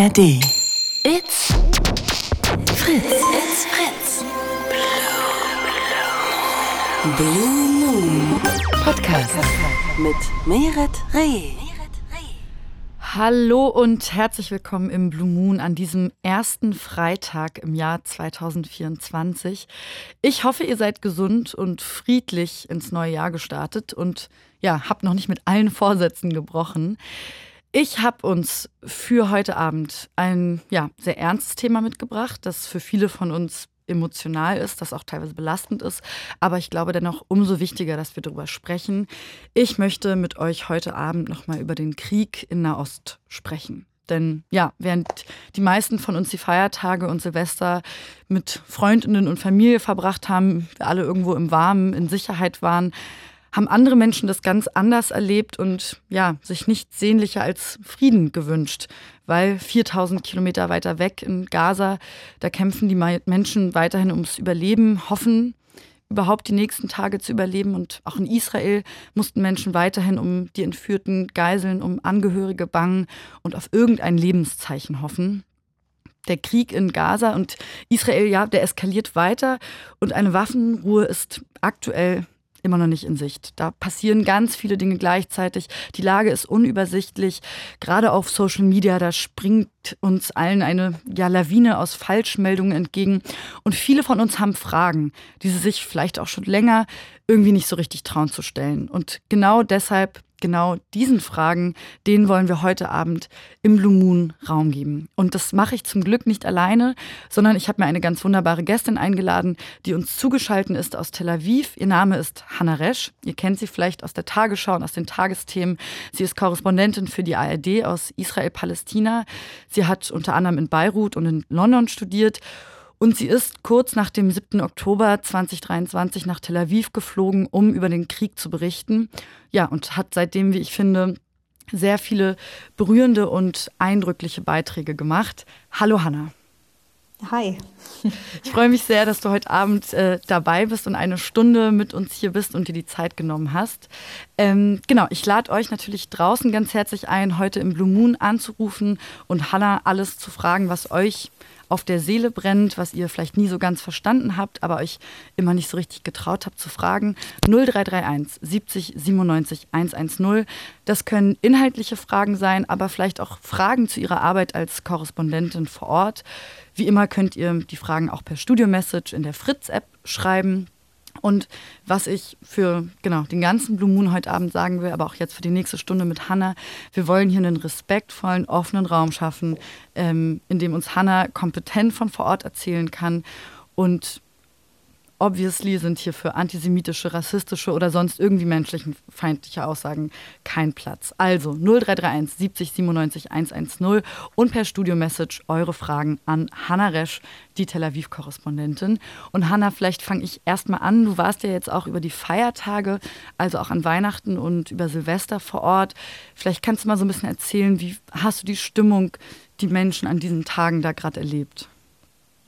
ARD. It's Fritz. It's Fritz. Blue Moon Podcast mit Meret Reh. Hallo und herzlich willkommen im Blue Moon an diesem ersten Freitag im Jahr 2024. Ich hoffe, ihr seid gesund und friedlich ins neue Jahr gestartet und ja, habt noch nicht mit allen Vorsätzen gebrochen. Ich habe uns für heute Abend ein ja, sehr ernstes Thema mitgebracht, das für viele von uns emotional ist, das auch teilweise belastend ist. Aber ich glaube dennoch umso wichtiger, dass wir darüber sprechen. Ich möchte mit euch heute Abend nochmal über den Krieg in Nahost sprechen. Denn ja, während die meisten von uns die Feiertage und Silvester mit Freundinnen und Familie verbracht haben, wir alle irgendwo im Warmen, in Sicherheit waren, haben andere Menschen das ganz anders erlebt und ja, sich nichts sehnlicher als Frieden gewünscht, weil 4000 Kilometer weiter weg in Gaza, da kämpfen die Menschen weiterhin ums Überleben, hoffen überhaupt die nächsten Tage zu überleben. Und auch in Israel mussten Menschen weiterhin um die entführten Geiseln, um Angehörige bangen und auf irgendein Lebenszeichen hoffen. Der Krieg in Gaza und Israel, ja, der eskaliert weiter und eine Waffenruhe ist aktuell immer noch nicht in Sicht. Da passieren ganz viele Dinge gleichzeitig. Die Lage ist unübersichtlich. Gerade auf Social Media, da springt uns allen eine ja, Lawine aus Falschmeldungen entgegen. Und viele von uns haben Fragen, die sie sich vielleicht auch schon länger irgendwie nicht so richtig trauen zu stellen. Und genau deshalb genau diesen Fragen, denen wollen wir heute Abend im Blue Moon Raum geben. Und das mache ich zum Glück nicht alleine, sondern ich habe mir eine ganz wunderbare Gästin eingeladen, die uns zugeschaltet ist aus Tel Aviv. Ihr Name ist Hannah Resch. Ihr kennt sie vielleicht aus der Tagesschau und aus den Tagesthemen. Sie ist Korrespondentin für die ARD aus Israel-Palästina. Sie hat unter anderem in Beirut und in London studiert und sie ist kurz nach dem 7. Oktober 2023 nach Tel Aviv geflogen, um über den Krieg zu berichten. Ja, und hat seitdem, wie ich finde, sehr viele berührende und eindrückliche Beiträge gemacht. Hallo Hanna. Hi. Ich freue mich sehr, dass du heute Abend äh, dabei bist und eine Stunde mit uns hier bist und dir die Zeit genommen hast. Ähm, genau, ich lade euch natürlich draußen ganz herzlich ein, heute im Blue Moon anzurufen und Hanna alles zu fragen, was euch auf der Seele brennt, was ihr vielleicht nie so ganz verstanden habt, aber euch immer nicht so richtig getraut habt zu fragen. 0331 70 97 110. Das können inhaltliche Fragen sein, aber vielleicht auch Fragen zu ihrer Arbeit als Korrespondentin vor Ort. Wie immer könnt ihr die Fragen auch per Studio-Message in der Fritz-App schreiben. Und was ich für genau den ganzen Blue Moon heute Abend sagen will, aber auch jetzt für die nächste Stunde mit Hannah, wir wollen hier einen respektvollen, offenen Raum schaffen, ähm, in dem uns Hannah kompetent von vor Ort erzählen kann und obviously sind hier für antisemitische, rassistische oder sonst irgendwie menschlichen feindliche Aussagen kein Platz. Also 0331 70 97 110 und per Studio-Message eure Fragen an Hanna Resch, die Tel Aviv-Korrespondentin. Und Hanna, vielleicht fange ich erstmal an. Du warst ja jetzt auch über die Feiertage, also auch an Weihnachten und über Silvester vor Ort. Vielleicht kannst du mal so ein bisschen erzählen, wie hast du die Stimmung, die Menschen an diesen Tagen da gerade erlebt?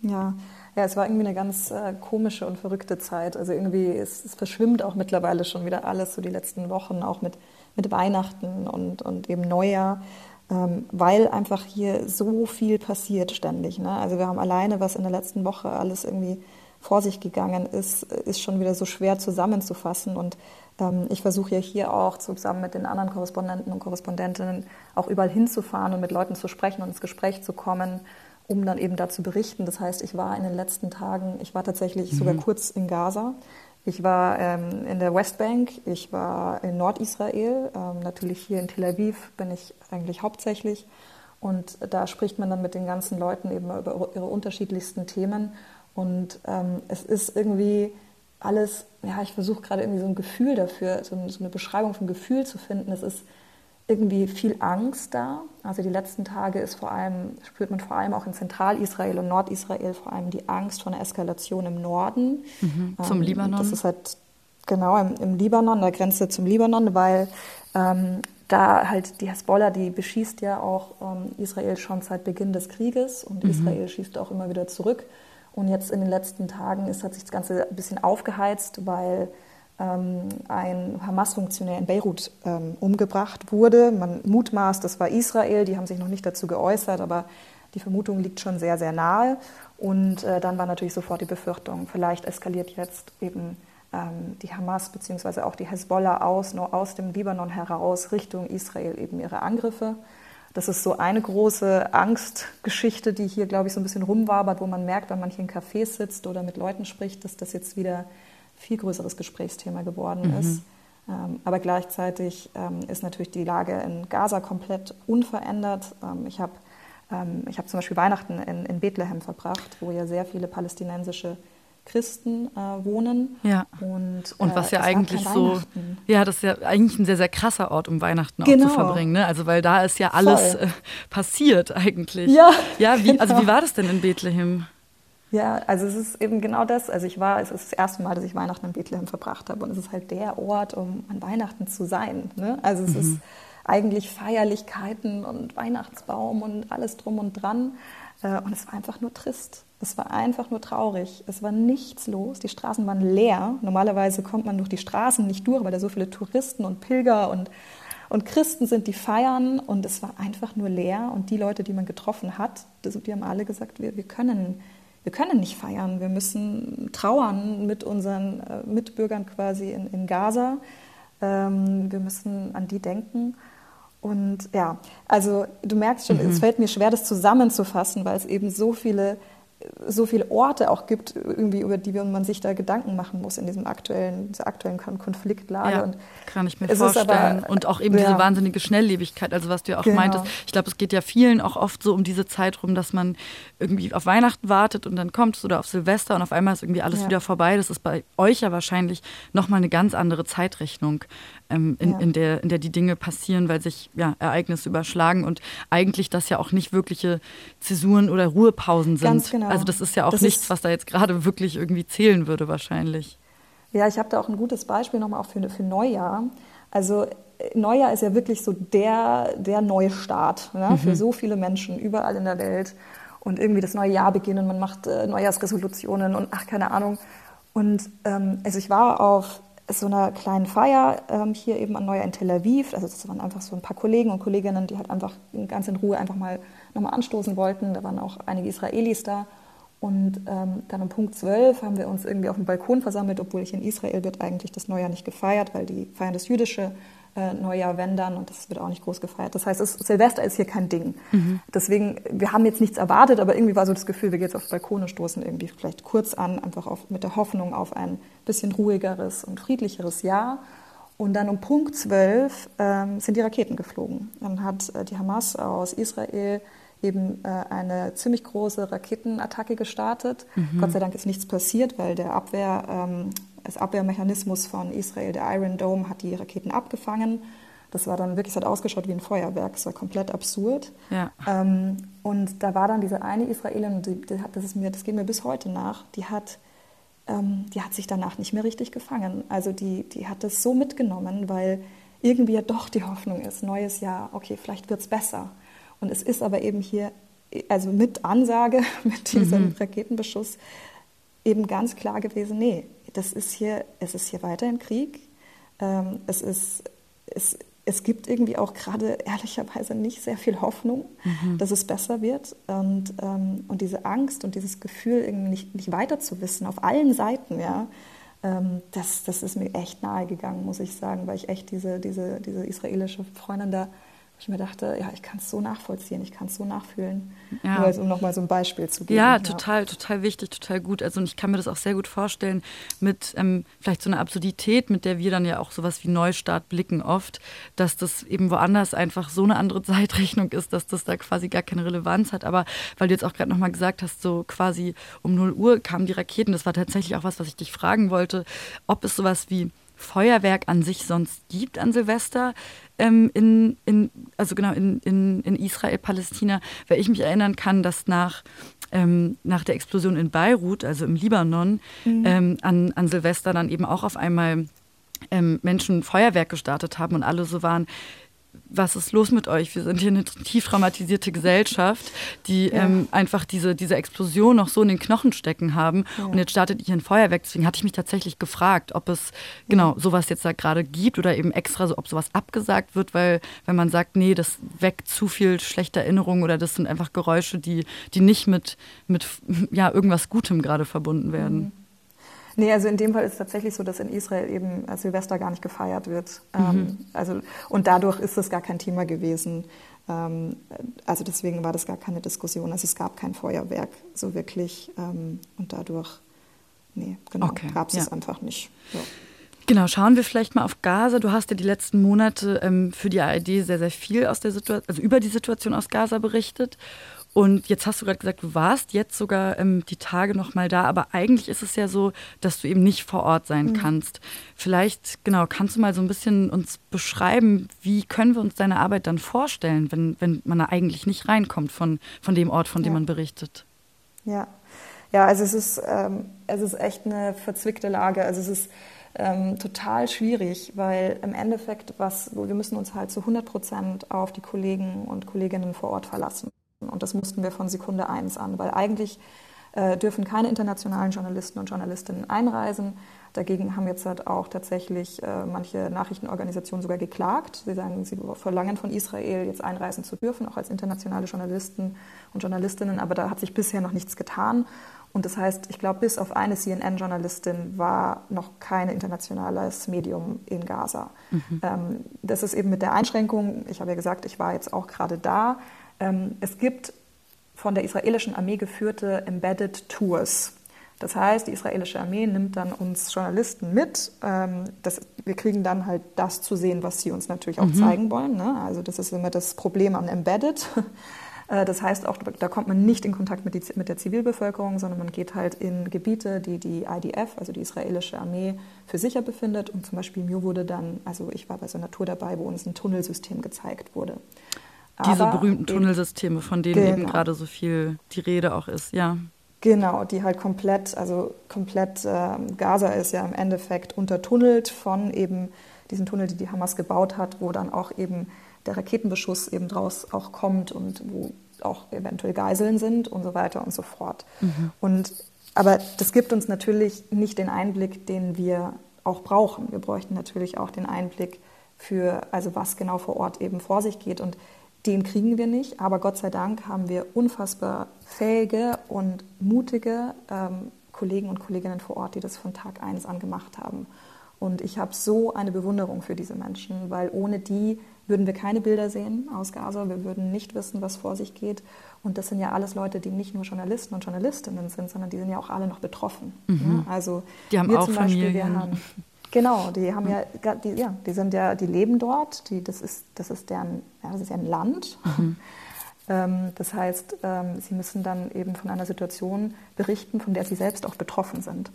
Ja, ja, es war irgendwie eine ganz äh, komische und verrückte Zeit. Also irgendwie, es, es, verschwimmt auch mittlerweile schon wieder alles, so die letzten Wochen, auch mit, mit Weihnachten und, und eben Neujahr, ähm, weil einfach hier so viel passiert ständig. Ne? Also wir haben alleine, was in der letzten Woche alles irgendwie vor sich gegangen ist, ist schon wieder so schwer zusammenzufassen. Und ähm, ich versuche ja hier auch zusammen mit den anderen Korrespondenten und Korrespondentinnen auch überall hinzufahren und mit Leuten zu sprechen und ins Gespräch zu kommen um dann eben dazu berichten. Das heißt, ich war in den letzten Tagen, ich war tatsächlich mhm. sogar kurz in Gaza. Ich war ähm, in der Westbank, ich war in Nordisrael, ähm, natürlich hier in Tel Aviv bin ich eigentlich hauptsächlich. Und da spricht man dann mit den ganzen Leuten eben über ihre unterschiedlichsten Themen. Und ähm, es ist irgendwie alles, ja, ich versuche gerade irgendwie so ein Gefühl dafür, so, eine Beschreibung von Gefühl zu finden. Es ist irgendwie viel Angst da. Also die letzten Tage ist vor allem, spürt man vor allem auch in Zentralisrael und Nordisrael vor allem die Angst vor einer Eskalation im Norden. Mhm, zum ähm, Libanon. Das ist halt genau im, im Libanon, der Grenze zum Libanon, weil ähm, da halt die Hezbollah, die beschießt ja auch ähm, Israel schon seit Beginn des Krieges und mhm. Israel schießt auch immer wieder zurück. Und jetzt in den letzten Tagen ist, hat sich das Ganze ein bisschen aufgeheizt, weil ähm, ein Hamas-Funktionär in Beirut ähm, umgebracht wurde. Man mutmaßt, das war Israel, die haben sich noch nicht dazu geäußert, aber die Vermutung liegt schon sehr, sehr nahe. Und äh, dann war natürlich sofort die Befürchtung, vielleicht eskaliert jetzt eben ähm, die Hamas bzw. auch die Hezbollah aus, nur aus dem Libanon heraus Richtung Israel eben ihre Angriffe. Das ist so eine große Angstgeschichte, die hier, glaube ich, so ein bisschen rumwabert, wo man merkt, wenn man hier in Cafés sitzt oder mit Leuten spricht, dass das jetzt wieder viel größeres Gesprächsthema geworden mhm. ist. Ähm, aber gleichzeitig ähm, ist natürlich die Lage in Gaza komplett unverändert. Ähm, ich habe ich hab zum Beispiel Weihnachten in, in Bethlehem verbracht, wo ja sehr viele palästinensische Christen äh, wohnen. Ja. Und, äh, und was ja eigentlich so, ja, das ist ja eigentlich ein sehr, sehr krasser Ort, um Weihnachten genau. auch zu genau. verbringen. Ne? Also, weil da ist ja alles äh, passiert eigentlich. Ja, ja wie, genau. also wie genau. war das denn in Bethlehem? Ja, also es ist eben genau das. Also ich war, es ist das erste Mal, dass ich Weihnachten in Bethlehem verbracht habe und es ist halt der Ort, um an Weihnachten zu sein. Ne? Also es mhm. ist eigentlich Feierlichkeiten und Weihnachtsbaum und alles drum und dran. Äh, und es war einfach nur trist. Es war einfach nur traurig. Es war nichts los. Die Straßen waren leer. Normalerweise kommt man durch die Straßen nicht durch, weil da so viele Touristen und Pilger und, und Christen sind, die feiern. Und es war einfach nur leer. Und die Leute, die man getroffen hat, die haben alle gesagt, wir, wir, können, wir können nicht feiern. Wir müssen trauern mit unseren äh, Mitbürgern quasi in, in Gaza. Ähm, wir müssen an die denken. Und ja, also du merkst schon, mhm. es fällt mir schwer, das zusammenzufassen, weil es eben so viele so viele Orte auch gibt, irgendwie, über die man sich da Gedanken machen muss in diesem aktuellen, dieser aktuellen Konfliktlage. Ja, und kann ich mir vorstellen. Aber, und auch eben ja. diese wahnsinnige Schnelllebigkeit, also was du ja auch genau. meintest. Ich glaube, es geht ja vielen auch oft so um diese Zeit rum, dass man irgendwie auf Weihnachten wartet und dann kommt es oder auf Silvester und auf einmal ist irgendwie alles ja. wieder vorbei. Das ist bei euch ja wahrscheinlich nochmal eine ganz andere Zeitrechnung, ähm, in, in, der, in der die Dinge passieren, weil sich ja, Ereignisse überschlagen und eigentlich das ja auch nicht wirkliche Zäsuren oder Ruhepausen sind. Ganz genau. Also das ist ja auch das nichts, was da jetzt gerade wirklich irgendwie zählen würde wahrscheinlich. Ja, ich habe da auch ein gutes Beispiel nochmal auch für, für Neujahr. Also äh, Neujahr ist ja wirklich so der, der Neustart ne, mhm. für so viele Menschen überall in der Welt. Und irgendwie das neue Jahr beginnen, man macht äh, Neujahrsresolutionen und ach, keine Ahnung. Und ähm, also ich war auf so einer kleinen Feier ähm, hier eben an Neujahr in Tel Aviv. Also das waren einfach so ein paar Kollegen und Kolleginnen, die halt einfach ganz in Ruhe einfach mal nochmal anstoßen wollten. Da waren auch einige Israelis da. Und ähm, dann um Punkt 12 haben wir uns irgendwie auf dem Balkon versammelt, obwohl ich in Israel wird eigentlich das Neujahr nicht gefeiert, weil die feiern das jüdische äh, Neujahr, wenn dann, und das wird auch nicht groß gefeiert. Das heißt, es, Silvester ist hier kein Ding. Mhm. Deswegen, wir haben jetzt nichts erwartet, aber irgendwie war so das Gefühl, wir gehen jetzt auf Balkone, stoßen irgendwie vielleicht kurz an, einfach auf, mit der Hoffnung auf ein bisschen ruhigeres und friedlicheres Jahr. Und dann um Punkt 12 ähm, sind die Raketen geflogen. Dann hat äh, die Hamas aus Israel eben äh, eine ziemlich große Raketenattacke gestartet. Mhm. Gott sei Dank ist nichts passiert, weil der Abwehr, ähm, das Abwehrmechanismus von Israel, der Iron Dome, hat die Raketen abgefangen. Das war dann wirklich, es hat ausgeschaut wie ein Feuerwerk, es war komplett absurd. Ja. Ähm, und da war dann diese eine Israelin, die, die hat, das, ist mir, das geht mir bis heute nach, die hat, ähm, die hat sich danach nicht mehr richtig gefangen. Also die, die hat das so mitgenommen, weil irgendwie ja doch die Hoffnung ist, neues Jahr, okay, vielleicht wird es besser. Und es ist aber eben hier, also mit Ansage, mit diesem mhm. Raketenbeschuss, eben ganz klar gewesen, nee, das ist hier, es ist hier weiter im Krieg. Ähm, es, ist, es, es gibt irgendwie auch gerade ehrlicherweise nicht sehr viel Hoffnung, mhm. dass es besser wird. Und, ähm, und diese Angst und dieses Gefühl, irgendwie nicht, nicht weiter zu wissen, auf allen Seiten, ja, ähm, das, das ist mir echt nahe gegangen, muss ich sagen, weil ich echt diese, diese, diese israelische Freundin da ich mir dachte, ja, ich kann es so nachvollziehen, ich kann es so nachfühlen. Ja. Nur um nochmal so ein Beispiel zu geben. Ja, total, total wichtig, total gut. Also ich kann mir das auch sehr gut vorstellen mit ähm, vielleicht so einer Absurdität, mit der wir dann ja auch sowas wie Neustart blicken oft, dass das eben woanders einfach so eine andere Zeitrechnung ist, dass das da quasi gar keine Relevanz hat. Aber weil du jetzt auch gerade nochmal gesagt hast, so quasi um 0 Uhr kamen die Raketen, das war tatsächlich auch was, was ich dich fragen wollte, ob es sowas wie Feuerwerk an sich sonst gibt an Silvester ähm, in, in, also genau in, in, in Israel, Palästina, weil ich mich erinnern kann, dass nach, ähm, nach der Explosion in Beirut, also im Libanon, mhm. ähm, an, an Silvester dann eben auch auf einmal ähm, Menschen Feuerwerk gestartet haben und alle so waren, was ist los mit euch? Wir sind hier eine tief traumatisierte Gesellschaft, die ja. ähm, einfach diese, diese Explosion noch so in den Knochen stecken haben. Ja. Und jetzt startet ihr ein Feuerwerk. Deswegen hatte ich mich tatsächlich gefragt, ob es genau sowas jetzt da gerade gibt oder eben extra so, ob sowas abgesagt wird, weil wenn man sagt, nee, das weckt zu viel schlechte Erinnerungen oder das sind einfach Geräusche, die, die nicht mit, mit ja, irgendwas Gutem gerade verbunden werden. Mhm. Nee, also in dem Fall ist es tatsächlich so, dass in Israel eben Silvester gar nicht gefeiert wird. Mhm. Ähm, also, und dadurch ist es gar kein Thema gewesen. Ähm, also deswegen war das gar keine Diskussion. Also es gab kein Feuerwerk so wirklich. Ähm, und dadurch, nee, genau, okay. gab es ja. es einfach nicht. Ja. Genau, schauen wir vielleicht mal auf Gaza. Du hast ja die letzten Monate für die ARD sehr, sehr viel aus der Situation, also über die Situation aus Gaza berichtet. Und jetzt hast du gerade gesagt, du warst jetzt sogar ähm, die Tage noch mal da, aber eigentlich ist es ja so, dass du eben nicht vor Ort sein mhm. kannst. Vielleicht, genau, kannst du mal so ein bisschen uns beschreiben, wie können wir uns deine Arbeit dann vorstellen, wenn, wenn man da eigentlich nicht reinkommt von, von dem Ort, von dem ja. man berichtet? Ja, ja, also es ist, ähm, es ist echt eine verzwickte Lage. Also es ist ähm, total schwierig, weil im Endeffekt, was, wir müssen uns halt zu 100 Prozent auf die Kollegen und Kolleginnen vor Ort verlassen. Und das mussten wir von Sekunde eins an, weil eigentlich äh, dürfen keine internationalen Journalisten und Journalistinnen einreisen. Dagegen haben jetzt halt auch tatsächlich äh, manche Nachrichtenorganisationen sogar geklagt. Sie sagen, sie verlangen von Israel, jetzt einreisen zu dürfen, auch als internationale Journalisten und Journalistinnen. Aber da hat sich bisher noch nichts getan. Und das heißt, ich glaube, bis auf eine CNN-Journalistin war noch kein internationales Medium in Gaza. Mhm. Ähm, das ist eben mit der Einschränkung, ich habe ja gesagt, ich war jetzt auch gerade da. Ähm, es gibt von der israelischen Armee geführte Embedded Tours. Das heißt, die israelische Armee nimmt dann uns Journalisten mit. Ähm, das, wir kriegen dann halt das zu sehen, was sie uns natürlich auch mhm. zeigen wollen. Ne? Also das ist immer das Problem an Embedded. Äh, das heißt auch, da kommt man nicht in Kontakt mit, die, mit, der Zivilbevölkerung, sondern man geht halt in Gebiete, die die IDF, also die israelische Armee, für sicher befindet. Und zum Beispiel mir wurde dann, also ich war bei so einer Tour dabei, wo uns ein Tunnelsystem gezeigt wurde. Diese Aber berühmten Tunnelsysteme, von denen genau. eben gerade so viel die Rede auch ist, ja. Genau, die halt komplett, also komplett äh, Gaza ist ja im Endeffekt untertunnelt von eben diesen Tunnel, die die Hamas gebaut hat, wo dann auch eben der Raketenbeschuss eben draus auch kommt und wo auch eventuell Geiseln sind und so weiter und so fort. Mhm. Und, aber das gibt uns natürlich nicht den Einblick, den wir auch brauchen. Wir bräuchten natürlich auch den Einblick für, also was genau vor Ort eben vor sich geht. Und den kriegen wir nicht, aber Gott sei Dank haben wir unfassbar fähige und mutige ähm, Kollegen und Kolleginnen vor Ort, die das von Tag 1 an gemacht haben. Und ich habe so eine Bewunderung für diese Menschen, weil ohne die würden wir keine Bilder sehen aus Gaza, wir würden nicht wissen, was vor sich geht. Und das sind ja alles Leute, die nicht nur Journalisten und Journalistinnen sind, sondern die sind ja auch alle noch betroffen. Mhm. Ja, also die haben wir auch zum Beispiel, Familien. wir haben Genau, die haben ja, die, ja, die sind ja, die leben dort. Die, das ist, das ist deren, ja, das ist ja ein Land. Mhm. Ähm, das heißt, ähm, sie müssen dann eben von einer Situation berichten, von der sie selbst auch betroffen sind.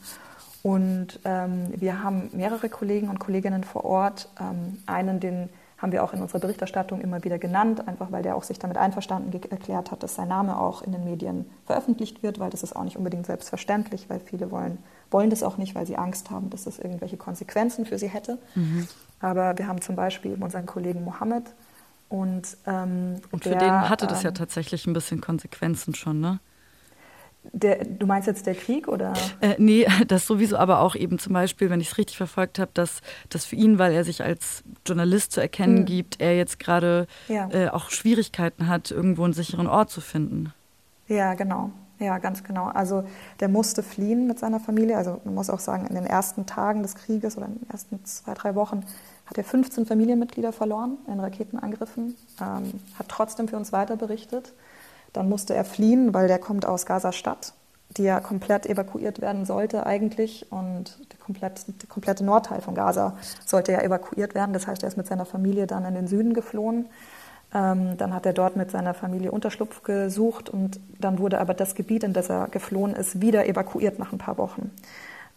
Und ähm, wir haben mehrere Kollegen und Kolleginnen vor Ort. Ähm, einen, den haben wir auch in unserer Berichterstattung immer wieder genannt, einfach weil der auch sich damit einverstanden erklärt hat, dass sein Name auch in den Medien veröffentlicht wird, weil das ist auch nicht unbedingt selbstverständlich, weil viele wollen wollen das auch nicht, weil sie Angst haben, dass das irgendwelche Konsequenzen für sie hätte. Mhm. Aber wir haben zum Beispiel unseren Kollegen Mohammed und, ähm, und für der, den hatte das ja ähm, tatsächlich ein bisschen Konsequenzen schon, ne? Der, du meinst jetzt der Krieg oder? Äh, nee, das sowieso, aber auch eben zum Beispiel, wenn ich es richtig verfolgt habe, dass das für ihn, weil er sich als Journalist zu erkennen mhm. gibt, er jetzt gerade ja. äh, auch Schwierigkeiten hat, irgendwo einen sicheren Ort zu finden. Ja, genau. Ja, ganz genau. Also der musste fliehen mit seiner Familie. Also man muss auch sagen, in den ersten Tagen des Krieges oder in den ersten zwei, drei Wochen hat er 15 Familienmitglieder verloren in Raketenangriffen, ähm, hat trotzdem für uns weiter berichtet. Dann musste er fliehen, weil der kommt aus Gaza-Stadt, die ja komplett evakuiert werden sollte eigentlich. Und der, komplett, der komplette Nordteil von Gaza sollte ja evakuiert werden. Das heißt, er ist mit seiner Familie dann in den Süden geflohen. Ähm, dann hat er dort mit seiner Familie Unterschlupf gesucht und dann wurde aber das Gebiet, in das er geflohen ist, wieder evakuiert nach ein paar Wochen.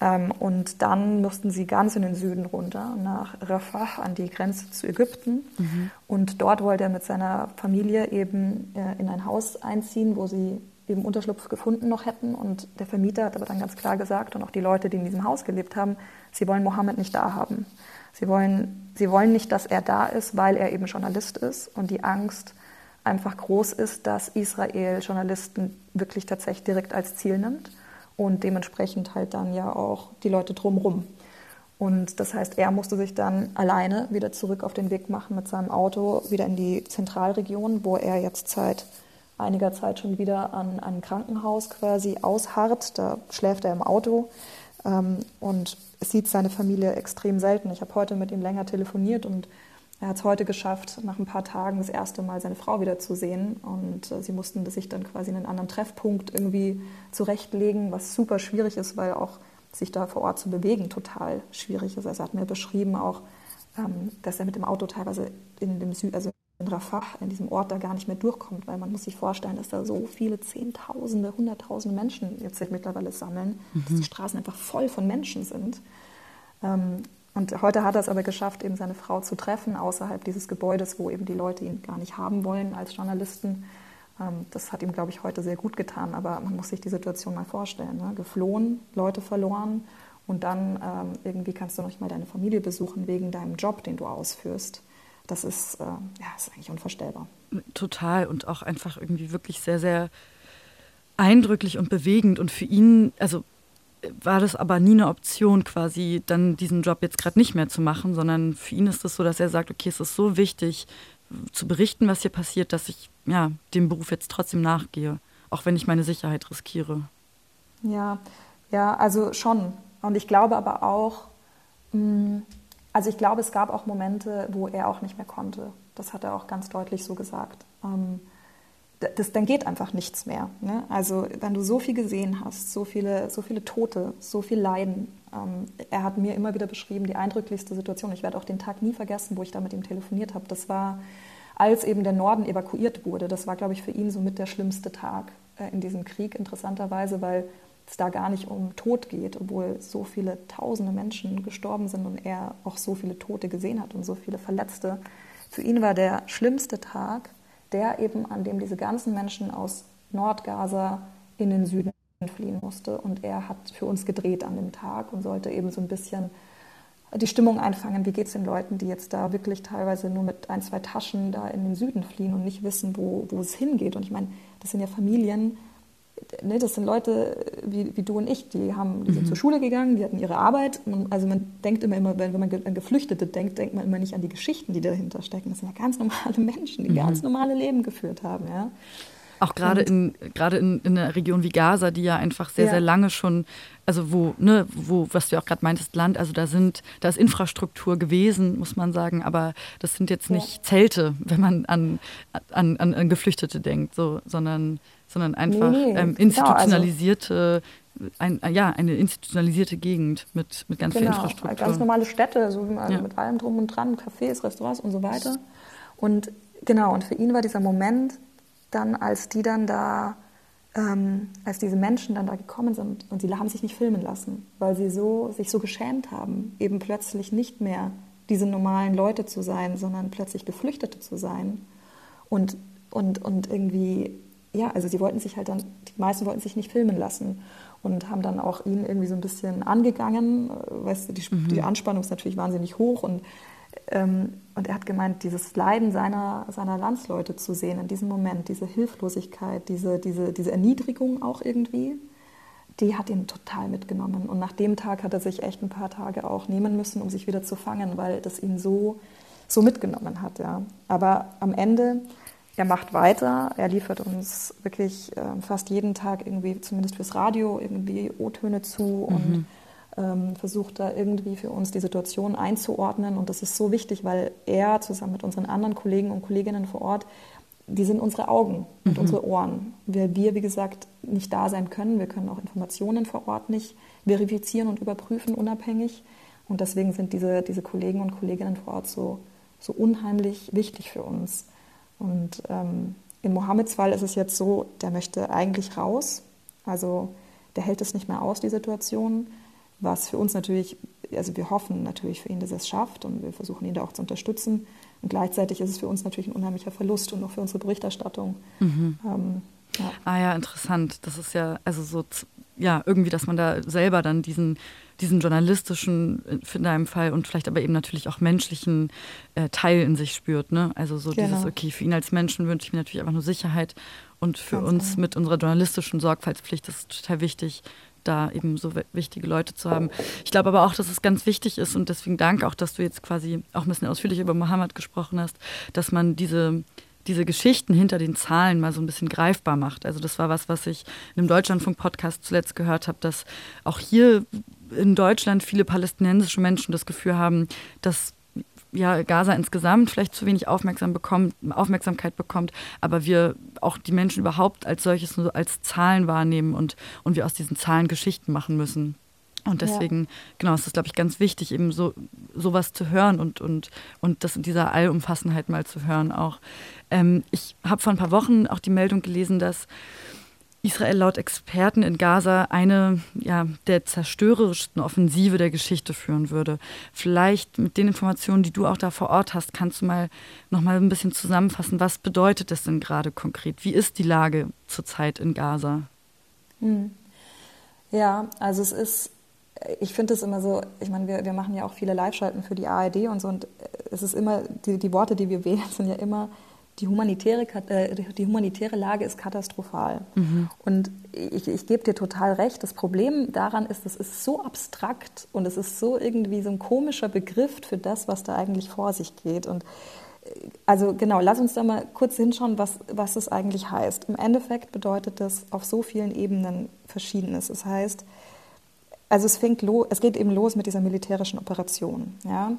Ähm, und dann mussten sie ganz in den Süden runter, nach Rafah, an die Grenze zu Ägypten. Mhm. Und dort wollte er mit seiner Familie eben äh, in ein Haus einziehen, wo sie eben Unterschlupf gefunden noch hätten. Und der Vermieter hat aber dann ganz klar gesagt, und auch die Leute, die in diesem Haus gelebt haben, sie wollen Mohammed nicht da haben. Sie wollen, sie wollen nicht, dass er da ist, weil er eben Journalist ist und die Angst einfach groß ist, dass Israel Journalisten wirklich tatsächlich direkt als Ziel nimmt und dementsprechend halt dann ja auch die Leute drumherum. Und das heißt, er musste sich dann alleine wieder zurück auf den Weg machen mit seinem Auto, wieder in die Zentralregion, wo er jetzt seit einiger Zeit schon wieder an einem Krankenhaus quasi ausharrt. Da schläft er im Auto und sieht seine Familie extrem selten. Ich habe heute mit ihm länger telefoniert und er hat es heute geschafft, nach ein paar Tagen das erste Mal seine Frau wieder zu sehen. Und äh, sie mussten sich dann quasi in einen anderen Treffpunkt irgendwie zurechtlegen, was super schwierig ist, weil auch sich da vor Ort zu bewegen total schwierig ist. Also er hat mir beschrieben auch, ähm, dass er mit dem Auto teilweise in dem Süd, also in Rafah, in diesem Ort da gar nicht mehr durchkommt, weil man muss sich vorstellen, dass da so viele Zehntausende, Hunderttausende Menschen jetzt sich mittlerweile sammeln, mhm. dass die Straßen einfach voll von Menschen sind. Ähm, und heute hat er es aber geschafft, eben seine Frau zu treffen, außerhalb dieses Gebäudes, wo eben die Leute ihn gar nicht haben wollen als Journalisten. Ähm, das hat ihm, glaube ich, heute sehr gut getan. Aber man muss sich die Situation mal vorstellen. Ne? Geflohen, Leute verloren und dann ähm, irgendwie kannst du noch nicht mal deine Familie besuchen wegen deinem Job, den du ausführst. Das ist, äh, ja, ist eigentlich unvorstellbar. Total und auch einfach irgendwie wirklich sehr, sehr eindrücklich und bewegend. Und für ihn, also war das aber nie eine Option, quasi dann diesen Job jetzt gerade nicht mehr zu machen, sondern für ihn ist es so, dass er sagt, okay, es ist so wichtig zu berichten, was hier passiert, dass ich ja, dem Beruf jetzt trotzdem nachgehe, auch wenn ich meine Sicherheit riskiere. Ja, ja, also schon. Und ich glaube aber auch, mm, also ich glaube, es gab auch Momente, wo er auch nicht mehr konnte. Das hat er auch ganz deutlich so gesagt. Ähm, das, dann geht einfach nichts mehr. Ne? Also wenn du so viel gesehen hast, so viele, so viele Tote, so viel Leiden. Ähm, er hat mir immer wieder beschrieben, die eindrücklichste Situation. Ich werde auch den Tag nie vergessen, wo ich da mit ihm telefoniert habe. Das war als eben der Norden evakuiert wurde. Das war, glaube ich, für ihn so mit der schlimmste Tag äh, in diesem Krieg, interessanterweise, weil es da gar nicht um Tod geht, obwohl so viele tausende Menschen gestorben sind und er auch so viele Tote gesehen hat und so viele Verletzte. Für ihn war der schlimmste Tag der eben, an dem diese ganzen Menschen aus Nordgaza in den Süden fliehen musste. Und er hat für uns gedreht an dem Tag und sollte eben so ein bisschen die Stimmung einfangen, wie geht es den Leuten, die jetzt da wirklich teilweise nur mit ein, zwei Taschen da in den Süden fliehen und nicht wissen, wo, wo es hingeht. Und ich meine, das sind ja Familien, ne, das sind Leute wie, wie du und ich, die, haben, die sind mhm. zur Schule gegangen, die hatten ihre Arbeit. Also man denkt immer, immer wenn man an Geflüchtete denkt, denkt man immer nicht an die Geschichten, die dahinter stecken. Das sind ja ganz normale Menschen, die mhm. ganz normale Leben geführt haben. Ja. Auch gerade in, gerade in, in einer Region wie Gaza, die ja einfach sehr, ja. sehr lange schon, also wo, ne, wo, was du auch gerade meintest, Land, also da sind, da ist Infrastruktur gewesen, muss man sagen, aber das sind jetzt nicht ja. Zelte, wenn man an, an, an, an Geflüchtete denkt, so, sondern, sondern einfach nee, ähm, institutionalisierte genau, also ein, ja, eine institutionalisierte Gegend mit, mit ganz genau, viel Infrastruktur. Ganz normale Städte, so also ja. mit allem drum und dran, Cafés, Restaurants und so weiter. Und genau, und für ihn war dieser Moment, dann, als die dann da, ähm, als diese Menschen dann da gekommen sind und sie haben sich nicht filmen lassen, weil sie so, sich so geschämt haben, eben plötzlich nicht mehr diese normalen Leute zu sein, sondern plötzlich Geflüchtete zu sein. Und, und, und irgendwie, ja, also sie wollten sich halt dann, die meisten wollten sich nicht filmen lassen und haben dann auch ihn irgendwie so ein bisschen angegangen. Weißt du, die, mhm. die Anspannung ist natürlich wahnsinnig hoch und ähm, und er hat gemeint, dieses Leiden seiner, seiner Landsleute zu sehen in diesem Moment, diese Hilflosigkeit, diese, diese, diese Erniedrigung auch irgendwie, die hat ihn total mitgenommen. Und nach dem Tag hat er sich echt ein paar Tage auch nehmen müssen, um sich wieder zu fangen, weil das ihn so, so mitgenommen hat. Ja. Aber am Ende, er macht weiter, er liefert uns wirklich äh, fast jeden Tag irgendwie, zumindest fürs Radio, irgendwie O-Töne zu mhm. und ähm, versucht da irgendwie für uns die Situation einzuordnen. Und das ist so wichtig, weil er zusammen mit unseren anderen Kollegen und Kolleginnen vor Ort, die sind unsere Augen und mhm. unsere Ohren. Weil wir, wie gesagt, nicht da sein können. Wir können auch Informationen vor Ort nicht verifizieren und überprüfen unabhängig. Und deswegen sind diese, diese Kollegen und Kolleginnen vor Ort so, so unheimlich wichtig für uns. Und ähm, in Mohammeds Fall ist es jetzt so, der möchte eigentlich raus. Also der hält es nicht mehr aus, die Situation was für uns natürlich, also wir hoffen natürlich für ihn, dass er es schafft und wir versuchen ihn da auch zu unterstützen. Und gleichzeitig ist es für uns natürlich ein unheimlicher Verlust und auch für unsere Berichterstattung. Mhm. Ähm, Ja. Ah ja, interessant. Das ist ja, also so, ja, irgendwie, dass man da selber dann diesen, diesen journalistischen, äh, in deinem Fall und vielleicht aber eben natürlich auch menschlichen äh, Teil in sich spürt. Ne? Also so genau. dieses, okay, für ihn als Menschen wünsche ich mir natürlich einfach nur Sicherheit und für Ganz uns genau. mit unserer journalistischen Sorgfaltspflicht ist es total wichtig, da eben so wichtige Leute zu haben. Ich glaube aber auch, dass es ganz wichtig ist und deswegen danke auch, dass du jetzt quasi auch ein bisschen ausführlich über Mohammed gesprochen hast, dass man diese diese Geschichten hinter den Zahlen mal so ein bisschen greifbar macht. Also das war was, was ich in einem Deutschlandfunk-Podcast zuletzt gehört habe, dass auch hier in Deutschland viele palästinensische Menschen das Gefühl haben, dass ja, Gaza insgesamt vielleicht zu wenig Aufmerksam bekommt, Aufmerksamkeit bekommt, aber wir auch die Menschen überhaupt als solches nur als Zahlen wahrnehmen und, und wir aus diesen Zahlen Geschichten machen müssen. Und deswegen, ja. genau, ist es, glaube ich, ganz wichtig, eben so sowas zu hören und, und, und das in dieser Allumfassenheit mal zu hören auch. Ähm, ich habe vor ein paar Wochen auch die Meldung gelesen, dass Israel laut Experten in Gaza eine ja, der zerstörerischsten Offensive der Geschichte führen würde. Vielleicht mit den Informationen, die du auch da vor Ort hast, kannst du mal noch mal ein bisschen zusammenfassen, was bedeutet das denn gerade konkret? Wie ist die Lage zurzeit in Gaza? Hm. Ja, also es ist, ich finde es immer so, ich meine, wir, wir machen ja auch viele Live-Schalten für die ARD und so und es ist immer, die, die Worte, die wir wählen, sind ja immer die humanitäre, äh, die humanitäre Lage ist katastrophal. Mhm. Und ich, ich gebe dir total recht. Das Problem daran ist, es ist so abstrakt und es ist so irgendwie so ein komischer Begriff für das, was da eigentlich vor sich geht. Und äh, also genau, lass uns da mal kurz hinschauen, was, was es eigentlich heißt. Im Endeffekt bedeutet das auf so vielen Ebenen Verschiedenes. Es das heißt, also es fängt lo, es geht eben los mit dieser militärischen Operation. Ja?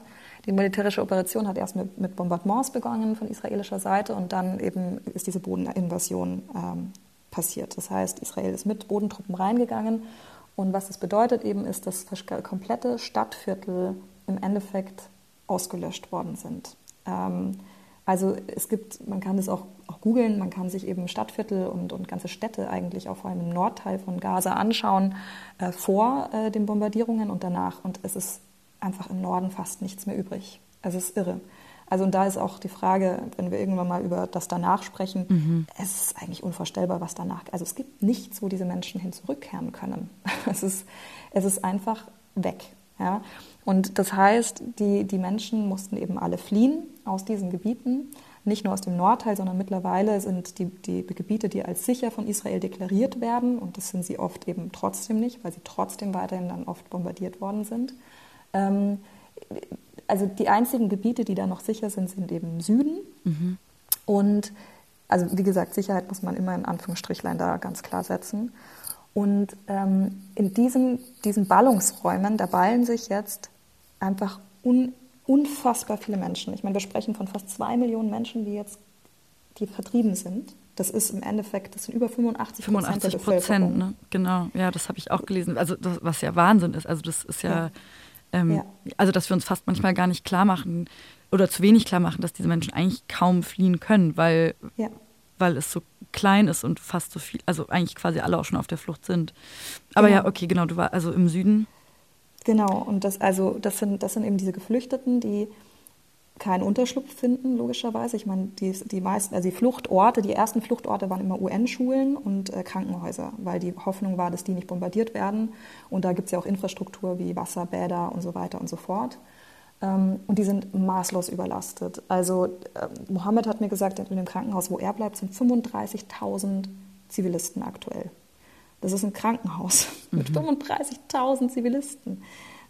Die militärische Operation hat erst mit, mit Bombardements begonnen von israelischer Seite und dann eben ist diese Bodeninvasion ähm, passiert. Das heißt, Israel ist mit Bodentruppen reingegangen und was das bedeutet eben ist, dass komplette Stadtviertel im Endeffekt ausgelöscht worden sind. Ähm, also es gibt, man kann das auch, auch googeln, man kann sich eben Stadtviertel und, und ganze Städte eigentlich auch vor allem im Nordteil von Gaza anschauen, äh, vor äh, den Bombardierungen und danach. Und es ist einfach im Norden fast nichts mehr übrig. Also es ist irre. Also und da ist auch die Frage, wenn wir irgendwann mal über das danach sprechen, mhm. es ist eigentlich unvorstellbar, was danach. Also es gibt nichts, wo diese Menschen hin zurückkehren können. Es ist, es ist einfach weg. Ja? Und das heißt, die, die Menschen mussten eben alle fliehen aus diesen Gebieten, nicht nur aus dem Nordteil, sondern mittlerweile sind die, die Gebiete, die als sicher von Israel deklariert werden, und das sind sie oft eben trotzdem nicht, weil sie trotzdem weiterhin dann oft bombardiert worden sind, ähm, also die einzigen Gebiete, die da noch sicher sind, sind eben im Süden. Mhm. Und also wie gesagt, Sicherheit muss man immer in Anführungsstrichlein da ganz klar setzen. Und ähm, in diesen, diesen Ballungsräumen, da ballen sich jetzt einfach un, unfassbar viele Menschen. Ich meine, wir sprechen von fast zwei Millionen Menschen, die jetzt die vertrieben sind. Das ist im Endeffekt, das sind über 85 Prozent 85 Prozent, ne? genau. Ja, das habe ich auch gelesen. Also das, was ja Wahnsinn ist. Also das ist ja, ja ähm, ja. Also, dass wir uns fast manchmal gar nicht klar machen oder zu wenig klar machen, dass diese Menschen eigentlich kaum fliehen können, weil, ja. Weil es so klein ist und fast so viel, also eigentlich quasi alle auch schon auf der Flucht sind. Aber genau. ja, okay, genau, du warst also im Süden. Genau, und das, also, das sind, das sind eben diese Geflüchteten, die keinen Unterschlupf finden, logischerweise. Ich meine, die, die meisten, also die Fluchtorte, die ersten Fluchtorte waren immer UN-Schulen und äh, Krankenhäuser, weil die Hoffnung war, dass die nicht bombardiert werden. Und da gibt es ja auch Infrastruktur wie Wasser, Bäder und so weiter und so fort. Ähm, und die sind maßlos überlastet. Also äh, Mohammed hat mir gesagt, in dem Krankenhaus, wo er bleibt, sind 35.000 Zivilisten aktuell. Das ist ein Krankenhaus mhm. mit 35.000 Zivilisten.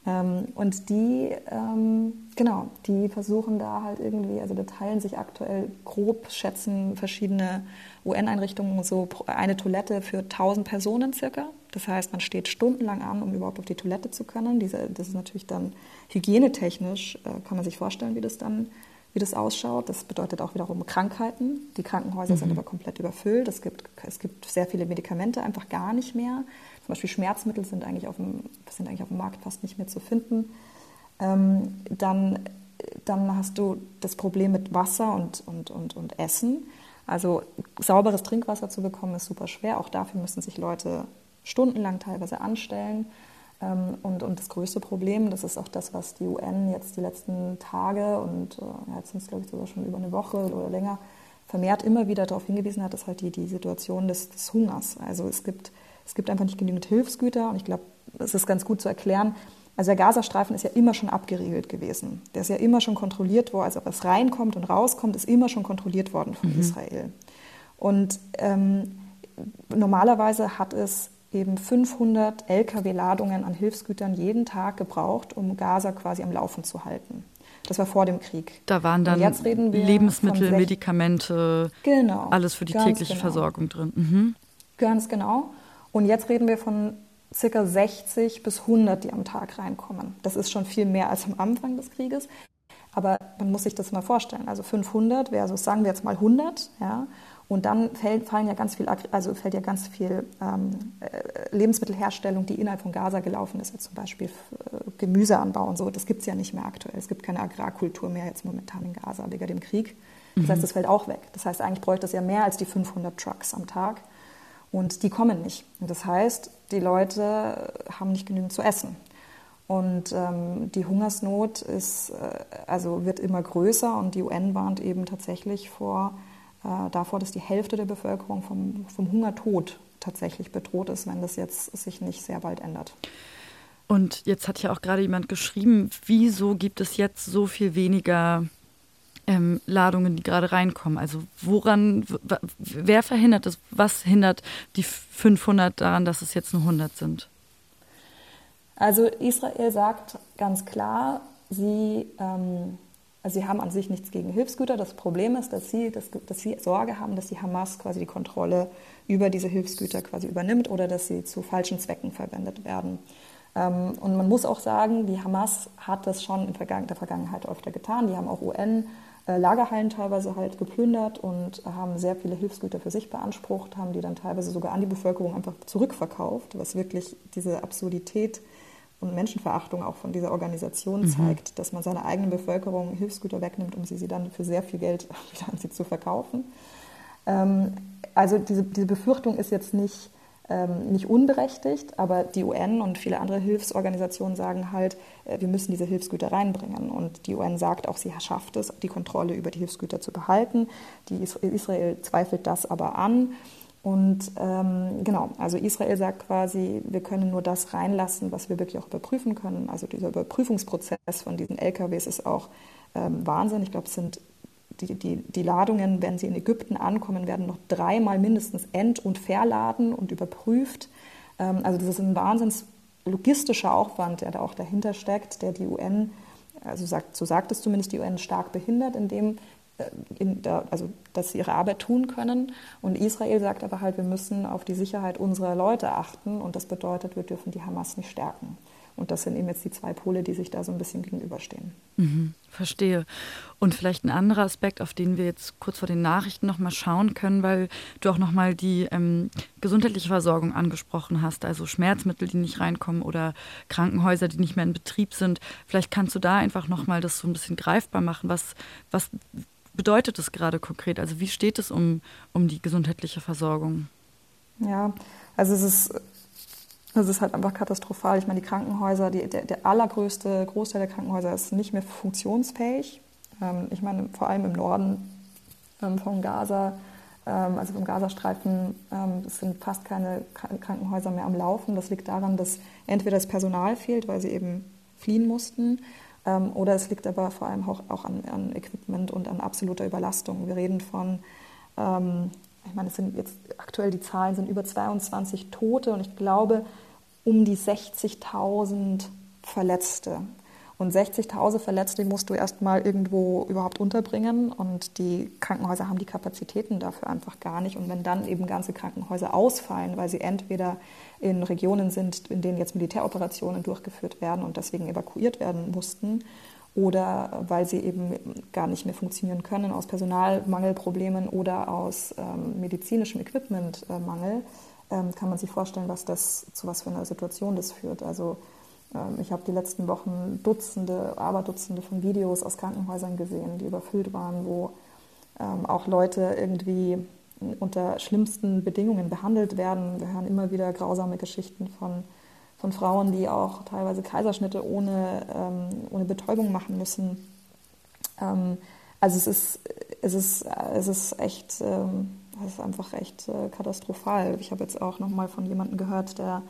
Ähm, und die, ähm, genau, die versuchen da halt irgendwie, also da teilen sich aktuell grob schätzen verschiedene UN-Einrichtungen so eine Toilette für 1000 Personen circa. Das heißt, man steht stundenlang an, um überhaupt auf die Toilette zu können. Diese, das ist natürlich dann hygienetechnisch, äh, kann man sich vorstellen, wie das dann wie das ausschaut. Das bedeutet auch wiederum Krankheiten. Die Krankenhäuser mhm. sind aber komplett überfüllt. Es gibt, es gibt sehr viele Medikamente einfach gar nicht mehr. Zum Beispiel Schmerzmittel sind eigentlich auf dem, sind eigentlich auf dem Markt fast nicht mehr zu finden. Ähm, dann, dann hast du das Problem mit Wasser und, und, und, und Essen. Also sauberes Trinkwasser zu bekommen ist super schwer. Auch dafür müssen sich Leute stundenlang teilweise anstellen. Ähm, und, und das größte Problem, das ist auch das, was die UN jetzt die letzten Tage und äh, jetzt sind es, glaube ich, sogar schon über eine Woche oder länger vermehrt immer wieder darauf hingewiesen hat, ist halt die, die Situation des, des Hungers. Also es gibt, es gibt einfach nicht genügend Hilfsgüter und ich glaube, es ist ganz gut zu erklären. Also der Gazastreifen ist ja immer schon abgeriegelt gewesen. Der ist ja immer schon kontrolliert worden. Also was reinkommt und rauskommt, ist immer schon kontrolliert worden von mhm. Israel. Und ähm, normalerweise hat es eben 500 Lkw-Ladungen an Hilfsgütern jeden Tag gebraucht, um Gaza quasi am Laufen zu halten. Das war vor dem Krieg. Da waren dann Lebensmittel, Medikamente, genau, alles für die tägliche genau. Versorgung drin. Mhm. Ganz genau. Und jetzt reden wir von circa 60 bis 100, die am Tag reinkommen. Das ist schon viel mehr als am Anfang des Krieges. Aber man muss sich das mal vorstellen. Also 500 versus sagen wir jetzt mal 100, ja. Und dann fällt, fallen ja ganz viel, also fällt ja ganz viel ähm, äh, Lebensmittelherstellung, die innerhalb von Gaza gelaufen ist, jetzt zum Beispiel äh, Gemüseanbau und so. Das gibt es ja nicht mehr aktuell. Es gibt keine Agrarkultur mehr jetzt momentan in Gaza wegen dem Krieg. Das mhm. heißt, das fällt auch weg. Das heißt, eigentlich bräuchte es ja mehr als die 500 Trucks am Tag. Und die kommen nicht. Und das heißt, die Leute haben nicht genügend zu essen. Und ähm, die Hungersnot ist, äh, also wird immer größer und die UN warnt eben tatsächlich vor äh, davor, dass die Hälfte der Bevölkerung vom, vom Hungertod tatsächlich bedroht ist, wenn das jetzt sich nicht sehr bald ändert. Und jetzt hat ja auch gerade jemand geschrieben, wieso gibt es jetzt so viel weniger ähm, Ladungen, die gerade reinkommen? Also woran, wer verhindert das? Was hindert die 500 daran, dass es jetzt nur 100 sind? Also Israel sagt ganz klar, sie ähm, also sie haben an sich nichts gegen Hilfsgüter. Das Problem ist, dass sie, dass, dass sie Sorge haben, dass die Hamas quasi die Kontrolle über diese Hilfsgüter quasi übernimmt oder dass sie zu falschen Zwecken verwendet werden. Ähm, und man muss auch sagen, die Hamas hat das schon in der Vergangenheit öfter getan. Die haben auch UN Lagerhallen teilweise halt geplündert und haben sehr viele Hilfsgüter für sich beansprucht, haben die dann teilweise sogar an die Bevölkerung einfach zurückverkauft, was wirklich diese Absurdität und Menschenverachtung auch von dieser Organisation mhm. zeigt, dass man seiner eigenen Bevölkerung Hilfsgüter wegnimmt, um sie, sie dann für sehr viel Geld wieder an sie zu verkaufen. Ähm, also diese, diese Befürchtung ist jetzt nicht, ähm, nicht unberechtigt, aber die UN und viele andere Hilfsorganisationen sagen halt, äh, wir müssen diese Hilfsgüter reinbringen. Und die UN sagt auch, sie schafft es, die Kontrolle über die Hilfsgüter zu behalten. Die Israel zweifelt das aber an. Und ähm, genau, also Israel sagt quasi, wir können nur das reinlassen, was wir wirklich auch überprüfen können. Also dieser Überprüfungsprozess von diesen LKWs ist auch ähm, Wahnsinn. Ich glaube, es sind die, die, die Ladungen, wenn sie in Ägypten ankommen, werden noch dreimal mindestens end- und verladen und überprüft. Ähm, also das ist ein wahnsinns logistischer Aufwand, der da auch dahinter steckt, der die UN, also sagt, so sagt es zumindest die UN, stark behindert, indem der, also dass sie ihre Arbeit tun können. Und Israel sagt aber halt, wir müssen auf die Sicherheit unserer Leute achten und das bedeutet, wir dürfen die Hamas nicht stärken. Und das sind eben jetzt die zwei Pole, die sich da so ein bisschen gegenüberstehen. Mhm, verstehe. Und vielleicht ein anderer Aspekt, auf den wir jetzt kurz vor den Nachrichten nochmal schauen können, weil du auch nochmal die ähm, gesundheitliche Versorgung angesprochen hast, also Schmerzmittel, die nicht reinkommen oder Krankenhäuser, die nicht mehr in Betrieb sind. Vielleicht kannst du da einfach nochmal das so ein bisschen greifbar machen. Was, was bedeutet es gerade konkret? Also wie steht es um, um die gesundheitliche Versorgung? Ja, also es ist, es ist halt einfach katastrophal. Ich meine, die Krankenhäuser, die, der, der allergrößte Großteil der Krankenhäuser ist nicht mehr funktionsfähig. Ähm, ich meine, vor allem im Norden ähm, von Gaza, ähm, also vom Gazastreifen, ähm, sind fast keine Krankenhäuser mehr am Laufen. Das liegt daran, dass entweder das Personal fehlt, weil sie eben fliehen mussten, ähm, oder es liegt aber vor allem auch, auch an, an, Equipment und an absoluter Überlastung. Wir reden von, ähm, ich meine, es sind jetzt aktuell die Zahlen sind über 22 Tote und ich glaube um die 60.000 Verletzte. Und 60.000 Verletzte musst du erstmal irgendwo überhaupt unterbringen und die Krankenhäuser haben die Kapazitäten dafür einfach gar nicht. Und wenn dann eben ganze Krankenhäuser ausfallen, weil sie entweder in Regionen sind, in denen jetzt Militäroperationen durchgeführt werden und deswegen evakuiert werden mussten, oder weil sie eben gar nicht mehr funktionieren können aus Personalmangelproblemen oder aus ähm, medizinischem Equipmentmangel, ähm, kann man sich vorstellen, was das zu was für einer Situation das führt. Also ähm, ich habe die letzten Wochen Dutzende, Aberdutzende von Videos aus Krankenhäusern gesehen, die überfüllt waren, wo ähm, auch Leute irgendwie unter schlimmsten Bedingungen behandelt werden. Wir hören immer wieder grausame Geschichten von, von Frauen, die auch teilweise Kaiserschnitte ohne, ähm, ohne Betäubung machen müssen. also es ist, es ist, es ist echt, ähm, es ist einfach echt äh, katastrophal. Ich habe jetzt auch noch mal von jemandem gehört, der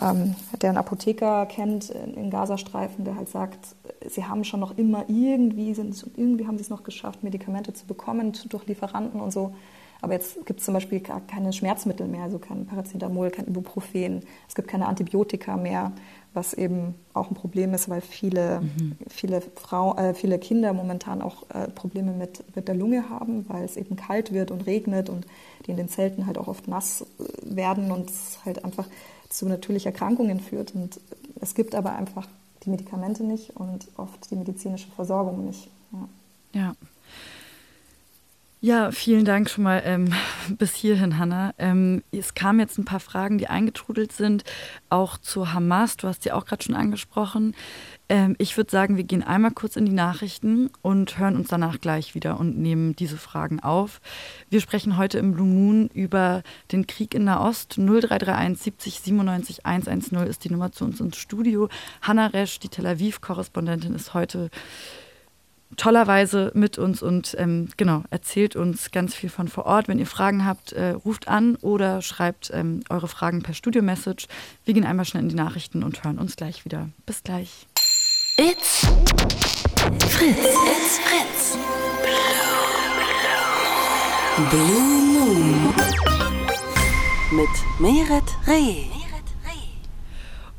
ähm, der einen Apotheker kennt in Gazastreifen, der halt sagt, sie haben schon noch immer irgendwie, sind, irgendwie haben sie es noch geschafft, Medikamente zu bekommen durch Lieferanten und so. Aber jetzt gibt es zum Beispiel gar keine Schmerzmittel mehr, also kein Paracetamol, kein Ibuprofen. Es gibt keine Antibiotika mehr, was eben auch ein Problem ist, weil viele, mhm. viele, Frau, äh, viele Kinder momentan auch äh, Probleme mit, mit der Lunge haben, weil es eben kalt wird und regnet und die in den Zelten halt auch oft nass äh, werden und es halt einfach zu natürlichen Erkrankungen führt. Und es gibt aber einfach die Medikamente nicht und oft die medizinische Versorgung nicht. Ja. ja. Ja, vielen Dank schon mal ähm, bis hierhin, Hanna. Ähm, es kamen jetzt ein paar Fragen, die eingetrudelt sind, auch zu Hamas. Du hast sie auch gerade schon angesprochen. Ähm, ich würde sagen, wir gehen einmal kurz in die Nachrichten und hören uns danach gleich wieder und nehmen diese Fragen auf. Wir sprechen heute im Blue Moon über den Krieg in Nahost. 0331 70 97 110 ist die Nummer zu uns ins Studio. Hanna Resch, die Tel Aviv-Korrespondentin, ist heute tollerweise mit uns und ähm, genau, erzählt uns ganz viel von vor Ort. Wenn ihr Fragen habt, äh, ruft an oder schreibt ähm, eure Fragen per Studio-Message. Wir gehen einmal schnell in die Nachrichten und hören uns gleich wieder. Bis gleich. It's Fritz. It's Fritz. Blue Moon. Mit Meret Reh.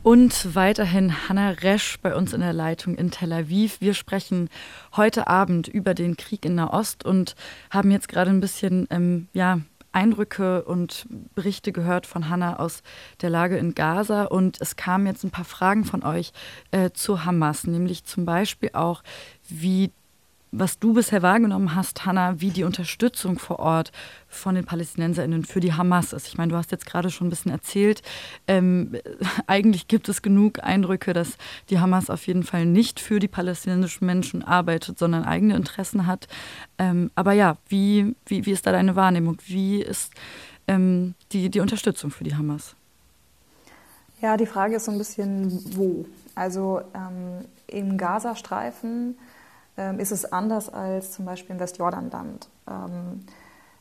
Und weiterhin Hanna Resch bei uns in der Leitung in Tel Aviv. Wir sprechen heute Abend über den Krieg in Nahost und haben jetzt gerade ein bisschen ähm, ja, Eindrücke und Berichte gehört von Hanna aus der Lage in Gaza. Und es kamen jetzt ein paar Fragen von euch äh, zu Hamas, nämlich zum Beispiel auch, wie was du bisher wahrgenommen hast, Hanna, wie die Unterstützung vor Ort von den PalästinenserInnen für die Hamas ist. Ich meine, du hast jetzt gerade schon ein bisschen erzählt, ähm, eigentlich gibt es genug Eindrücke, dass die Hamas auf jeden Fall nicht für die palästinensischen Menschen arbeitet, sondern eigene Interessen hat. Ähm, aber ja, wie, wie, wie ist da deine Wahrnehmung? Wie ist ähm, die, die Unterstützung für die Hamas? Ja, die Frage ist so ein bisschen, wo. Also ähm, im Gazastreifen ähm, ist es anders als zum Beispiel im Westjordanland. Ähm,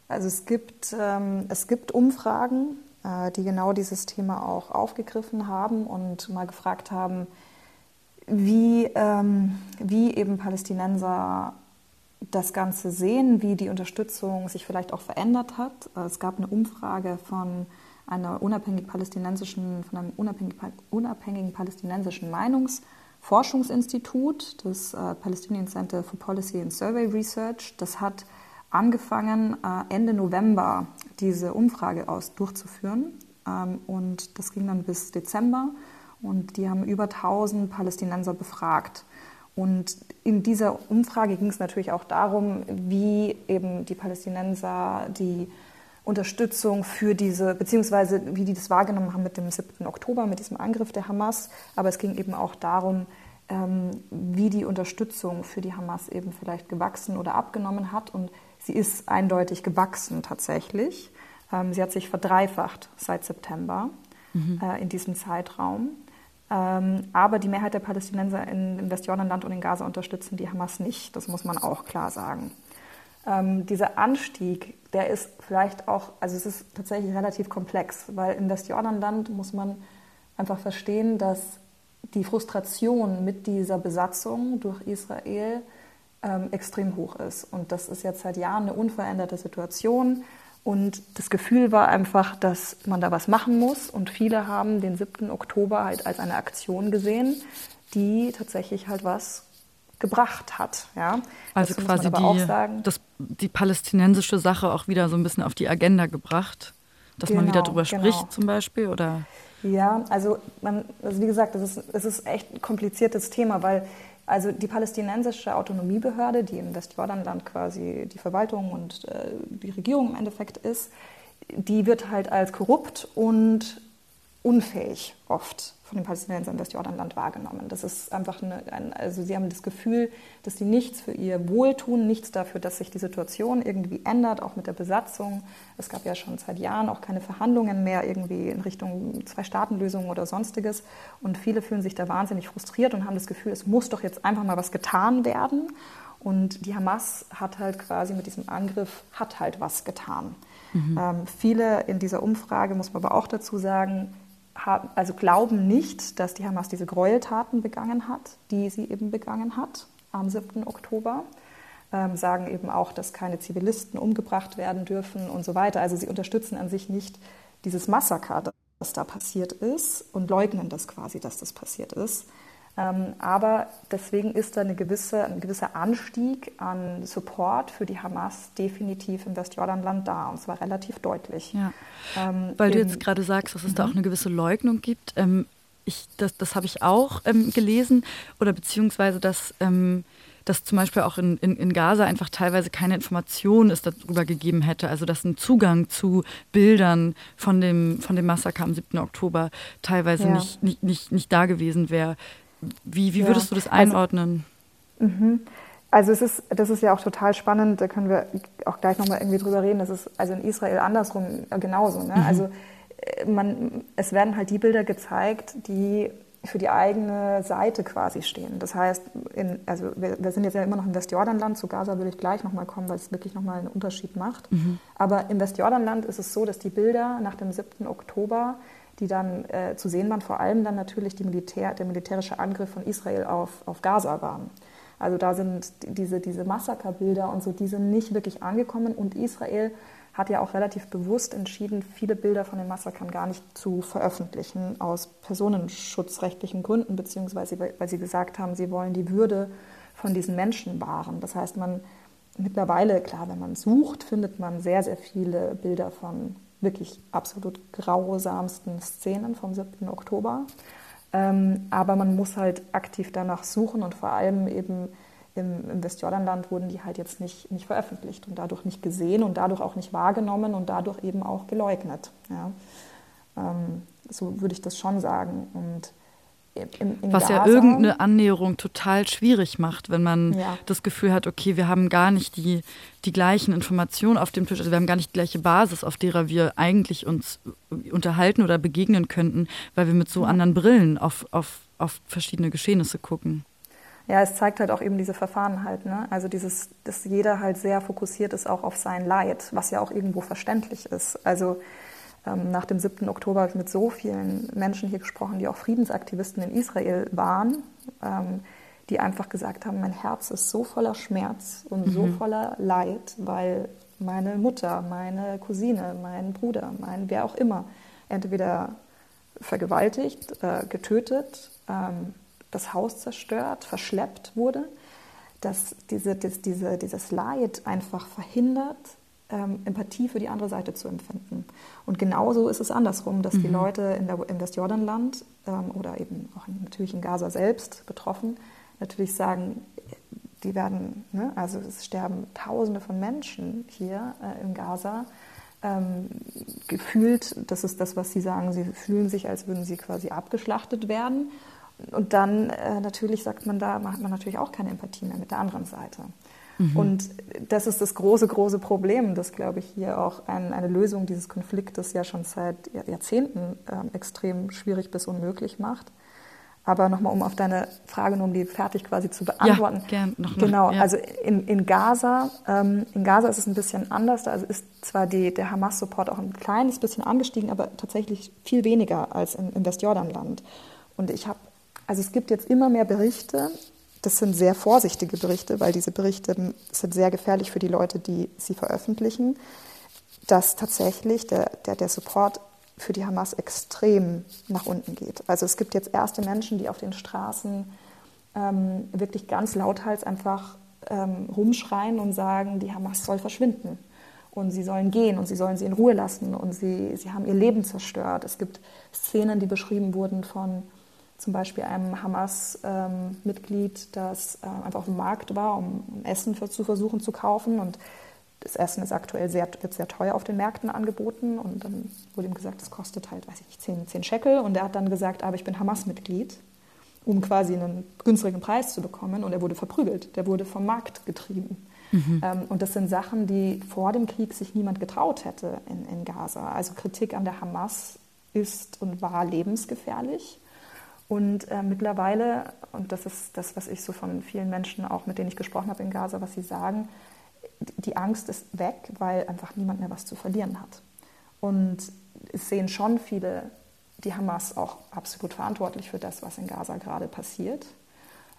also es gibt, ähm, es gibt Umfragen, äh, die genau dieses Thema auch aufgegriffen haben und mal gefragt haben, wie, wie eben Palästinenser das Ganze sehen, wie die Unterstützung sich vielleicht auch verändert hat. Äh, es gab eine Umfrage von einer unabhängigen palästinensischen, von einem unabhängigen, unabhängigen palästinensischen Meinungs- Forschungsinstitut, das äh, Palestinian Center for Policy and Survey Research, das hat angefangen, äh, Ende November diese Umfrage aus durchzuführen. Ähm, und das ging dann bis Dezember. Und die haben über 1000 Palästinenser befragt. Und in dieser Umfrage ging es natürlich auch darum, wie eben die Palästinenser die Unterstützung für diese, beziehungsweise wie die das wahrgenommen haben mit dem 7. Oktober, mit diesem Angriff der Hamas. Aber es ging eben auch darum, ähm, wie die Unterstützung für die Hamas eben vielleicht gewachsen oder abgenommen hat. Und sie ist eindeutig gewachsen tatsächlich. Ähm, sie hat sich verdreifacht seit September mhm. Äh, in diesem Zeitraum. Ähm, aber die Mehrheit der Palästinenser in, Westjordanland und in Gaza unterstützen die Hamas nicht. Das muss man auch klar sagen ähm, dieser Anstieg, der ist vielleicht auch, also es ist tatsächlich relativ komplex, weil in Westjordanland muss man einfach verstehen, dass die Frustration mit dieser Besatzung durch Israel ähm, extrem hoch ist. Und das ist jetzt seit Jahren eine unveränderte Situation. Und das Gefühl war einfach, dass man da was machen muss. Und viele haben den 7. Oktober halt als eine Aktion gesehen, die tatsächlich halt was gebracht hat. Ja? Also Dazu quasi die, das, die palästinensische Sache auch wieder so ein bisschen auf die Agenda gebracht, dass genau, man wieder genau, drüber genau. spricht zum Beispiel oder? Ja, also, man, also wie gesagt, das ist, das ist echt ein kompliziertes Thema, weil also die palästinensische Autonomiebehörde, die im Westjordanland quasi die Verwaltung und äh, die Regierung im Endeffekt ist, die wird halt als korrupt und unfähig oft von den Palästinensern das Jordanland wahrgenommen. Das ist einfach eine, ein, also sie haben das Gefühl, dass sie nichts für ihr Wohl tun, nichts dafür, dass sich die Situation irgendwie ändert, auch mit der Besatzung. Es gab ja schon seit Jahren auch keine Verhandlungen mehr irgendwie in Richtung Zwei-Staaten-Lösung oder sonstiges. Und viele fühlen sich da wahnsinnig frustriert und haben das Gefühl, es muss doch jetzt einfach mal was getan werden. Und die Hamas hat halt quasi mit diesem Angriff, hat halt was getan. Mhm. Ähm, viele in dieser Umfrage, muss man aber auch dazu sagen, also glauben nicht, dass die Hamas diese Gräueltaten begangen hat, die sie eben begangen hat am 7. Oktober. Ähm, sagen eben auch, dass keine Zivilisten umgebracht werden dürfen und so weiter. Also sie unterstützen an sich nicht dieses Massaker, das da passiert ist und leugnen das quasi, dass das passiert ist. Ähm, aber deswegen ist da eine gewisse, ein gewisser Anstieg an Support für die Hamas definitiv im Westjordanland da und zwar relativ deutlich. Ja. Ähm, Weil du jetzt gerade sagst, dass es da auch eine gewisse Leugnung gibt. Ähm, ich, das das habe ich auch ähm, gelesen oder beziehungsweise, dass ähm, dass zum Beispiel auch in, in, in Gaza einfach teilweise keine Information es darüber gegeben hätte. Also dass ein Zugang zu Bildern von dem, von dem Massaker am 7. Oktober teilweise ja. nicht, nicht, nicht, nicht da gewesen wäre. Wie, wie würdest ja. du das also einordnen? Also, mhm. also es ist, das ist ja auch total spannend, da können wir auch gleich nochmal irgendwie drüber reden. Das ist also in Israel andersrum äh, genauso. Ne? Mhm. Also äh, man, es werden halt die Bilder gezeigt, die für die eigene Seite quasi stehen. Das heißt, in, also wir, wir, sind jetzt ja immer noch im Westjordanland, zu Gaza würde ich gleich nochmal kommen, weil es wirklich nochmal einen Unterschied macht. Mhm. Aber im Westjordanland ist es so, dass die Bilder nach dem 7. Oktober die dann äh, zu sehen waren, vor allem dann natürlich die Militär, der militärische Angriff von Israel auf, auf Gaza waren. Also da sind diese, diese Massakerbilder und so, die sind nicht wirklich angekommen und Israel hat ja auch relativ bewusst entschieden, viele Bilder von den Massakern gar nicht zu veröffentlichen, aus personenschutzrechtlichen Gründen, beziehungsweise weil sie gesagt haben, sie wollen die Würde von diesen Menschen wahren. Das heißt, man mittlerweile, klar, wenn man sucht, findet man sehr, sehr viele Bilder von wirklich absolut grausamsten Szenen vom 7. Oktober. Ähm, aber man muss halt aktiv danach suchen und vor allem eben im, im Westjordanland wurden die halt jetzt nicht, nicht veröffentlicht und dadurch nicht gesehen und dadurch auch nicht wahrgenommen und dadurch eben auch geleugnet. Ja. Ähm, so würde ich das schon sagen. Und in, in Was Gaza. ja irgendeine Annäherung total schwierig macht, wenn man ja. das Gefühl hat, okay, wir haben gar nicht die, die gleichen Informationen auf dem Tisch, also wir haben gar nicht die gleiche Basis, auf derer wir eigentlich uns unterhalten oder begegnen könnten, weil wir mit so anderen Brillen auf, auf, auf verschiedene Geschehnisse gucken. Ja, es zeigt halt auch eben diese Verfahrenheit, ne? Also dieses, dass jeder halt sehr fokussiert ist auch auf sein Leid, was ja auch irgendwo verständlich ist. Also nach dem 7. Oktober habe ich mit so vielen Menschen hier gesprochen, die auch Friedensaktivisten in Israel waren, ähm, die einfach gesagt haben, mein Herz ist so voller Schmerz und mhm. so voller Leid, weil meine Mutter, meine Cousine, mein Bruder, mein wer auch immer, entweder vergewaltigt, äh, getötet, ähm, das Haus zerstört, verschleppt wurde, dass diese, das, diese, dieses Leid einfach verhindert, ähm, Empathie für die andere Seite zu empfinden. Und genauso ist es andersrum, dass mhm. die Leute in der, im Westjordanland ähm, oder eben auch natürlich in Gaza selbst betroffen, natürlich sagen, die werden, ne, also es sterben Tausende von Menschen hier äh, in Gaza. Ähm, gefühlt, das ist das, was sie sagen, sie fühlen sich, als würden sie quasi abgeschlachtet werden. Und dann äh, natürlich sagt man da, hat man natürlich auch keine Empathie mehr mit der anderen Seite. Mhm. Und das ist das große, große Problem, das, glaube ich, hier auch ein, eine Lösung dieses Konfliktes ja schon seit Jahrzehnten äh, extrem schwierig bis unmöglich macht. Aber nochmal, um auf deine Frage, nur um die fertig quasi zu beantworten. Ja, gern, noch genau, ja. also in, in Gaza, ähm, in Gaza ist es ein bisschen anders. Da also ist zwar die, der Hamas-Support auch ein kleines bisschen angestiegen, aber tatsächlich viel weniger als im, im Westjordanland. Und ich habe, also es gibt jetzt immer mehr Berichte, das sind sehr vorsichtige Berichte, weil diese Berichte sind sehr gefährlich für die Leute, die sie veröffentlichen, dass tatsächlich der, der, der Support für die Hamas extrem nach unten geht. Also es gibt jetzt erste Menschen, die auf den Straßen ähm, wirklich ganz lauthals einfach ähm, rumschreien und sagen, die Hamas soll verschwinden und sie sollen gehen und sie sollen sie in Ruhe lassen und sie, sie haben ihr Leben zerstört. Es gibt Szenen, die beschrieben wurden von zum Beispiel einem Hamas-Mitglied, das äh, einfach auf dem Markt war, um Essen für, zu versuchen zu kaufen. Und das Essen ist aktuell sehr, wird sehr teuer auf den Märkten angeboten. Und dann wurde ihm gesagt, es kostet halt, weiß ich nicht, 10, 10 Shekel. Und er hat dann gesagt, aber ich bin Hamas-Mitglied, um quasi einen günstigen Preis zu bekommen. Und er wurde verprügelt. Der wurde vom Markt getrieben. Mhm. Ähm, und das sind Sachen, die vor dem Krieg sich niemand getraut hätte in, in Gaza. Also Kritik an der Hamas ist und war lebensgefährlich. Und äh, mittlerweile, und das ist das, was ich so von vielen Menschen, auch mit denen ich gesprochen habe in Gaza, was sie sagen, die Angst ist weg, weil einfach niemand mehr was zu verlieren hat. Und es sehen schon viele die Hamas auch absolut verantwortlich für das, was in Gaza gerade passiert.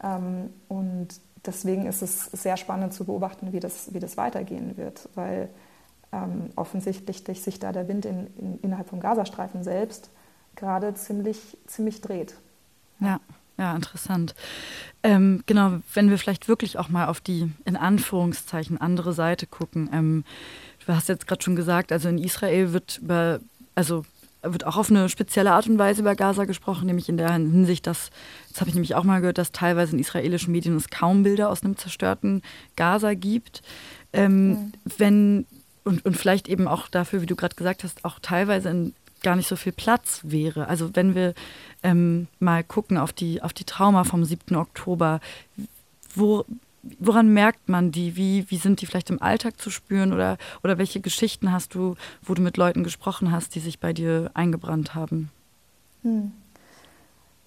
Ähm, und deswegen ist es sehr spannend zu beobachten, wie das, wie das weitergehen wird, weil ähm, offensichtlich sich da der Wind in, in, innerhalb vom Gazastreifen selbst gerade ziemlich, ziemlich dreht. Ja. Ja, interessant. Ähm, genau, wenn wir vielleicht wirklich auch mal auf die in Anführungszeichen andere Seite gucken. Ähm, du hast jetzt gerade schon gesagt, also in Israel wird über, also wird auch auf eine spezielle Art und Weise über Gaza gesprochen, nämlich in der Hinsicht, dass, das habe ich nämlich auch mal gehört, dass teilweise in israelischen Medien es kaum Bilder aus einem zerstörten Gaza gibt. Ähm, mhm. Wenn, und, und vielleicht eben auch dafür, wie du gerade gesagt hast, auch teilweise in, gar nicht so viel Platz wäre. Also wenn wir ähm, mal gucken auf die, auf die Trauma vom 7. Oktober, wo, woran merkt man die? Wie, wie sind die vielleicht im Alltag zu spüren? Oder, oder welche Geschichten hast du, wo du mit Leuten gesprochen hast, die sich bei dir eingebrannt haben? Hm.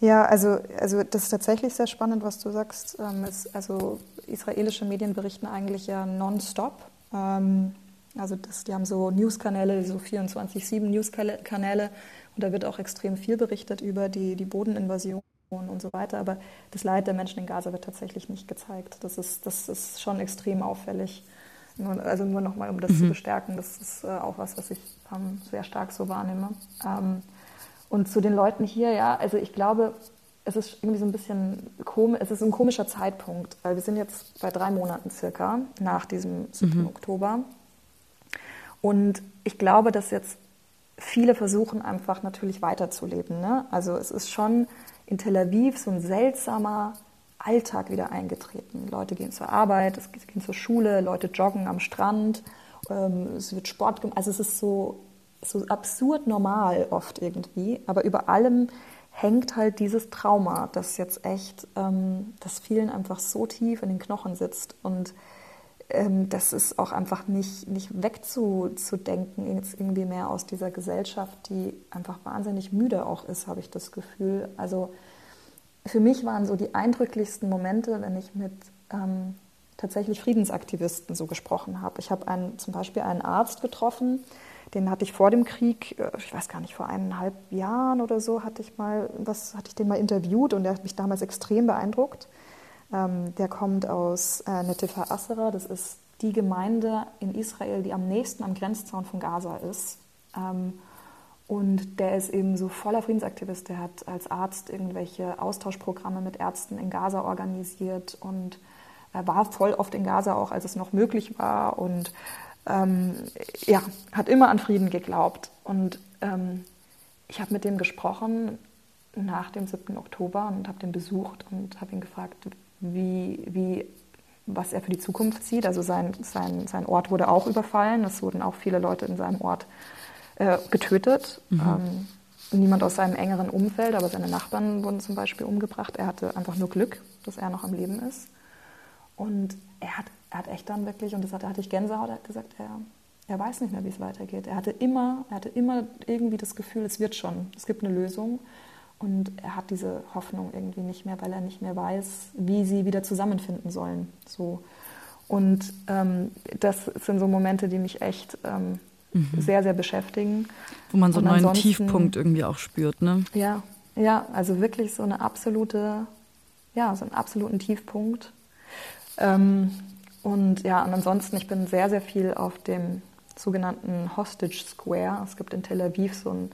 Ja, also, also das ist tatsächlich sehr spannend, was du sagst. Ähm, es, also israelische Medien berichten eigentlich ja nonstop. Ähm, also das, die haben so Newskanäle, so 24-7 Newskanäle und da wird auch extrem viel berichtet über die, die Bodeninvasion und so weiter. Aber das Leid der Menschen in Gaza wird tatsächlich nicht gezeigt. Das ist, das ist schon extrem auffällig. Nur, also nur nochmal, um das mhm. zu bestärken, das ist äh, auch was, was ich ähm, sehr stark so wahrnehme. Ähm, und zu den Leuten hier, ja, also ich glaube, es ist irgendwie so ein bisschen komisch, es ist ein komischer Zeitpunkt, weil wir sind jetzt bei drei Monaten circa nach diesem 7. Mhm. Oktober. Und ich glaube, dass jetzt viele versuchen einfach natürlich weiterzuleben. Ne? Also es ist schon in Tel Aviv so ein seltsamer Alltag wieder eingetreten. Leute gehen zur Arbeit, es gehen zur Schule, Leute joggen am Strand, ähm, es wird Sport gemacht. Also es ist so, so absurd normal oft irgendwie, aber über allem hängt halt dieses Trauma, das jetzt echt, ähm, das vielen einfach so tief in den Knochen sitzt und das ist auch einfach nicht, nicht wegzudenken, jetzt irgendwie mehr aus dieser Gesellschaft, die einfach wahnsinnig müde auch ist, habe ich das Gefühl. Also für mich waren so die eindrücklichsten Momente, wenn ich mit ähm, tatsächlich Friedensaktivisten so gesprochen habe. Ich habe einen, zum Beispiel einen Arzt getroffen, den hatte ich vor dem Krieg, äh, ich weiß gar nicht, vor eineinhalb Jahren oder so, hatte ich mal, was hatte ich den mal interviewt und der hat mich damals extrem beeindruckt. Ähm, der kommt aus äh, Netifa Asera, das ist die Gemeinde in Israel, die am nächsten am Grenzzaun von Gaza ist. Ähm, und der ist eben so voller Friedensaktivist. Der hat als Arzt irgendwelche Austauschprogramme mit Ärzten in Gaza organisiert und er war voll oft in Gaza auch, als es noch möglich war. Und ähm, ja, hat immer an Frieden geglaubt. Und ähm, ich habe mit dem gesprochen nach dem 7. Oktober und habe den besucht und habe ihn gefragt, wie, wie, was er für die Zukunft sieht. Also sein, sein, sein Ort wurde auch überfallen. Es wurden auch viele Leute in seinem Ort äh, getötet. Mhm. Ähm, niemand aus seinem engeren Umfeld, aber seine Nachbarn wurden zum Beispiel umgebracht. Er hatte einfach nur Glück, dass er noch am Leben ist. Und er hat, er hat echt dann wirklich, und das hatte, hatte ich Gänsehaut, er hat gesagt, er, er weiß nicht mehr, wie es weitergeht. Er hatte, immer, er hatte immer irgendwie das Gefühl, es wird schon, es gibt eine Lösung. Und er hat diese Hoffnung irgendwie nicht mehr, weil er nicht mehr weiß, wie sie wieder zusammenfinden sollen. So. Und ähm, das sind so Momente, die mich echt ähm, mhm. sehr, sehr beschäftigen. Wo man so einen neuen Tiefpunkt irgendwie auch spürt, ne? Ja, ja, also wirklich so eine absolute, ja, so einen absoluten Tiefpunkt. Ähm, und ja, und ansonsten, ich bin sehr, sehr viel auf dem sogenannten Hostage Square. Es gibt in Tel Aviv so ein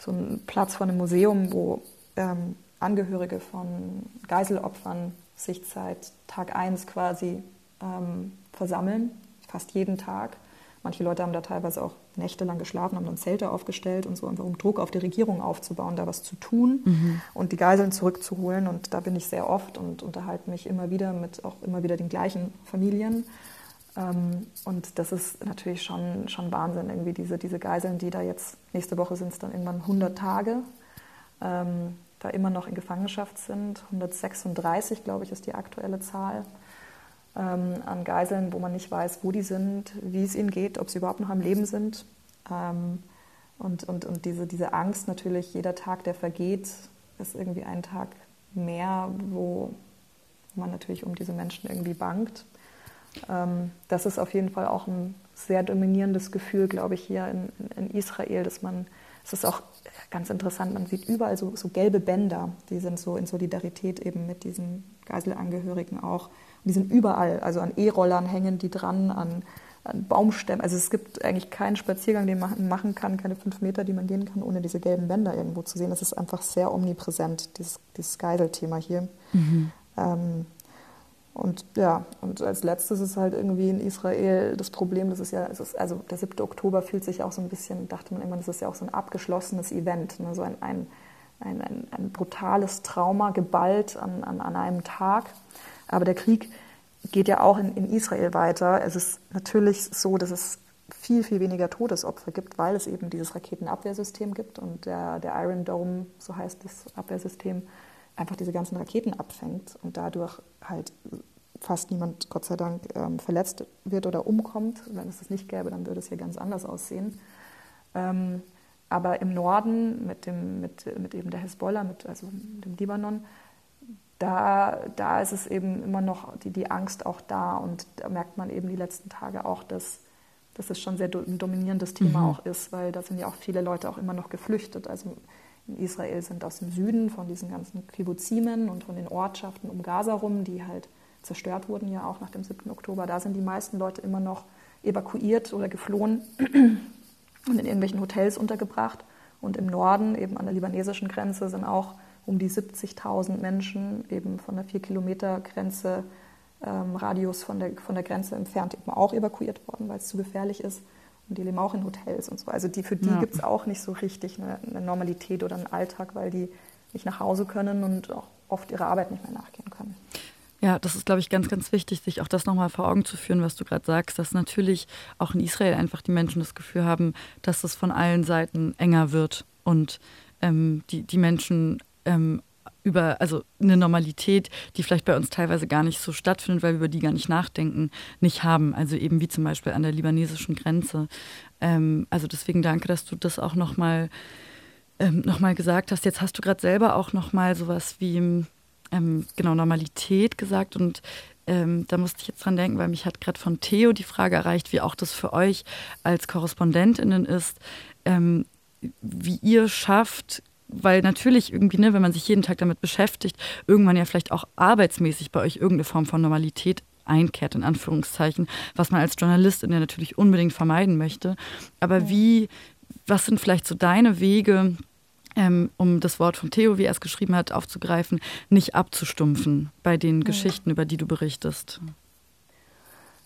so ein Platz von einem Museum, wo ähm, Angehörige von Geiselopfern sich seit Tag 1 quasi ähm, versammeln, fast jeden Tag. Manche Leute haben da teilweise auch nächtelang geschlafen, haben dann Zelte aufgestellt und so, einfach um Druck auf die Regierung aufzubauen, da was zu tun mhm. und die Geiseln zurückzuholen. Und da bin ich sehr oft und unterhalte mich immer wieder mit auch immer wieder den gleichen Familien. Ähm, und das ist natürlich schon, schon Wahnsinn, irgendwie diese, diese Geiseln, die da jetzt, nächste Woche sind es dann irgendwann 100 Tage, ähm, da immer noch in Gefangenschaft sind. 136, glaube ich, ist die aktuelle Zahl ähm, an Geiseln, wo man nicht weiß, wo die sind, wie es ihnen geht, ob sie überhaupt noch am Leben sind. Ähm, und und, und diese, diese Angst natürlich, jeder Tag, der vergeht, ist irgendwie ein Tag mehr, wo man natürlich um diese Menschen irgendwie bangt. Ähm, das ist auf jeden Fall auch ein sehr dominierendes Gefühl, glaube ich, hier in, in Israel, dass man, es ist auch ganz interessant, man sieht überall so, so, gelbe Bänder, die sind so in Solidarität eben mit diesen Geiselangehörigen auch. Und die sind überall, also an E-Rollern hängen die dran, an, an, Baumstämmen. Also es gibt eigentlich keinen Spaziergang, den man machen kann, keine fünf Meter, die man gehen kann, ohne diese gelben Bänder irgendwo zu sehen. Das ist einfach sehr omnipräsent, dieses, dieses Geiselthema hier. Mhm. Ähm, und ja, und als letztes ist halt irgendwie in Israel das Problem, das ist ja, ist, also der 7. Oktober fühlt sich auch so ein bisschen, dachte man irgendwann, das ist ja auch so ein abgeschlossenes Event, ne? so ein, ein, ein, ein, ein brutales Trauma geballt an, an, an einem Tag. Aber der Krieg geht ja auch in, in Israel weiter. Es ist natürlich so, dass es viel, viel weniger Todesopfer gibt, weil es eben dieses Raketenabwehrsystem gibt und der, der Iron Dome, so heißt das Abwehrsystem, einfach diese ganzen Raketen abfängt und dadurch halt fast niemand, Gott sei Dank, ähm, verletzt wird oder umkommt. Wenn es das nicht gäbe, dann würde es hier ganz anders aussehen. Ähm, aber im Norden mit, dem, mit, mit eben der Hezbollah, mit, also dem Libanon, da, da ist es eben immer noch die, die Angst auch da. Und da merkt man eben die letzten Tage auch, dass, dass es schon sehr ein dominierendes Thema mhm. auch ist, weil da sind ja auch viele Leute auch immer noch geflüchtet. Also in Israel sind aus dem Süden von diesen ganzen Kibbuzimen und von den Ortschaften um Gaza rum, die halt zerstört wurden, ja auch nach dem 7. Oktober, da sind die meisten Leute immer noch evakuiert oder geflohen und in irgendwelchen Hotels untergebracht. Und im Norden, eben an der libanesischen Grenze, sind auch um die 70.000 Menschen eben von der 4-Kilometer-Grenze, ähm, Radius von der, von der Grenze entfernt, eben auch evakuiert worden, weil es zu gefährlich ist. Und die leben auch in Hotels und so. Also die, für die ja. gibt es auch nicht so richtig eine, eine, Normalität oder einen Alltag, weil die nicht nach Hause können und auch oft ihrer Arbeit nicht mehr nachgehen können. Ja, das ist, glaube ich, ganz, ganz wichtig, sich auch das nochmal vor Augen zu führen, was du gerade sagst, dass natürlich auch in Israel einfach die Menschen das Gefühl haben, dass es von allen Seiten enger wird und ähm, die, die Menschen ähm, über, also eine Normalität, die vielleicht bei uns teilweise gar nicht so stattfindet, weil wir über die gar nicht nachdenken, nicht haben. Also eben wie zum Beispiel an der libanesischen Grenze. Ähm, also deswegen danke, dass du das auch nochmal ähm, noch gesagt hast. Jetzt hast du gerade selber auch nochmal sowas wie ähm, genau Normalität gesagt und ähm, da musste ich jetzt dran denken, weil mich hat gerade von Theo die Frage erreicht, wie auch das für euch als Korrespondentinnen ist, ähm, wie ihr schafft, weil natürlich irgendwie, ne, wenn man sich jeden Tag damit beschäftigt, irgendwann ja vielleicht auch arbeitsmäßig bei euch irgendeine Form von Normalität einkehrt, in Anführungszeichen, was man als Journalistin ja natürlich unbedingt vermeiden möchte. Aber wie, was sind vielleicht so deine Wege, ähm, um das Wort von Theo, wie er es geschrieben hat, aufzugreifen, nicht abzustumpfen bei den Geschichten, über die du berichtest?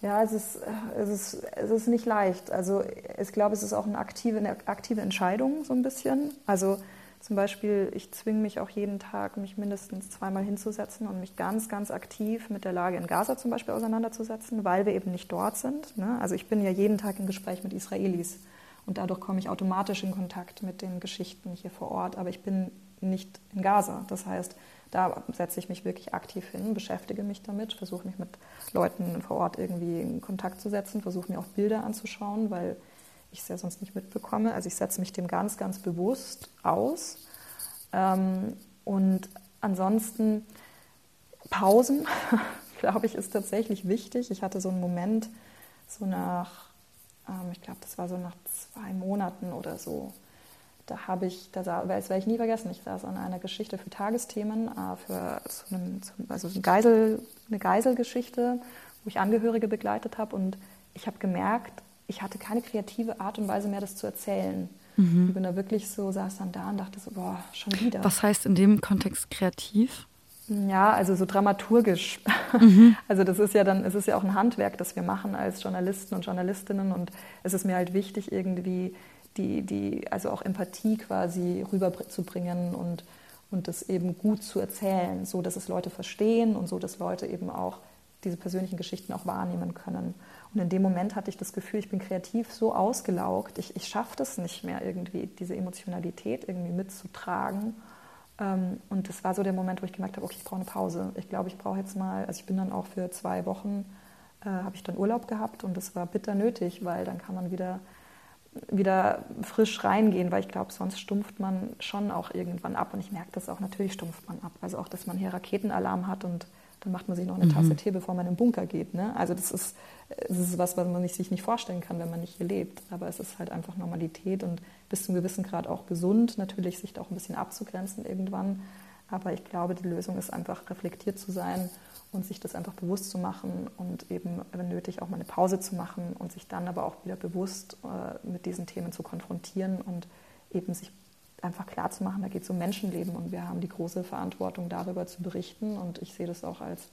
Ja, es ist, es, ist, es ist nicht leicht. Also ich glaube, es ist auch eine aktive, eine aktive Entscheidung, so ein bisschen. Also zum Beispiel, ich zwinge mich auch jeden Tag, mich mindestens zweimal hinzusetzen und mich ganz, ganz aktiv mit der Lage in Gaza zum Beispiel auseinanderzusetzen, weil wir eben nicht dort sind. Ne? Also ich bin ja jeden Tag im Gespräch mit Israelis und dadurch komme ich automatisch in Kontakt mit den Geschichten hier vor Ort, aber ich bin nicht in Gaza. Das heißt, da setze ich mich wirklich aktiv hin, beschäftige mich damit, versuche mich mit Leuten vor Ort irgendwie in Kontakt zu setzen, versuche mir auch Bilder anzuschauen, weil ich es ja sonst nicht mitbekomme. Also ich setze mich dem ganz, ganz bewusst aus. Ähm, und ansonsten Pausen, glaube ich, ist tatsächlich wichtig. Ich hatte so einen Moment, so nach, ähm, ich glaube, das war so nach zwei Monaten oder so. Da habe ich, das werde ich nie vergessen, ich saß an einer Geschichte für Tagesthemen, äh, für so einen, also eine, Geisel, eine Geiselgeschichte, wo ich Angehörige begleitet habe. Und ich habe gemerkt, ich hatte keine kreative Art und Weise mehr, das zu erzählen. Mhm. Ich bin da wirklich so, saß dann da und dachte so, boah, schon wieder. Was heißt in dem Kontext kreativ? Ja, also so dramaturgisch. Mhm. Also das ist ja dann, es ist ja auch ein Handwerk, das wir machen als Journalisten und Journalistinnen und es ist mir halt wichtig, irgendwie die, die, also auch Empathie quasi rüberzubringen und, und das eben gut zu erzählen, so dass es Leute verstehen und so, dass Leute eben auch diese persönlichen Geschichten auch wahrnehmen können. Und in dem Moment hatte ich das Gefühl, ich bin kreativ so ausgelaugt, ich, ich schaffe das nicht mehr irgendwie, diese Emotionalität irgendwie mitzutragen. Ähm, und das war so der Moment, wo ich gemerkt habe, okay, ich brauche eine Pause. Ich glaube, ich brauche jetzt mal, also ich bin dann auch für zwei Wochen, äh, habe ich dann Urlaub gehabt und das war bitter nötig, weil dann kann man wieder wieder frisch reingehen, weil ich glaube, sonst stumpft man schon auch irgendwann ab. Und ich merke das auch, natürlich stumpft man ab. Also auch, dass man hier Raketenalarm hat und dann macht man sich noch eine Tasse mhm. Tee, bevor man im Bunker geht. Ne? Also das ist, das ist was, was man sich nicht vorstellen kann, wenn man nicht hier lebt. Aber es ist halt einfach Normalität und bis zu einem gewissen Grad auch gesund, natürlich sich da auch ein bisschen abzugrenzen irgendwann. Aber ich glaube, die Lösung ist einfach reflektiert zu sein und sich das einfach bewusst zu machen und eben, wenn nötig, auch mal eine Pause zu machen und sich dann aber auch wieder bewusst äh, mit diesen Themen zu konfrontieren und eben sich einfach klar zu machen, da geht es um Menschenleben und wir haben die große Verantwortung, darüber zu berichten. Und ich sehe das auch als,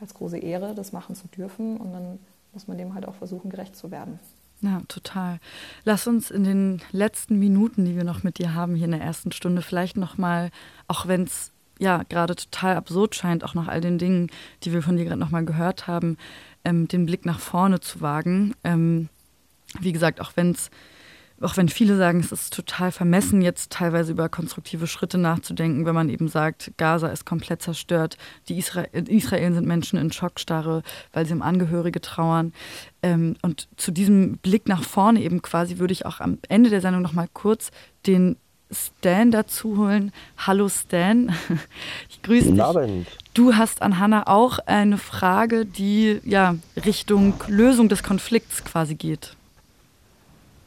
als große Ehre, das machen zu dürfen. Und dann muss man dem halt auch versuchen, gerecht zu werden. Ja, total. Lass uns in den letzten Minuten, die wir noch mit dir haben hier in der ersten Stunde, vielleicht noch mal, auch wenn es ja gerade total absurd scheint, auch nach all den Dingen, die wir von dir gerade noch mal gehört haben, ähm, den Blick nach vorne zu wagen. Ähm, wie gesagt, auch wenn es auch wenn viele sagen, es ist total vermessen, jetzt teilweise über konstruktive Schritte nachzudenken, wenn man eben sagt, Gaza ist komplett zerstört, die Isra Israel sind Menschen in Schockstarre, weil sie um Angehörige trauern. Ähm, und zu diesem Blick nach vorne eben quasi würde ich auch am Ende der Sendung nochmal kurz den Stan dazu holen. Hallo Stan, ich grüße Guten dich. Abend. Du hast an Hanna auch eine Frage, die ja Richtung Lösung des Konflikts quasi geht.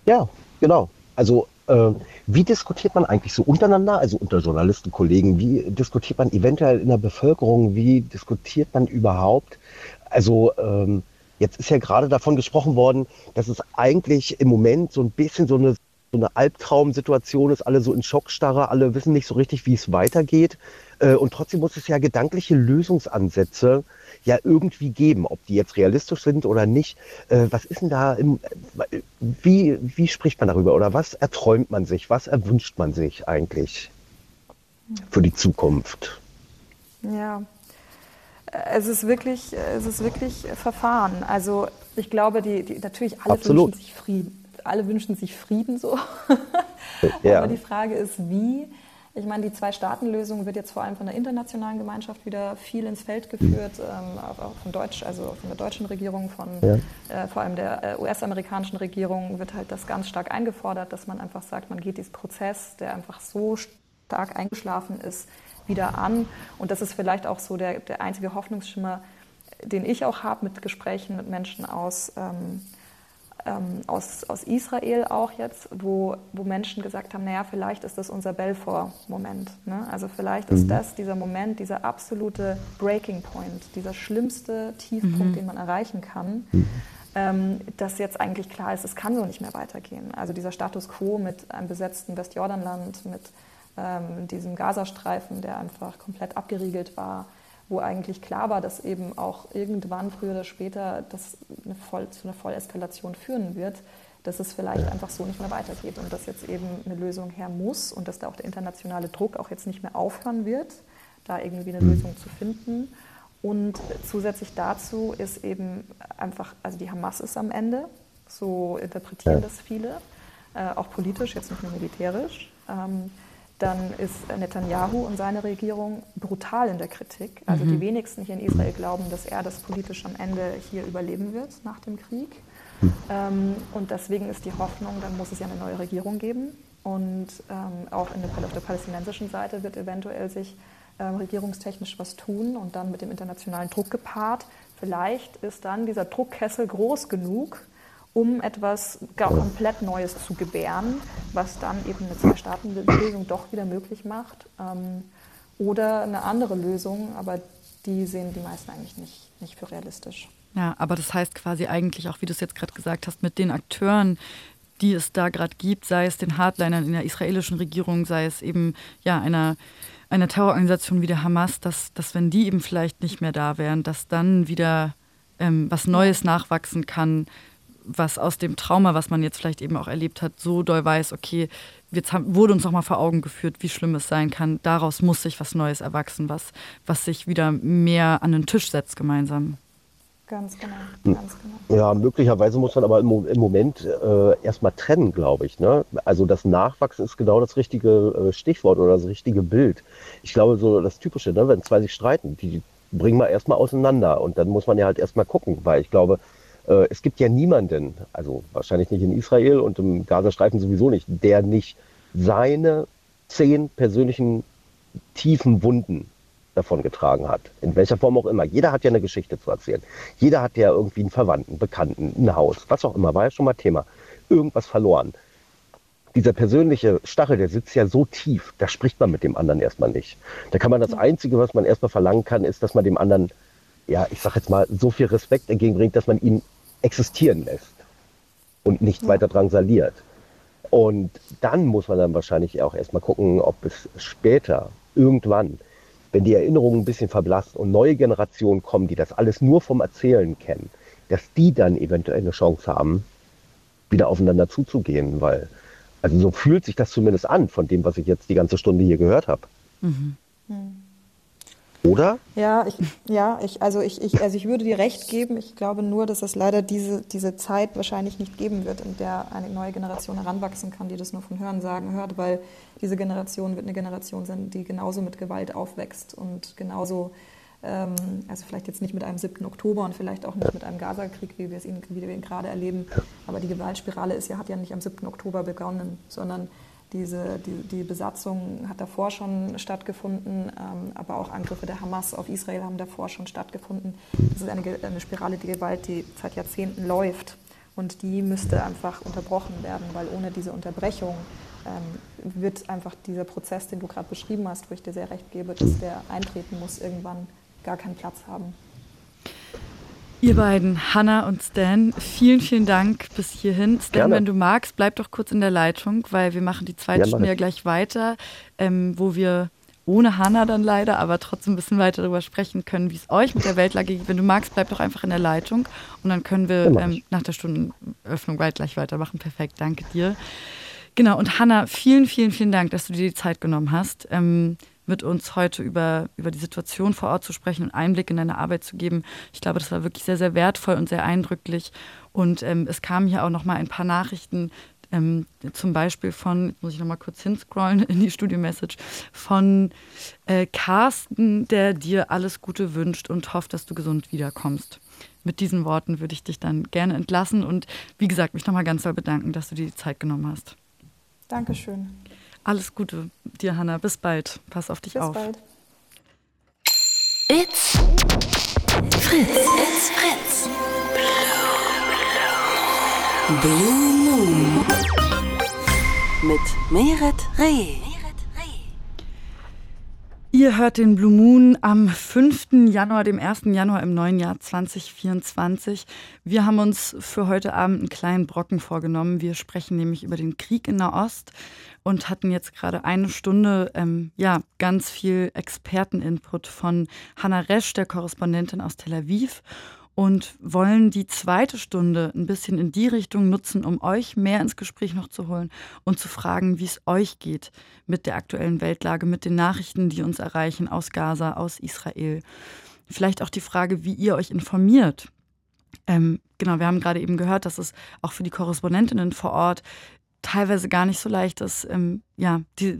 Ja, genau. Also äh, wie diskutiert man eigentlich so untereinander, also unter Journalisten, Kollegen, wie diskutiert man eventuell in der Bevölkerung, wie diskutiert man überhaupt? Also ähm, jetzt ist ja gerade davon gesprochen worden, dass es eigentlich im Moment so ein bisschen so eine so eine Albtraumsituation ist, alle so in Schockstarre, alle wissen nicht so richtig, wie es weitergeht. Äh, und trotzdem muss es ja gedankliche Lösungsansätze ja irgendwie geben, ob die jetzt realistisch sind oder nicht. Äh, was ist denn da, im, wie, wie spricht man darüber oder was erträumt man sich, was erwünscht man sich eigentlich für die Zukunft? Ja, es ist wirklich, es ist wirklich Verfahren. Also ich glaube, die, die natürlich alle Absolut. wünschen sich Frieden alle wünschen sich Frieden so. ja. Aber die Frage ist, wie. Ich meine, die Zwei-Staaten-Lösung wird jetzt vor allem von der internationalen Gemeinschaft wieder viel ins Feld geführt, ähm, auch von Deutsch, also von der deutschen Regierung, von ja. äh, vor allem der äh, US-amerikanischen Regierung wird halt das ganz stark eingefordert, dass man einfach sagt, man geht diesen Prozess, der einfach so stark eingeschlafen ist, wieder an. Und das ist vielleicht auch so der, der einzige Hoffnungsschimmer, den ich auch habe mit Gesprächen mit Menschen aus ähm, ähm, aus, aus Israel auch jetzt, wo, wo Menschen gesagt haben, naja, vielleicht ist das unser Belfort-Moment. Ne? Also vielleicht ist mhm. das dieser Moment, dieser absolute Breaking Point, dieser schlimmste Tiefpunkt, mhm. den man erreichen kann. Mhm. Ähm, dass jetzt eigentlich klar ist, es kann so nicht mehr weitergehen. Also dieser Status quo mit einem besetzten Westjordanland, mit ähm, diesem Gazastreifen, der einfach komplett abgeriegelt war, wo eigentlich klar war, dass eben auch irgendwann früher oder später das eine Voll, zu einer Volleskalation führen wird, dass es vielleicht einfach so nicht mehr weitergeht und dass jetzt eben eine Lösung her muss und dass da auch der internationale Druck auch jetzt nicht mehr aufhören wird, da irgendwie eine mhm. Lösung zu finden. Und zusätzlich dazu ist eben einfach, also die Hamas ist am Ende, so interpretieren das viele, äh, auch politisch, jetzt nicht nur militärisch. Ähm, dann ist Netanyahu und seine Regierung brutal in der Kritik. Also mhm. die wenigsten hier in Israel glauben, dass er das politisch am Ende hier überleben wird nach dem Krieg. Mhm. Ähm, und deswegen ist die Hoffnung, dann muss es ja eine neue Regierung geben. Und ähm, auch der, auf der palästinensischen Seite wird eventuell sich ähm, regierungstechnisch was tun und dann mit dem internationalen Druck gepaart. Vielleicht ist dann dieser Druckkessel groß genug, um etwas komplett Neues zu gebären, was dann eben eine Zwei-Staaten-Lösung doch wieder möglich macht. Ähm, oder eine andere Lösung, aber die sehen die meisten eigentlich nicht, nicht für realistisch. Ja, aber das heißt quasi eigentlich auch, wie du es jetzt gerade gesagt hast, mit den Akteuren, die es da gerade gibt, sei es den Hardlinern in der israelischen Regierung, sei es eben ja einer, einer Terrororganisation wie der Hamas, dass, dass wenn die eben vielleicht nicht mehr da wären, dass dann wieder ähm, was Neues nachwachsen kann, was aus dem Trauma, was man jetzt vielleicht eben auch erlebt hat, so doll weiß, okay, jetzt haben, wurde uns auch mal vor Augen geführt, wie schlimm es sein kann. Daraus muss sich was Neues erwachsen, was, was sich wieder mehr an den Tisch setzt gemeinsam. Ganz genau, ganz genau. Ja, möglicherweise muss man aber im, im Moment äh, erstmal trennen, glaube ich. Ne? Also das Nachwachsen ist genau das richtige äh, Stichwort oder das richtige Bild. Ich glaube, so das Typische, ne? wenn zwei sich streiten, die bringen wir erstmal auseinander und dann muss man ja halt erstmal gucken, weil ich glaube, Äh, es gibt ja niemanden, also wahrscheinlich nicht in Israel und im Gazastreifen sowieso nicht, der nicht seine zehn persönlichen tiefen Wunden davon getragen hat. In welcher Form auch immer. Jeder hat ja eine Geschichte zu erzählen. Jeder hat ja irgendwie einen Verwandten, Bekannten, ein Haus, was auch immer, war ja schon mal Thema. Irgendwas verloren. Dieser persönliche Stachel, der sitzt ja so tief, da spricht man mit dem anderen erstmal nicht. Da kann man das Einzige, was man erstmal verlangen kann, ist, dass man dem anderen, ja, ich sag jetzt mal, so viel Respekt entgegenbringt, dass man ihn existieren lässt und nicht ja. weiter drangsaliert. Und dann muss man dann wahrscheinlich auch erstmal gucken, ob es später, irgendwann, wenn die Erinnerungen ein bisschen verblassen und neue Generationen kommen, die das alles nur vom Erzählen kennen, dass die dann eventuell eine Chance haben, wieder aufeinander zuzugehen, weil, also so fühlt sich das zumindest an von dem, was ich jetzt die ganze Stunde hier gehört habe. Mhm. Mhm. Oder? Ja, ich, ja ich, also, ich, ich, also ich würde dir recht geben. Ich glaube nur, dass es leider diese, diese Zeit wahrscheinlich nicht geben wird, in der eine neue Generation heranwachsen kann, die das nur von Hörensagen hört, weil diese Generation wird eine Generation sein, die genauso mit Gewalt aufwächst und genauso, ähm, also vielleicht jetzt nicht mit einem 7. Oktober und vielleicht auch nicht mit einem Gaza-Krieg, wie wir, es ihn, wie wir ihn gerade erleben, aber die Gewaltspirale ist ja, hat ja nicht am 7. Oktober begonnen, sondern diese, die, die Besatzung hat davor schon stattgefunden, ähm, aber auch Angriffe der Hamas auf Israel haben davor schon stattgefunden. Das ist eine, eine Spirale der Gewalt, die seit Jahrzehnten läuft. Und die müsste einfach unterbrochen werden, weil ohne diese Unterbrechung ähm, wird einfach dieser Prozess, den du gerade beschrieben hast, wo ich dir sehr recht gebe, dass der eintreten muss, irgendwann gar keinen Platz haben. Ihr beiden, Hanna und Stan, vielen, vielen Dank bis hierhin. Stan, Gerne. wenn du magst, bleib doch kurz in der Leitung, weil wir machen die zweite ja, Stunde ja gleich weiter, ähm, wo wir ohne Hanna dann leider, aber trotzdem ein bisschen weiter darüber sprechen können, wie es euch mit der Weltlage geht. Wenn du magst, bleib doch einfach in der Leitung und dann können wir ähm, nach der Stundenöffnung gleich weitermachen. Perfekt, danke dir. Genau, und Hanna, vielen, vielen, vielen Dank, dass du dir die Zeit genommen hast. Ähm, mit uns heute über, über die Situation vor Ort zu sprechen und Einblick in deine Arbeit zu geben. Ich glaube, das war wirklich sehr, sehr wertvoll und sehr eindrücklich. Und ähm, es kamen hier auch noch mal ein paar Nachrichten, ähm, zum Beispiel von, muss ich noch mal kurz hinscrollen in die Studio-Message, von äh, Carsten, der dir alles Gute wünscht und hofft, dass du gesund wiederkommst. Mit diesen Worten würde ich dich dann gerne entlassen und wie gesagt, mich nochmal ganz doll bedanken, dass du dir die Zeit genommen hast. Dankeschön. Alles Gute dir, Hanna. Bis bald. Pass auf dich Bis auf. Bis bald. It's Fritz. It's Fritz. Blue Moon. Mit Meret Reh. Ihr hört den Blue Moon am 5. Januar, dem 1. Januar im neuen Jahr 2024. Wir haben uns für heute Abend einen kleinen Brocken vorgenommen. Wir sprechen nämlich über den Krieg in Nahost und hatten jetzt gerade eine Stunde ähm, ja, ganz viel Experteninput von Hannah Resch, der Korrespondentin aus Tel Aviv und wollen die zweite Stunde ein bisschen in die Richtung nutzen, um euch mehr ins Gespräch noch zu holen und zu fragen, wie es euch geht mit der aktuellen Weltlage, mit den Nachrichten, die uns erreichen aus Gaza, aus Israel. Vielleicht auch die Frage, wie ihr euch informiert. Ähm, genau, wir haben gerade eben gehört, dass es auch für die Korrespondentinnen vor Ort teilweise gar nicht so leicht ist, ähm, ja, die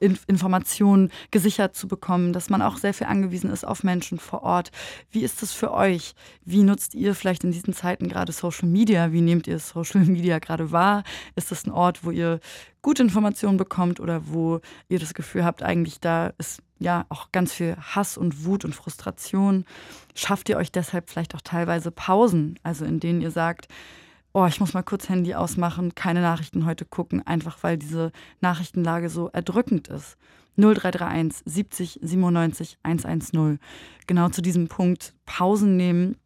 Informationen gesichert zu bekommen, dass man auch sehr viel angewiesen ist auf Menschen vor Ort. Wie ist das für euch? Wie nutzt ihr vielleicht in diesen Zeiten gerade Social Media? Wie nehmt ihr Social Media gerade wahr? Ist das ein Ort, wo ihr gute Informationen bekommt oder wo ihr das Gefühl habt, eigentlich da ist ja auch ganz viel Hass und Wut und Frustration? Schafft ihr euch deshalb vielleicht auch teilweise Pausen, also in denen ihr sagt, oh, ich muss mal kurz Handy ausmachen, keine Nachrichten heute gucken, einfach weil diese Nachrichtenlage so erdrückend ist. 0331 70 97 110. Genau zu diesem Punkt Pausen nehmen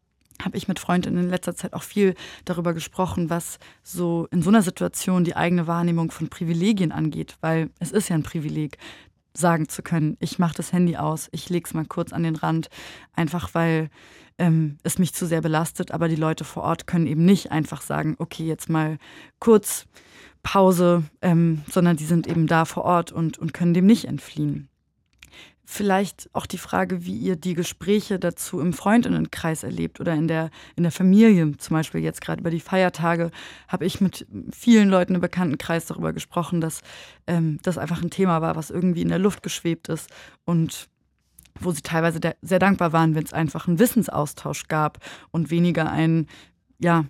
habe ich mit Freundinnen in letzter Zeit auch viel darüber gesprochen, was so in so einer Situation die eigene Wahrnehmung von Privilegien angeht, weil es ist ja ein Privileg, sagen zu können, ich mache das Handy aus, ich lege es mal kurz an den Rand, einfach weil ähm, es mich zu sehr belastet. Aber die Leute vor Ort können eben nicht einfach sagen, okay, jetzt mal kurz Pause, ähm, sondern die sind eben da vor Ort und, und können dem nicht entfliehen. Vielleicht auch die Frage, wie ihr die Gespräche dazu im Freundinnenkreis erlebt oder in der, in der Familie. Zum Beispiel jetzt gerade über die Feiertage habe ich mit vielen Leuten im Bekanntenkreis darüber gesprochen, dass ähm, das einfach ein Thema war, was irgendwie in der Luft geschwebt ist und wo sie teilweise sehr dankbar waren, wenn es einfach einen Wissensaustausch gab und weniger ein ja,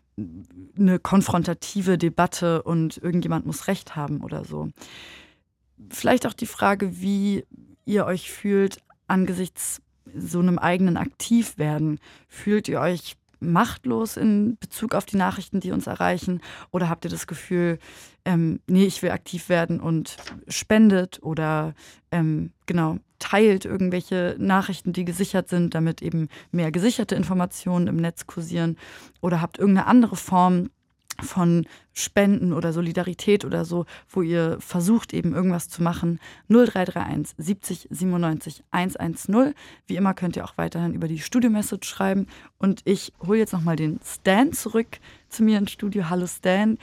eine konfrontative Debatte und irgendjemand muss Recht haben oder so. Vielleicht auch die Frage, wie ihr euch fühlt angesichts so einem eigenen Aktivwerden. Fühlt ihr euch machtlos in Bezug auf die Nachrichten, die uns erreichen? Oder habt ihr das Gefühl, ähm, nee, ich will aktiv werden und spendet oder ähm, genau teilt irgendwelche Nachrichten, die gesichert sind, damit eben mehr gesicherte Informationen im Netz kursieren? Oder habt irgendeine andere Form von Spenden oder Solidarität oder so, wo ihr versucht eben irgendwas zu machen. 0331 70 97 110. Wie immer könnt ihr auch weiterhin über die Studio-Message schreiben. Und ich hole jetzt nochmal den Stan zurück zu mir ins Studio. Hallo Stan.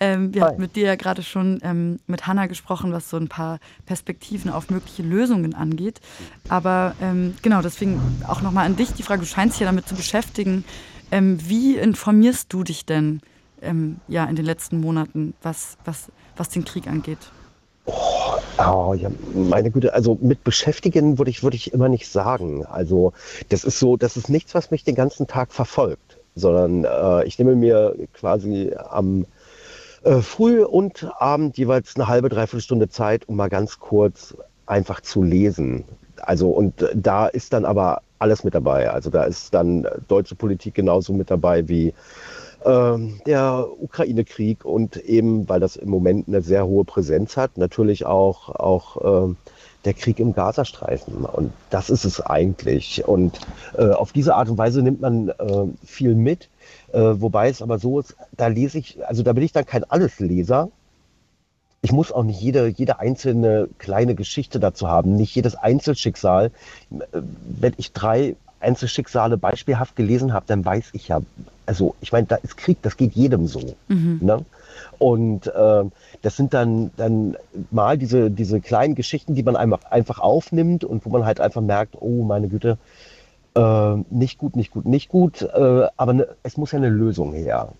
Ähm, wir haben mit dir ja gerade schon ähm, mit Hanna gesprochen, was so ein paar Perspektiven auf mögliche Lösungen angeht. Aber ähm, genau, deswegen auch nochmal an dich die Frage, du scheinst dich ja damit zu beschäftigen. Ähm, wie informierst du dich denn? Ähm, ja, in den letzten Monaten, was, was, was den Krieg angeht? Oh, oh, ja, meine Güte, also mit beschäftigen würde ich, würde ich immer nicht sagen. Also das ist so, das ist nichts, was mich den ganzen Tag verfolgt, sondern äh, ich nehme mir quasi am äh, Früh und Abend jeweils eine halbe, dreiviertel Stunde Zeit, um mal ganz kurz einfach zu lesen. Also und da ist dann aber alles mit dabei. Also da ist dann deutsche Politik genauso mit dabei wie der Ukraine-Krieg und eben, weil das im Moment eine sehr hohe Präsenz hat, natürlich auch, auch äh, der Krieg im Gazastreifen. Und das ist es eigentlich. Und äh, auf diese Art und Weise nimmt man äh, viel mit. Äh, wobei es aber so ist, da lese ich, also da bin ich dann kein Allesleser. Ich muss auch nicht jede, jede einzelne kleine Geschichte dazu haben, nicht jedes Einzelschicksal. Äh, wenn ich drei Einzelschicksale beispielhaft gelesen habe, dann weiß ich ja, also ich meine, da ist Krieg, das geht jedem so. Mhm. Ne? Und äh, das sind dann, dann mal diese, diese kleinen Geschichten, die man einfach, einfach aufnimmt und wo man halt einfach merkt, oh meine Güte, äh, nicht gut, nicht gut, nicht gut, äh, aber ne, es muss ja eine Lösung her.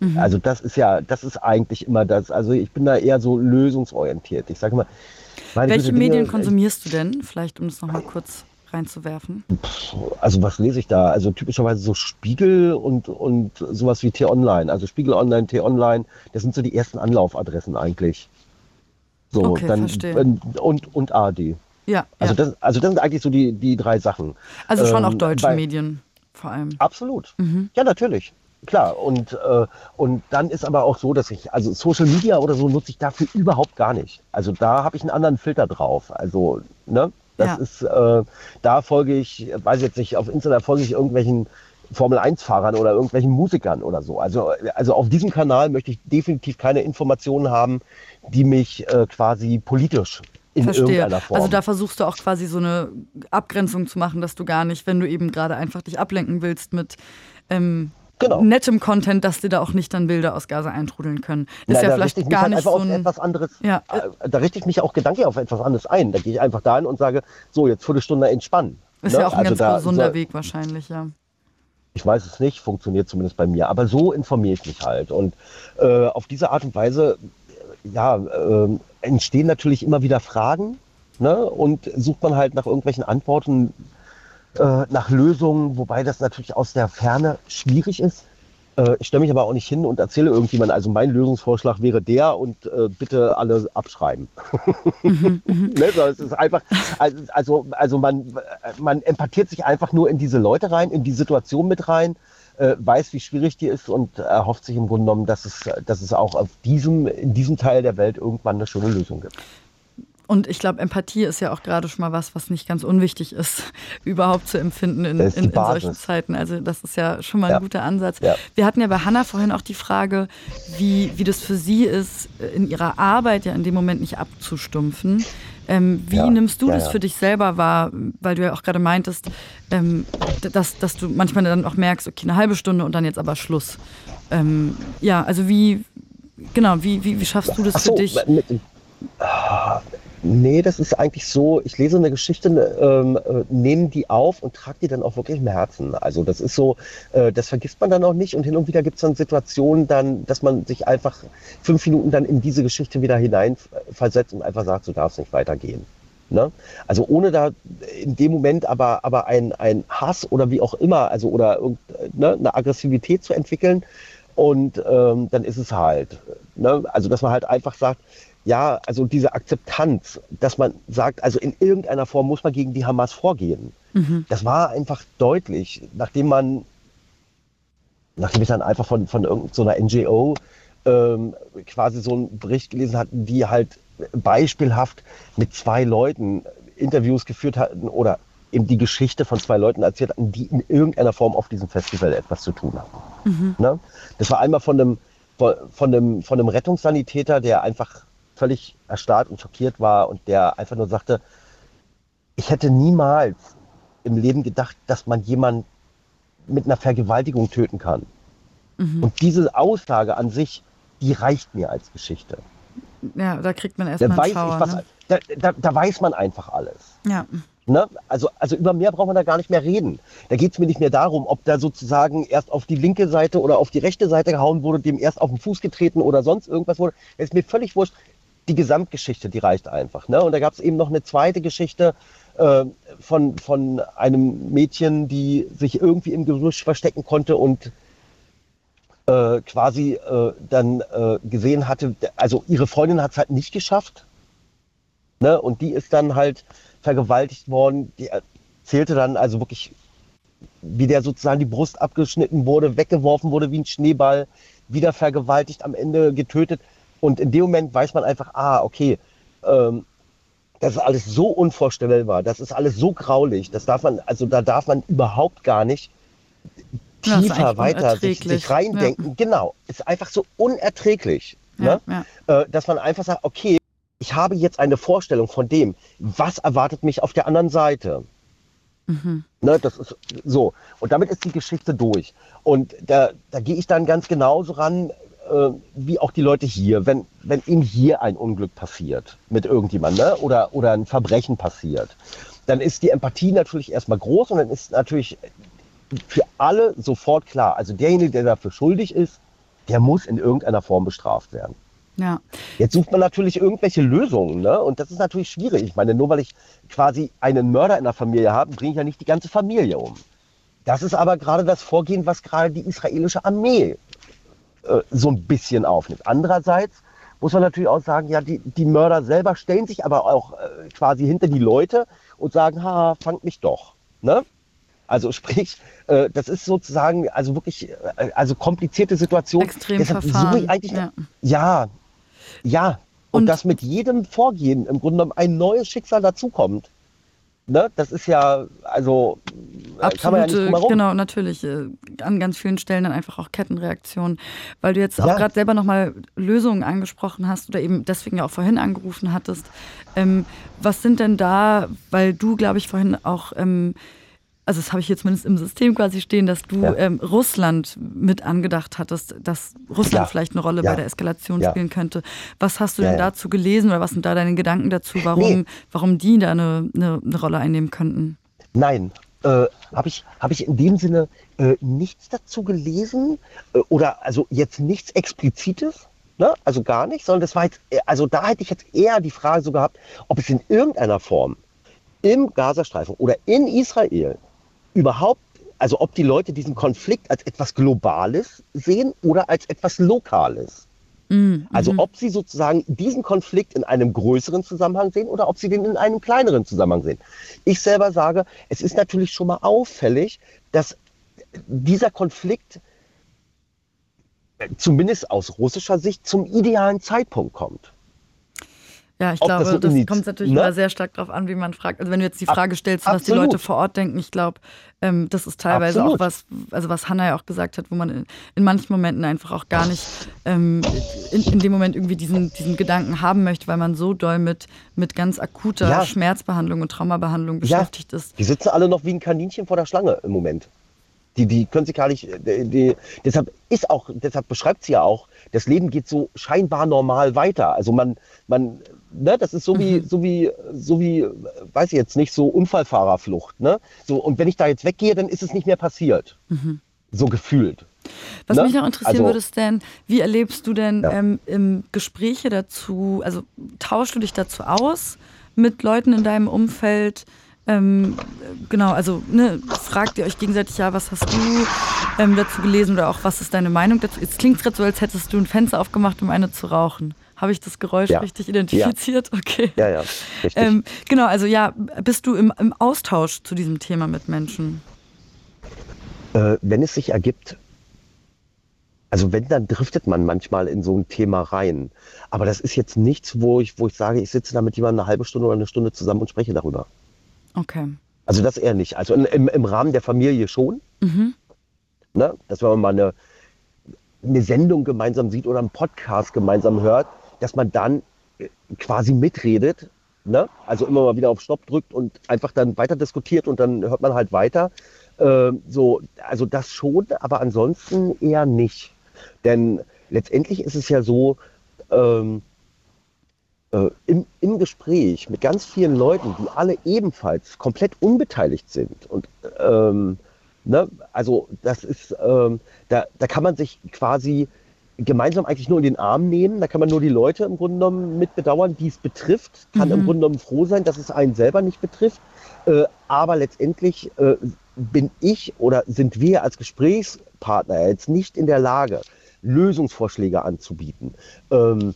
Mhm. Also das ist ja, das ist eigentlich immer das. Also ich bin da eher so lösungsorientiert. Ich sage mal, welche Medien konsumierst du denn? Vielleicht, um es nochmal kurz reinzuwerfen? Also was lese ich da? Also typischerweise so Spiegel und, und sowas wie T-Online. Also Spiegel Online, T-Online, das sind so die ersten Anlaufadressen eigentlich. So, okay, dann verstehe. und, und ARD. Ja. Also, ja. Das, also das sind eigentlich so die, die drei Sachen. Also schon ähm, auch deutsche bei, Medien vor allem. Absolut. Mhm. Ja, natürlich. Klar, und, äh, und dann ist aber auch so, dass ich, also Social Media oder so nutze ich dafür überhaupt gar nicht. Also da habe ich einen anderen Filter drauf. Also, ne? Das ja. ist, äh, da folge ich, weiß jetzt nicht, auf Instagram folge ich irgendwelchen Formel-1-Fahrern oder irgendwelchen Musikern oder so. Also, also auf diesem Kanal möchte ich definitiv keine Informationen haben, die mich äh, quasi politisch in Verstehe. irgendeiner Form. Also da versuchst du auch quasi so eine Abgrenzung zu machen, dass du gar nicht, wenn du eben gerade einfach dich ablenken willst mit ähm, genau. nettem Content, dass dir da auch nicht dann Bilder aus Gaza eintrudeln können. Ist Nein, ja vielleicht gar halt nicht so ein, etwas anderes. Ja. Äh, da richte ich mich auch gedanklich auf etwas anderes ein. Da gehe ich einfach dahin und sage, so jetzt Viertelstunde entspannen. Ist ne? ja auch ein also ganz da, gesunder so, Weg wahrscheinlich, ja. Ich weiß es nicht, funktioniert zumindest bei mir. Aber so informiere ich mich halt. Und äh, auf diese Art und Weise ja, äh, entstehen natürlich immer wieder Fragen. Ne? Und sucht man halt nach irgendwelchen Antworten, äh, nach Lösungen, wobei das natürlich aus der Ferne schwierig ist. Äh, ich stelle mich aber auch nicht hin und erzähle irgendjemand, also mein Lösungsvorschlag wäre der und äh, bitte alle abschreiben. Mhm, ne, so, es ist einfach, also, also man, man empathiert sich einfach nur in diese Leute rein, in die Situation mit rein, äh, weiß, wie schwierig die ist und erhofft sich im Grunde genommen, dass es, dass es auch auf diesem, in diesem Teil der Welt irgendwann eine schöne Lösung gibt. Und ich glaube, Empathie ist ja auch gerade schon mal was, was nicht ganz unwichtig ist, überhaupt zu empfinden in, in, in solchen Zeiten. Also das ist ja schon mal ein guter Ansatz. Ja. Wir hatten ja bei Hanna vorhin auch die Frage, wie, wie das für sie ist, in ihrer Arbeit ja in dem Moment nicht abzustumpfen. Ähm, wie ja, nimmst du das für dich selber wahr? Weil du ja auch gerade meintest, ähm, dass, dass du manchmal dann auch merkst, okay, eine halbe Stunde und dann jetzt aber Schluss. Ähm, ja, also wie, genau, wie, wie, wie schaffst du das so, für dich? Mit, Nee, das ist eigentlich so, ich lese eine Geschichte, ähm, äh, nehme die auf und trage die dann auch wirklich im Herzen. Also das ist so, äh, das vergisst man dann auch nicht und hin und wieder gibt es dann Situationen dann, dass man sich einfach fünf Minuten dann in diese Geschichte wieder hineinversetzt und einfach sagt, so darf es nicht weitergehen. Ne? Also ohne da in dem Moment aber, aber ein, ein Hass oder wie auch immer, also oder ne, eine Aggressivität zu entwickeln. Und ähm, dann ist es halt. Ne? Also dass man halt einfach sagt, ja, also diese Akzeptanz, dass man sagt, also in irgendeiner Form muss man gegen die Hamas vorgehen. Mhm. Das war einfach deutlich, nachdem man, nachdem ich dann einfach von, von irgendeiner so NGO ähm, quasi so einen Bericht gelesen hatte, die halt beispielhaft mit zwei Leuten Interviews geführt hatten oder eben die Geschichte von zwei Leuten erzählt hatten, die in irgendeiner Form auf diesem Festival etwas zu tun hatten. Mhm. Ne? Das war einmal von einem, von, von, einem, von einem Rettungssanitäter, der einfach völlig erstarrt und schockiert war und der einfach nur sagte, ich hätte niemals im Leben gedacht, dass man jemanden mit einer Vergewaltigung töten kann. Mhm. Und diese Aussage an sich, die reicht mir als Geschichte. Ja, da kriegt man erstmal einen Schauer. Was, ne? da, da, da, weiß man einfach alles. Ja. Ne? Also, also über mehr braucht man da gar nicht mehr reden. Da geht es mir nicht mehr darum, ob da sozusagen erst auf die linke Seite oder auf die rechte Seite gehauen wurde, dem erst auf den Fuß getreten oder sonst irgendwas wurde. Das ist mir völlig wurscht. Die Gesamtgeschichte, die reicht einfach. Ne? Und da gab es eben noch eine zweite Geschichte äh, von, von einem Mädchen, die sich irgendwie im Gerüsch verstecken konnte und äh, quasi äh, dann äh, gesehen hatte, also ihre Freundin hat es halt nicht geschafft. Ne? Und die ist dann halt vergewaltigt worden. Die erzählte dann also wirklich, wie der sozusagen die Brust abgeschnitten wurde, weggeworfen wurde wie ein Schneeball, wieder vergewaltigt, am Ende getötet. Und in dem Moment weiß man einfach, ah, okay, ähm, das ist alles so unvorstellbar, das ist alles so graulich, das darf man, also da darf man überhaupt gar nicht tiefer weiter sich, sich reindenken. Ja. Genau, ist einfach so unerträglich, ja, ne? ja. Äh, dass man einfach sagt, okay, ich habe jetzt eine Vorstellung von dem, was erwartet mich auf der anderen Seite. Mhm. Ne, das ist so. Und damit ist die Geschichte durch. Und da, da gehe ich dann ganz genauso ran, äh, wie auch die Leute hier. Wenn, wenn ihnen hier ein Unglück passiert mit irgendjemandem ne? oder, oder ein Verbrechen passiert, dann ist die Empathie natürlich erstmal groß und dann ist natürlich für alle sofort klar. Also derjenige, der dafür schuldig ist, der muss in irgendeiner Form bestraft werden. Ja. Jetzt sucht man natürlich irgendwelche Lösungen, ne? Und das ist natürlich schwierig. Ich meine, nur weil ich quasi einen Mörder in der Familie habe, bringe ich ja nicht die ganze Familie um. Das ist aber gerade das Vorgehen, was gerade die israelische Armee äh, so ein bisschen aufnimmt. Andererseits muss man natürlich auch sagen, ja, die, die Mörder selber stellen sich aber auch äh, quasi hinter die Leute und sagen, ha, fangt mich doch. Ne? Also sprich, äh, das ist sozusagen also wirklich äh, also komplizierte Situation. Extrem Deshalb Verfahren. Ich eigentlich, ja. ja, ja. Und, und dass mit jedem Vorgehen im Grunde genommen ein neues Schicksal dazukommt. Ne? Das ist ja, also Absolute, kann man ja nicht Genau, natürlich. Äh, an ganz vielen Stellen dann einfach auch Kettenreaktionen. Weil du jetzt auch ja. gerade selber nochmal Lösungen angesprochen hast oder eben deswegen ja auch vorhin angerufen hattest. Ähm, was sind denn da, weil du, glaube ich, vorhin auch ähm, also das habe ich hier zumindest im System quasi stehen, dass du ja. ähm, Russland mit angedacht hattest, dass Russland ja. vielleicht eine Rolle ja. bei der Eskalation spielen könnte. Was hast du denn dazu gelesen oder was sind da deine Gedanken dazu, warum, nee. warum die da eine, eine, eine Rolle einnehmen könnten? Nein, äh, habe ich, hab ich in dem Sinne äh, nichts dazu gelesen äh, oder also jetzt nichts Explizites. Ne? Also gar nicht, sondern das war jetzt, äh, also da hätte ich jetzt eher die Frage so gehabt, ob es in irgendeiner Form im Gazastreifen oder in Israel überhaupt, also ob die Leute diesen Konflikt als etwas Globales sehen oder als etwas Lokales. Mhm. Also ob sie sozusagen diesen Konflikt in einem größeren Zusammenhang sehen oder ob sie den in einem kleineren Zusammenhang sehen. Ich selber sage, es ist natürlich schon mal auffällig, dass dieser Konflikt zumindest aus russischer Sicht zum idealen Zeitpunkt kommt. Ja, ich glaube, das, das kommt natürlich ne? immer sehr stark darauf an, wie man fragt. Also wenn du jetzt die Frage stellst, was Absolut. die Leute vor Ort denken, ich glaube, ähm, das ist teilweise Absolut. auch was, also was Hannah ja auch gesagt hat, wo man in, in manchen Momenten einfach auch gar nicht ähm, in, in, dem Moment irgendwie diesen, diesen Gedanken haben möchte, weil man so doll mit, mit ganz akuter ja. Schmerzbehandlung und Traumabehandlung beschäftigt ja. ist. Die sitzen alle noch wie ein Kaninchen vor der Schlange im Moment. Die, die können sich gar nicht, die, die, deshalb ist auch, deshalb beschreibt sie ja auch, das Leben geht so scheinbar normal weiter. Also man, man, ne, das ist so wie, mhm. so wie, so wie, weiß ich jetzt nicht, so Unfallfahrerflucht, ne? So, und wenn ich da jetzt weggehe, dann ist es nicht mehr passiert. Mhm. So gefühlt. Was ne? mich noch interessieren also, würde, ist denn, wie erlebst du denn ja. ähm, im Gespräche dazu, also tauschst du dich dazu aus? mit Leuten in deinem Umfeld? Ähm, genau, also ne, fragt ihr euch gegenseitig, ja, was hast du ähm, dazu gelesen oder auch was ist deine Meinung dazu? Jetzt klingt es gerade so, als hättest du ein Fenster aufgemacht, um eine zu rauchen. Habe ich das Geräusch ja. richtig identifiziert? Ja. Okay. Ja, ja, richtig. Ähm, genau, also ja, bist du im, im Austausch zu diesem Thema mit Menschen? Äh, wenn es sich ergibt, also wenn, dann driftet man manchmal in so ein Thema rein. Aber das ist jetzt nichts, wo ich, wo ich sage, ich sitze da mit jemandem eine halbe Stunde oder eine Stunde zusammen und spreche darüber. Okay. Also das eher nicht. Also im, im Rahmen der Familie schon. Mhm. Ne? Dass wenn man mal eine, eine Sendung gemeinsam sieht oder einen Podcast gemeinsam hört, dass man dann äh, quasi mitredet. Ne? Also immer mal wieder auf Stopp drückt und einfach dann weiter diskutiert und dann hört man halt weiter. Äh, so, also das schon, aber ansonsten eher nicht. Denn letztendlich ist es ja so, ähm, äh, im, im Gespräch mit ganz vielen Leuten, die alle ebenfalls komplett unbeteiligt sind. Und ähm, ne, also das ist, ähm, da, da kann man sich quasi gemeinsam eigentlich nur in den Arm nehmen. Da kann man nur die Leute im Grunde genommen mit bedauern, die es betrifft. Kann mhm. im Grunde genommen froh sein, dass es einen selber nicht betrifft. Äh, aber letztendlich äh, bin ich oder sind wir als Gesprächspartner jetzt nicht in der Lage, Lösungsvorschläge anzubieten. Ähm,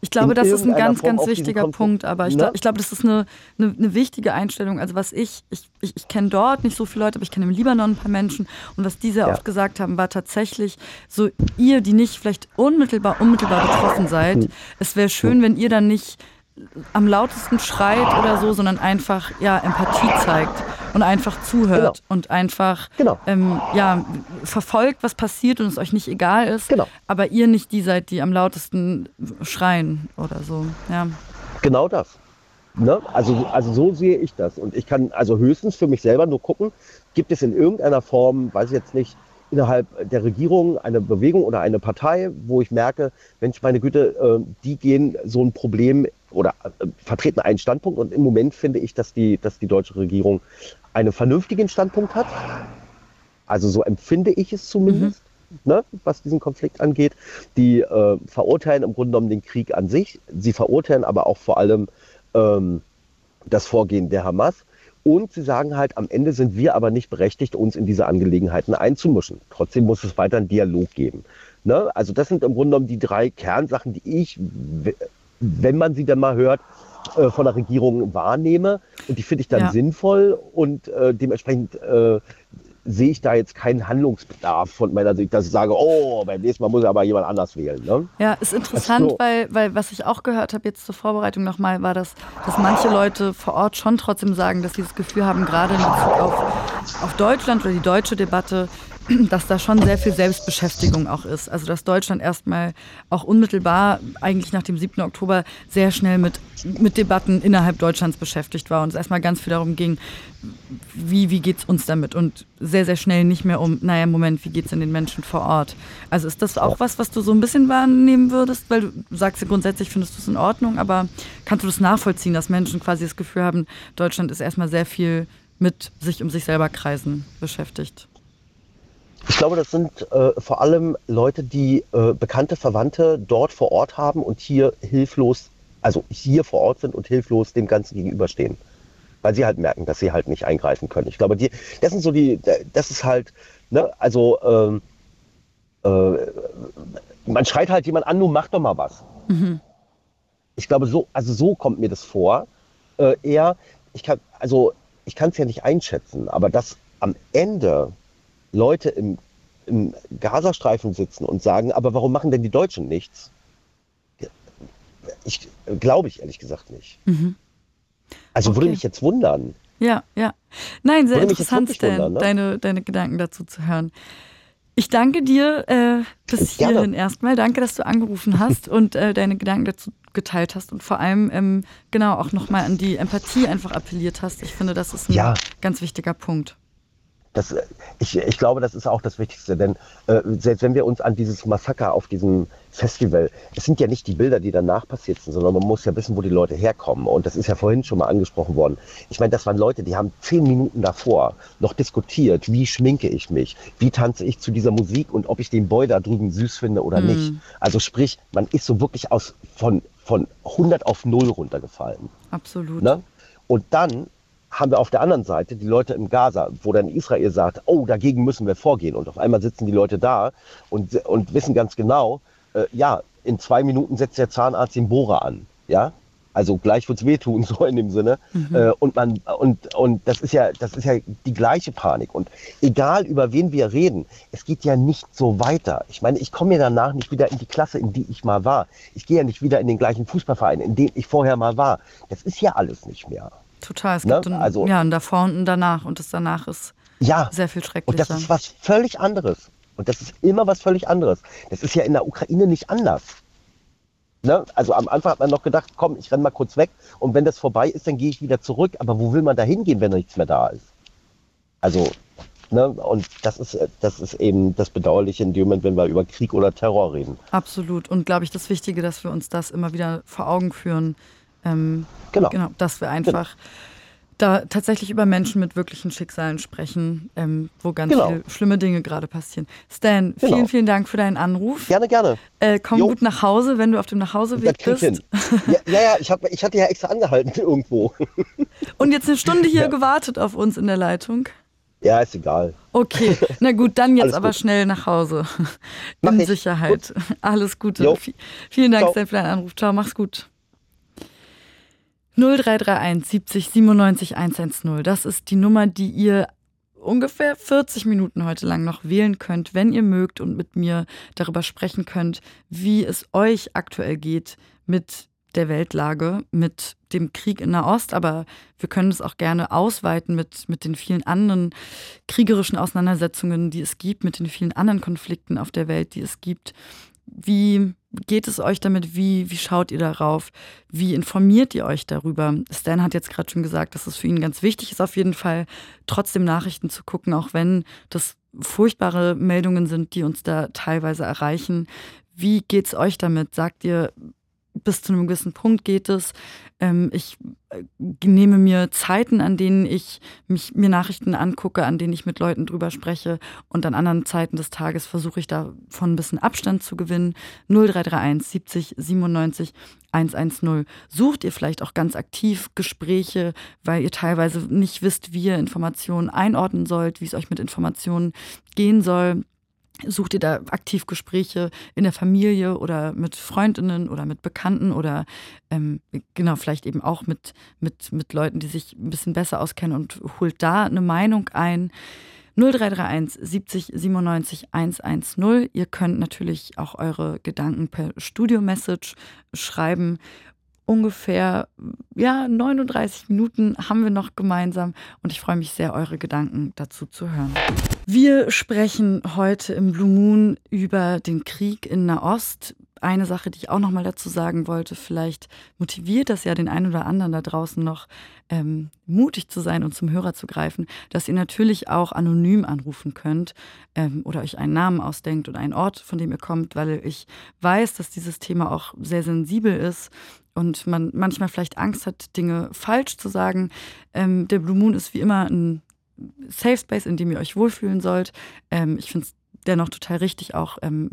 ich glaube, das ist ein ganz, Form ganz wichtiger Punkt, aber ich, ne? ich glaube, das ist eine, eine, eine, wichtige Einstellung. Also was ich, ich, ich, ich kenne dort nicht so viele Leute, aber ich kenne im Libanon ein paar Menschen und was die sehr ja. oft gesagt haben, war tatsächlich so, ihr, die nicht vielleicht unmittelbar, unmittelbar betroffen seid, hm. es wäre schön, hm. wenn ihr dann nicht am lautesten schreit oder so, sondern einfach ja Empathie zeigt und einfach zuhört genau. und einfach genau. ähm, ja, verfolgt, was passiert und es euch nicht egal ist, genau. aber ihr nicht die seid, die am lautesten schreien oder so. Ja. Genau das. Ne? Also, also so sehe ich das. Und ich kann also höchstens für mich selber nur gucken, gibt es in irgendeiner Form, weiß ich jetzt nicht, innerhalb der Regierung eine Bewegung oder eine Partei, wo ich merke, Mensch, meine Güte, äh, die gehen so ein Problem oder äh, vertreten einen Standpunkt. Und im Moment finde ich, dass die, dass die deutsche Regierung einen vernünftigen Standpunkt hat. Also so empfinde ich es zumindest. Mhm. Ne, was diesen Konflikt angeht. Die äh, verurteilen im Grunde genommen den Krieg an sich. Sie verurteilen aber auch vor allem ähm, das Vorgehen der Hamas. Und sie sagen halt, am Ende sind wir aber nicht berechtigt, uns in diese Angelegenheiten einzumischen. Trotzdem muss es weiter einen Dialog geben. Ne? Also das sind im Grunde genommen die drei Kernsachen, die ich, wenn man sie dann mal hört, äh, von der Regierung wahrnehme. Und die finde ich dann ja. sinnvoll und äh, dementsprechend äh, sehe ich da jetzt keinen Handlungsbedarf von meiner Sicht, dass ich sage, oh, beim nächsten Mal muss aber jemand anders wählen. Ne? Ja, ist interessant, so. weil, weil was ich auch gehört habe jetzt zur Vorbereitung nochmal, war, dass, dass manche Leute vor Ort schon trotzdem sagen, dass sie das Gefühl haben, gerade in Bezug auf, auf Deutschland oder die deutsche Debatte, dass da schon sehr viel Selbstbeschäftigung auch ist. Also dass Deutschland erstmal auch unmittelbar, eigentlich nach dem 7. Oktober, sehr schnell mit, mit Debatten innerhalb Deutschlands beschäftigt war und es erstmal ganz viel darum ging, wie, wie geht es uns damit? Und sehr, sehr schnell nicht mehr um, naja, Moment, wie geht es denn den Menschen vor Ort? Also ist das auch was, was du so ein bisschen wahrnehmen würdest? Weil du sagst ja grundsätzlich, findest du es in Ordnung, aber kannst du das nachvollziehen, dass Menschen quasi das Gefühl haben, Deutschland ist erstmal sehr viel mit sich um sich selber kreisen beschäftigt? Ich glaube, das sind äh, vor allem Leute, die äh, bekannte Verwandte dort vor Ort haben und hier hilflos, also hier vor Ort sind und hilflos dem Ganzen gegenüberstehen. Weil sie halt merken, dass sie halt nicht eingreifen können. Ich glaube, die, das sind so die, das ist halt, ne, also ähm, äh, man schreit halt jemand an, du mach doch mal was. Mhm. Ich glaube, so, also so kommt mir das vor. Äh, eher, ich kann, also ich kann es ja nicht einschätzen, aber dass am Ende Leute im, im Gazastreifen sitzen und sagen, aber warum machen denn die Deutschen nichts? Ich glaube ich ehrlich gesagt nicht. Mhm. Also okay. würde mich jetzt wundern. Ja, ja. Nein, sehr würde interessant, Stan, wundern, ne? deine, deine Gedanken dazu zu hören. Ich danke dir äh, bis hierhin erstmal. Danke, dass du angerufen hast und äh, deine Gedanken dazu geteilt hast und vor allem ähm, genau auch nochmal an die Empathie einfach appelliert hast. Ich finde, das ist ein ja. ganz wichtiger Punkt. Das, ich, ich glaube, das ist auch das Wichtigste, denn äh, selbst wenn wir uns an dieses Massaker auf diesem Festival, es sind ja nicht die Bilder, die danach passiert sind, sondern man muss ja wissen, wo die Leute herkommen. Und das ist ja vorhin schon mal angesprochen worden. Ich meine, das waren Leute, die haben zehn Minuten davor noch diskutiert, wie schminke ich mich, wie tanze ich zu dieser Musik und ob ich den Boy da drüben süß finde oder Mhm. nicht. Also sprich, man ist so wirklich aus, von, von 100 auf 0 runtergefallen. Absolut. Ne? Und dann haben wir auf der anderen Seite die Leute im Gaza, wo dann Israel sagt, oh, dagegen müssen wir vorgehen. Und auf einmal sitzen die Leute da und, und wissen ganz genau, äh, ja, in zwei Minuten setzt der Zahnarzt den Bohrer an. Ja? Also gleich wird's wehtun, so in dem Sinne. Äh, und man, und, und das ist ja, das ist ja die gleiche Panik. Und egal über wen wir reden, es geht ja nicht so weiter. Ich meine, ich komme ja danach nicht wieder in die Klasse, in die ich mal war. Ich gehe ja nicht wieder in den gleichen Fußballverein, in dem ich vorher mal war. Das ist ja alles nicht mehr. Total. Es Ne? gibt ein, Also- ja, ein davor und ein danach. Und das danach ist Ja. sehr viel Und schrecklicher. das ist was völlig anderes. Und das ist immer was völlig anderes. Das ist ja in der Ukraine nicht anders. Ne? Also am Anfang hat man noch gedacht, komm, ich renn mal kurz weg und wenn das vorbei ist, dann gehe ich wieder zurück. Aber wo will man da hingehen, wenn nichts mehr da ist? Also, ne? und das ist, das ist eben das Bedauerliche in dem Moment, wenn wir über Krieg oder Terror reden. Absolut. Und glaube ich, das Wichtige, dass wir uns das immer wieder vor Augen führen. Ähm, Genau. Genau, dass wir einfach da tatsächlich über Menschen mit wirklichen Schicksalen sprechen, ähm, wo ganz Genau. viele schlimme Dinge gerade passieren. Stan, vielen, Genau. vielen Dank für deinen Anruf. Gerne, gerne. Äh, komm Jo. gut nach Hause, wenn du auf dem Nachhauseweg bist. hin. Ja, ja, ja ich, hab, ich hatte ja extra angehalten irgendwo. Und jetzt eine Stunde hier Ja. gewartet auf uns in der Leitung. Ja, ist egal. Okay, na gut, dann jetzt aber gut. schnell nach Hause. In ich. Sicherheit. Alles Gute. Vi- Vielen Dank, Ciao. Stan, für deinen Anruf. Ciao, mach's gut. 0331 70 97 110. Das ist die Nummer, die ihr ungefähr 40 Minuten heute lang noch wählen könnt, wenn ihr mögt und mit mir darüber sprechen könnt, wie es euch aktuell geht mit der Weltlage, mit dem Krieg in Nahost, aber wir können es auch gerne ausweiten mit, mit den vielen anderen kriegerischen Auseinandersetzungen, die es gibt, mit den vielen anderen Konflikten auf der Welt, die es gibt. Wie geht es euch damit? Wie, wie schaut ihr darauf? Wie informiert ihr euch darüber? Stan hat jetzt gerade schon gesagt, dass es für ihn ganz wichtig ist, auf jeden Fall trotzdem Nachrichten zu gucken, auch wenn das furchtbare Meldungen sind, die uns da teilweise erreichen. Wie geht's euch damit? Sagt ihr, bis zu einem gewissen Punkt geht es. Ähm, ich äh, nehme mir Zeiten, an denen ich mich, mir Nachrichten angucke, an denen ich mit Leuten drüber spreche und an anderen Zeiten des Tages versuche ich davon ein bisschen Abstand zu gewinnen. 0331 70 97 110. Sucht ihr vielleicht auch ganz aktiv Gespräche, weil ihr teilweise nicht wisst, wie ihr Informationen einordnen sollt, wie es euch mit Informationen gehen soll. Sucht ihr da aktiv Gespräche in der Familie oder mit Freundinnen oder mit Bekannten oder ähm, genau, vielleicht eben auch mit, mit, mit Leuten, die sich ein bisschen besser auskennen und holt da eine Meinung ein. 0331 70 97 110. Ihr könnt natürlich auch eure Gedanken per Studio-Message schreiben. Ungefähr ja, 39 Minuten haben wir noch gemeinsam und ich freue mich sehr, eure Gedanken dazu zu hören. Wir sprechen heute im Blue Moon über den Krieg in Nahost. Eine Sache, die ich auch noch mal dazu sagen wollte, vielleicht motiviert das ja den einen oder anderen da draußen noch, ähm, mutig zu sein und zum Hörer zu greifen, dass ihr natürlich auch anonym anrufen könnt ähm, oder euch einen Namen ausdenkt oder einen Ort, von dem ihr kommt, weil ich weiß, dass dieses Thema auch sehr sensibel ist und man manchmal vielleicht Angst hat, Dinge falsch zu sagen. Ähm, der Blue Moon ist wie immer ein Safe Space, in dem ihr euch wohlfühlen sollt. Ähm, ich finde es dennoch total richtig, auch ähm,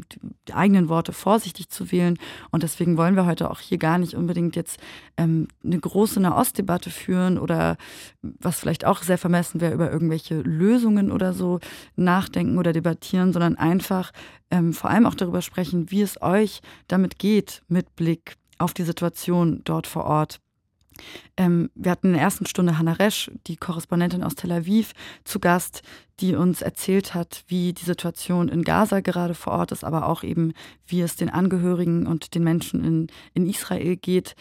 die, eigenen Worte vorsichtig zu wählen. Und deswegen wollen wir heute auch hier gar nicht unbedingt jetzt ähm, eine große Nahostdebatte führen oder was vielleicht auch sehr vermessen wäre, über irgendwelche Lösungen oder so nachdenken oder debattieren, sondern einfach ähm, vor allem auch darüber sprechen, wie es euch damit geht mit Blick auf die Situation dort vor Ort. Ähm, wir hatten in der ersten Stunde Hannah Resch, die Korrespondentin aus Tel Aviv, zu Gast, die uns erzählt hat, wie die Situation in Gaza gerade vor Ort ist, aber auch eben, wie es den Angehörigen und den Menschen in, in Israel geht.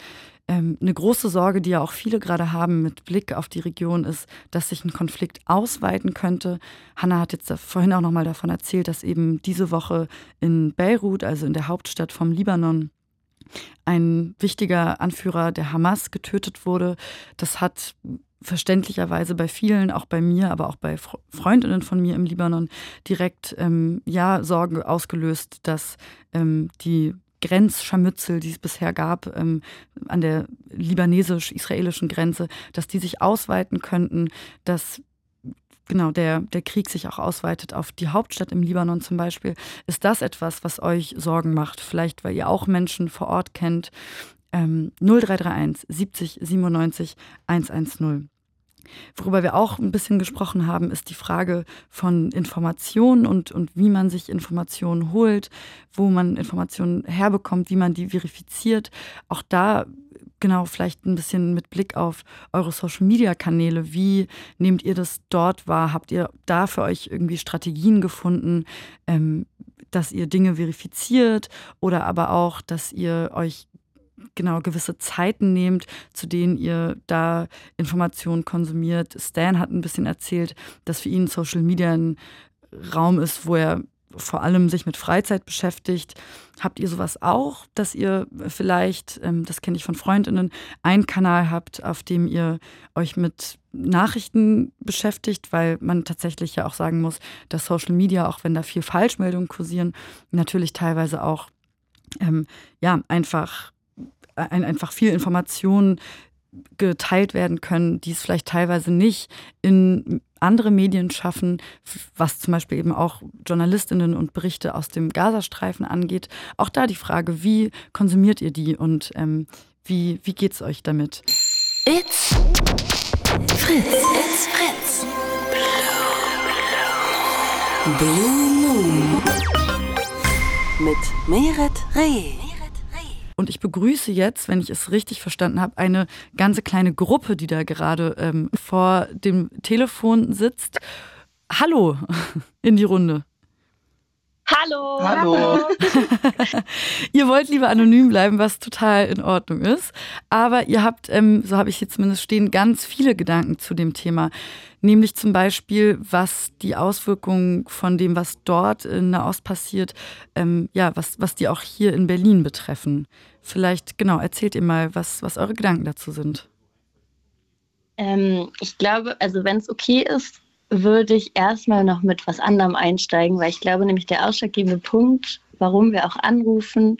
Ähm, eine große Sorge, die ja auch viele gerade haben mit Blick auf die Region, ist, dass sich ein Konflikt ausweiten könnte. Hannah hat jetzt vorhin auch nochmal davon erzählt, dass eben diese Woche in Beirut, also in der Hauptstadt vom Libanon, ein wichtiger Anführer der Hamas getötet wurde. Das hat verständlicherweise bei vielen, auch bei mir, aber auch bei Freundinnen von mir im Libanon direkt ähm, ja Sorgen ausgelöst, dass ähm, die Grenzscharmützel, die es bisher gab ähm, an der libanesisch-israelischen Grenze, dass die sich ausweiten könnten, dass genau der, der Krieg sich auch ausweitet auf die Hauptstadt im Libanon zum Beispiel. Ist das etwas, was euch Sorgen macht? Vielleicht, weil ihr auch Menschen vor Ort kennt. Ähm, 0331 70 97 110. Worüber wir auch ein bisschen gesprochen haben, ist die Frage von Informationen und, und wie man sich Informationen holt, wo man Informationen herbekommt, wie man die verifiziert. Auch da genau vielleicht ein bisschen mit Blick auf eure Social-Media-Kanäle. Wie nehmt ihr das dort wahr? Habt ihr da für euch irgendwie Strategien gefunden, ähm, dass ihr Dinge verifiziert oder aber auch, dass ihr euch genau gewisse Zeiten nehmt, zu denen ihr da Informationen konsumiert. Stan hat ein bisschen erzählt, dass für ihn Social Media ein Raum ist, wo er vor allem sich mit Freizeit beschäftigt. Habt ihr sowas auch, dass ihr vielleicht, ähm, das kenne ich von Freundinnen, einen Kanal habt, auf dem ihr euch mit Nachrichten beschäftigt, weil man tatsächlich ja auch sagen muss, dass Social Media, auch wenn da viel Falschmeldungen kursieren, natürlich teilweise auch ähm, ja einfach ein, einfach viel Informationen geteilt werden können, die es vielleicht teilweise nicht in andere Medien schaffen, was zum Beispiel eben auch Journalistinnen und Berichte aus dem Gazastreifen angeht. Auch da die Frage, wie konsumiert ihr die und ähm, wie, wie es euch damit? It's Fritz. It's Fritz. Blue Moon. Mit Meret Reh. Und ich begrüße jetzt, wenn ich es richtig verstanden habe, eine ganze kleine Gruppe, die da gerade ähm, vor dem Telefon sitzt. Hallo in die Runde. Hallo. Hallo. ihr wollt lieber anonym bleiben, was total in Ordnung ist. Aber ihr habt, ähm, so habe ich hier zumindest stehen, ganz viele Gedanken zu dem Thema. Nämlich zum Beispiel, was die Auswirkungen von dem, was dort in Nahost passiert, ähm, ja, was, was die auch hier in Berlin betreffen. Vielleicht, genau, erzählt ihr mal, was, was eure Gedanken dazu sind. Ähm, ich glaube, also wenn es okay ist, würde ich erstmal noch mit was anderem einsteigen, weil ich glaube nämlich der ausschlaggebende Punkt, warum wir auch anrufen,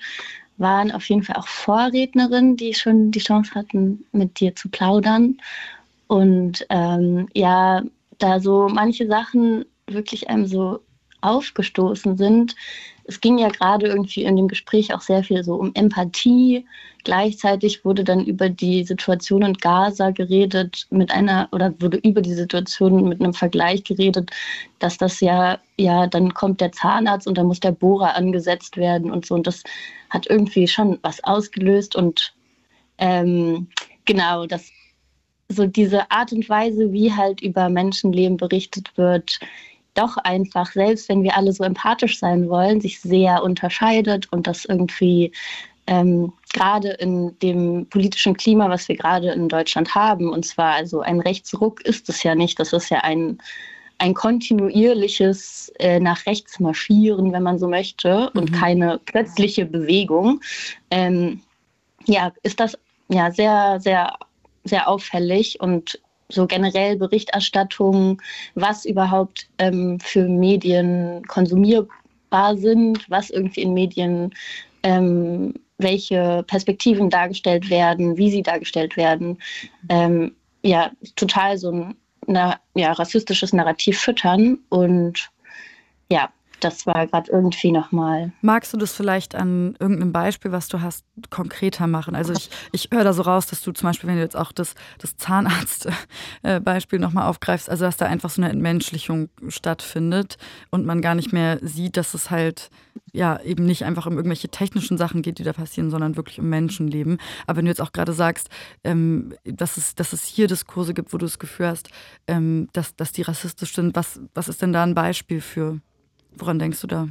waren auf jeden Fall auch Vorrednerinnen, die schon die Chance hatten, mit dir zu plaudern. Und ähm, ja, da so manche Sachen wirklich einem so aufgestoßen sind. Es ging ja gerade irgendwie in dem Gespräch auch sehr viel so um Empathie. Gleichzeitig wurde dann über die Situation in Gaza geredet mit einer oder wurde über die Situation mit einem Vergleich geredet, dass das ja, ja, dann kommt der Zahnarzt und dann muss der Bohrer angesetzt werden und so. Und das hat irgendwie schon was ausgelöst und ähm, genau, das so diese Art und Weise, wie halt über Menschenleben berichtet wird, doch einfach, selbst wenn wir alle so empathisch sein wollen, sich sehr unterscheidet und das irgendwie ähm, gerade in dem politischen Klima, was wir gerade in Deutschland haben, und zwar also ein Rechtsruck ist es ja nicht, das ist ja ein, ein kontinuierliches äh, nach rechts marschieren, wenn man so möchte, und mhm. keine plötzliche Bewegung. Ähm, ja, ist das ja sehr, sehr, sehr auffällig und so generell Berichterstattung, was überhaupt ähm, für Medien konsumierbar sind, was irgendwie in Medien, ähm, welche Perspektiven dargestellt werden, wie sie dargestellt werden. Ähm, ja, total so ein na, ja, rassistisches Narrativ füttern und ja, das war gerade irgendwie nochmal. Magst du das vielleicht an irgendeinem Beispiel, was du hast, konkreter machen? Also ich, ich höre da so raus, dass du zum Beispiel, wenn du jetzt auch das, das Zahnarzt-Beispiel nochmal aufgreifst, also dass da einfach so eine Entmenschlichung stattfindet und man gar nicht mehr sieht, dass es halt ja eben nicht einfach um irgendwelche technischen Sachen geht, die da passieren, sondern wirklich um Menschenleben. Aber wenn du jetzt auch gerade sagst, ähm, dass, es, dass es hier Diskurse gibt, wo du das Gefühl hast, ähm, dass, dass die rassistisch sind, was, was ist denn da ein Beispiel für? Woran denkst du da?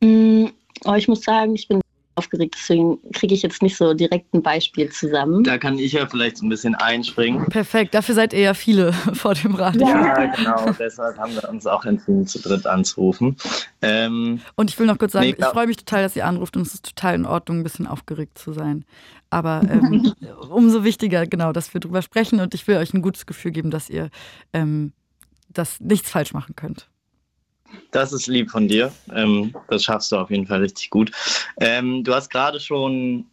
Mm, oh, ich muss sagen, ich bin aufgeregt, deswegen kriege ich jetzt nicht so direkt ein Beispiel zusammen. Da kann ich ja vielleicht so ein bisschen einspringen. Perfekt, dafür seid ihr ja viele vor dem Radio. Ja, genau, deshalb haben wir uns auch entschieden, zu dritt anzurufen. Ähm, und ich will noch kurz sagen, nee, ich freue mich total, dass ihr anruft und es ist total in Ordnung, ein bisschen aufgeregt zu sein. Aber ähm, umso wichtiger, genau, dass wir drüber sprechen und ich will euch ein gutes Gefühl geben, dass ihr ähm, das nichts falsch machen könnt. Das ist lieb von dir. Ähm, das schaffst du auf jeden Fall richtig gut. Ähm, du hast gerade schon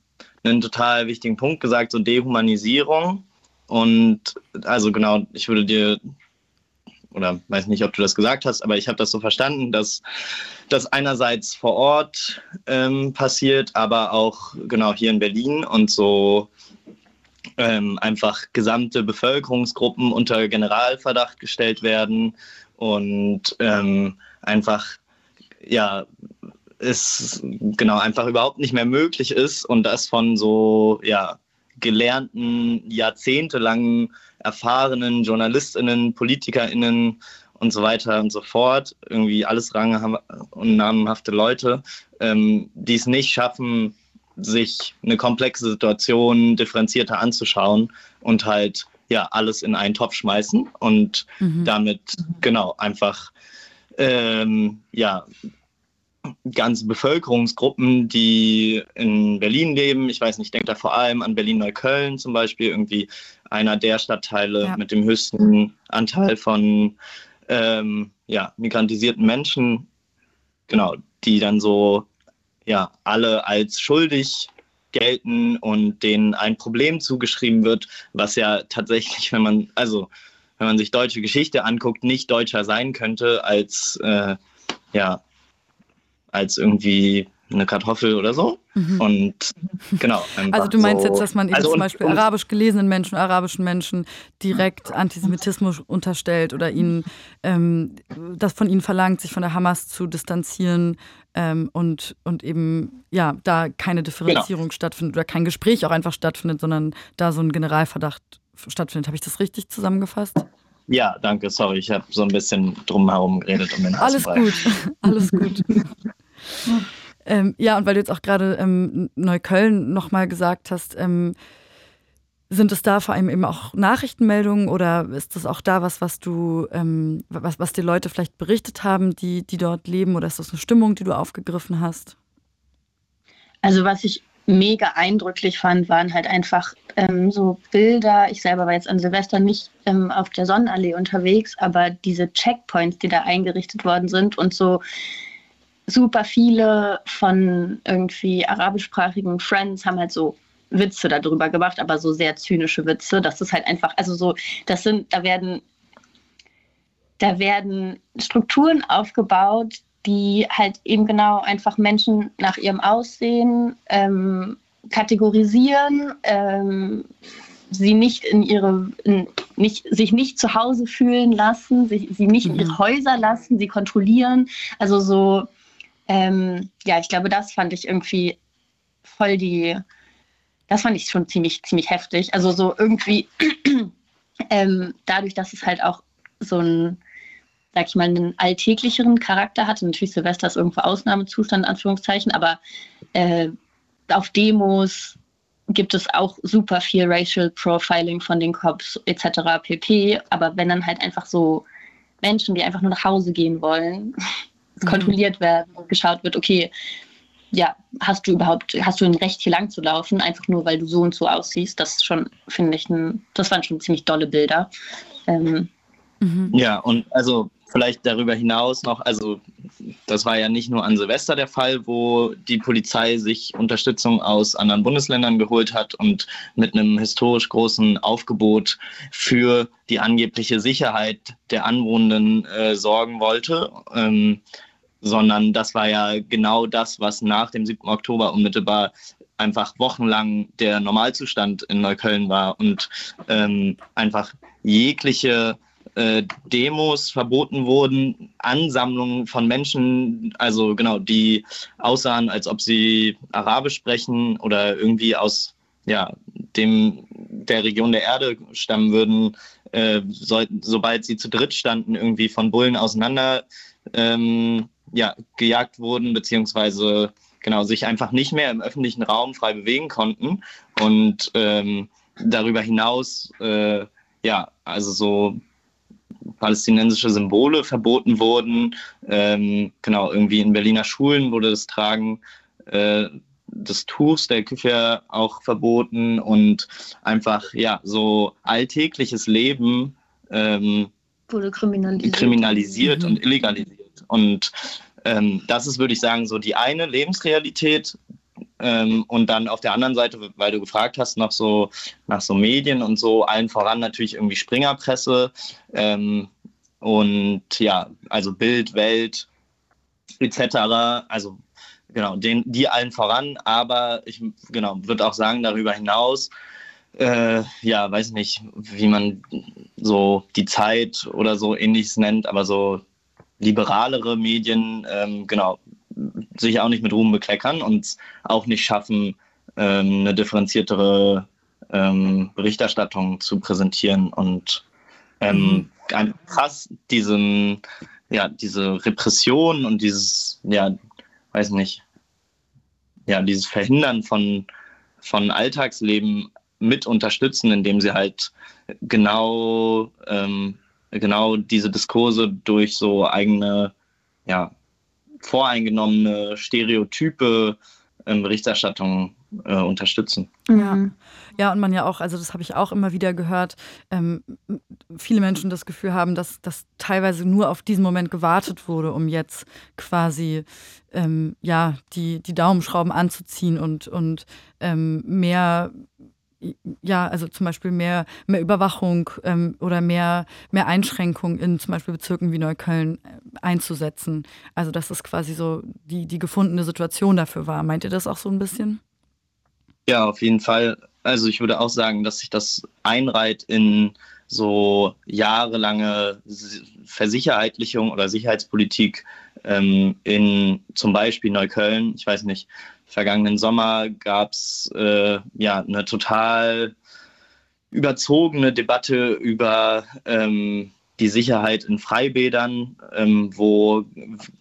einen total wichtigen Punkt gesagt, so Dehumanisierung. Und also genau, ich würde dir, oder weiß nicht, ob du das gesagt hast, aber ich habe das so verstanden, dass das einerseits vor Ort ähm, passiert, aber auch genau hier in Berlin und so ähm, einfach gesamte Bevölkerungsgruppen unter Generalverdacht gestellt werden und ähm, einfach ja es genau einfach überhaupt nicht mehr möglich ist und das von so ja gelernten jahrzehntelangen erfahrenen Journalistinnen, Politikerinnen und so weiter und so fort irgendwie alles rang und namenhafte Leute, ähm, die es nicht schaffen, sich eine komplexe Situation differenzierter anzuschauen und halt ja alles in einen Topf schmeißen und mhm. damit genau einfach ähm, ja, ganze Bevölkerungsgruppen, die in Berlin leben. Ich weiß nicht, ich denke da vor allem an Berlin-Neukölln zum Beispiel, irgendwie einer der Stadtteile ja. mit dem höchsten Anteil von ähm, ja, migrantisierten Menschen, genau, die dann so ja, alle als schuldig gelten und denen ein Problem zugeschrieben wird, was ja tatsächlich, wenn man, also wenn man sich deutsche Geschichte anguckt, nicht deutscher sein könnte als, äh, ja, als irgendwie eine Kartoffel oder so. Mhm. Und genau. Also du meinst so, jetzt, dass man eben also zum Beispiel und, arabisch gelesenen Menschen, arabischen Menschen direkt Antisemitismus unterstellt oder ihnen ähm, das von ihnen verlangt, sich von der Hamas zu distanzieren ähm, und, und eben ja, da keine Differenzierung genau. stattfindet oder kein Gespräch auch einfach stattfindet, sondern da so ein Generalverdacht stattfindet. Habe ich das richtig zusammengefasst? Ja, danke, sorry, ich habe so ein bisschen drumherum geredet um den Alles gut, alles gut. ähm, ja, und weil du jetzt auch gerade ähm, Neukölln nochmal gesagt hast, ähm, sind es da vor allem eben auch Nachrichtenmeldungen oder ist das auch da was, was du, ähm, was, was die Leute vielleicht berichtet haben, die, die dort leben, oder ist das eine Stimmung, die du aufgegriffen hast? Also was ich mega eindrücklich fand, waren halt einfach ähm, so Bilder. Ich selber war jetzt an Silvester nicht ähm, auf der Sonnenallee unterwegs, aber diese Checkpoints, die da eingerichtet worden sind und so super viele von irgendwie arabischsprachigen Friends haben halt so Witze darüber gemacht, aber so sehr zynische Witze. Das ist halt einfach, also so, das sind, da werden, da werden Strukturen aufgebaut, die halt eben genau einfach Menschen nach ihrem Aussehen ähm, kategorisieren, ähm, sie nicht in ihre, in, nicht, sich nicht zu Hause fühlen lassen, sich, sie nicht mhm. in ihre Häuser lassen, sie kontrollieren. Also so, ähm, ja, ich glaube, das fand ich irgendwie voll die, das fand ich schon ziemlich, ziemlich heftig. Also so irgendwie ähm, dadurch, dass es halt auch so ein sag ich mal, einen alltäglicheren Charakter hatte. Natürlich Silvester ist irgendwo Ausnahmezustand, in Anführungszeichen, aber äh, auf Demos gibt es auch super viel Racial Profiling von den Cops etc. pp. Aber wenn dann halt einfach so Menschen, die einfach nur nach Hause gehen wollen, mhm. kontrolliert werden und geschaut wird, okay, ja, hast du überhaupt, hast du ein Recht hier lang zu laufen, einfach nur weil du so und so aussiehst, das schon, finde ich, ein, das waren schon ziemlich dolle Bilder. Ähm, mhm. Ja, und also Vielleicht darüber hinaus noch, also das war ja nicht nur an Silvester der Fall, wo die Polizei sich Unterstützung aus anderen Bundesländern geholt hat und mit einem historisch großen Aufgebot für die angebliche Sicherheit der Anwohnenden äh, sorgen wollte. Ähm, sondern das war ja genau das, was nach dem 7. Oktober unmittelbar einfach wochenlang der Normalzustand in Neukölln war und ähm, einfach jegliche äh, Demos verboten wurden, Ansammlungen von Menschen, also genau, die aussahen, als ob sie Arabisch sprechen oder irgendwie aus ja, dem, der Region der Erde stammen würden, äh, so, sobald sie zu dritt standen, irgendwie von Bullen auseinander ähm, ja, gejagt wurden, beziehungsweise genau sich einfach nicht mehr im öffentlichen Raum frei bewegen konnten. Und ähm, darüber hinaus äh, ja also so palästinensische Symbole verboten wurden. Ähm, genau, irgendwie in Berliner Schulen wurde das Tragen äh, des Tuchs der Küche auch verboten und einfach ja so alltägliches Leben ähm, wurde kriminalisiert, kriminalisiert mhm. und illegalisiert. Und ähm, das ist, würde ich sagen, so die eine Lebensrealität. Ähm, und dann auf der anderen Seite, weil du gefragt hast, noch so nach so Medien und so, allen voran natürlich irgendwie Springerpresse ähm, und ja, also Bild, Welt etc. Also genau, den, die allen voran, aber ich genau, würde auch sagen, darüber hinaus, äh, ja, weiß nicht, wie man so die Zeit oder so ähnliches nennt, aber so liberalere Medien, ähm, genau, sich auch nicht mit Ruhm bekleckern und auch nicht schaffen, ähm, eine differenziertere ähm, Berichterstattung zu präsentieren und ähm, mhm. krass diesen, ja, diese Repression und dieses, ja, weiß nicht, ja, dieses Verhindern von, von Alltagsleben mit unterstützen, indem sie halt genau, ähm, genau diese Diskurse durch so eigene, ja, voreingenommene Stereotype ähm, Berichterstattung äh, unterstützen. Ja. Mhm. ja, und man ja auch, also das habe ich auch immer wieder gehört, ähm, viele Menschen das Gefühl haben, dass, dass teilweise nur auf diesen Moment gewartet wurde, um jetzt quasi ähm, ja, die, die Daumenschrauben anzuziehen und, und ähm, mehr ja, also zum Beispiel mehr, mehr Überwachung ähm, oder mehr, mehr Einschränkung in zum Beispiel Bezirken wie Neukölln äh, einzusetzen. Also dass es quasi so die, die gefundene Situation dafür war. Meint ihr das auch so ein bisschen? Ja, auf jeden Fall. Also ich würde auch sagen, dass sich das einreiht in so jahrelange Versicherheitlichung oder Sicherheitspolitik ähm, in zum Beispiel Neukölln. Ich weiß nicht, vergangenen Sommer gab es äh, ja eine total überzogene Debatte über ähm, die Sicherheit in Freibädern, ähm, wo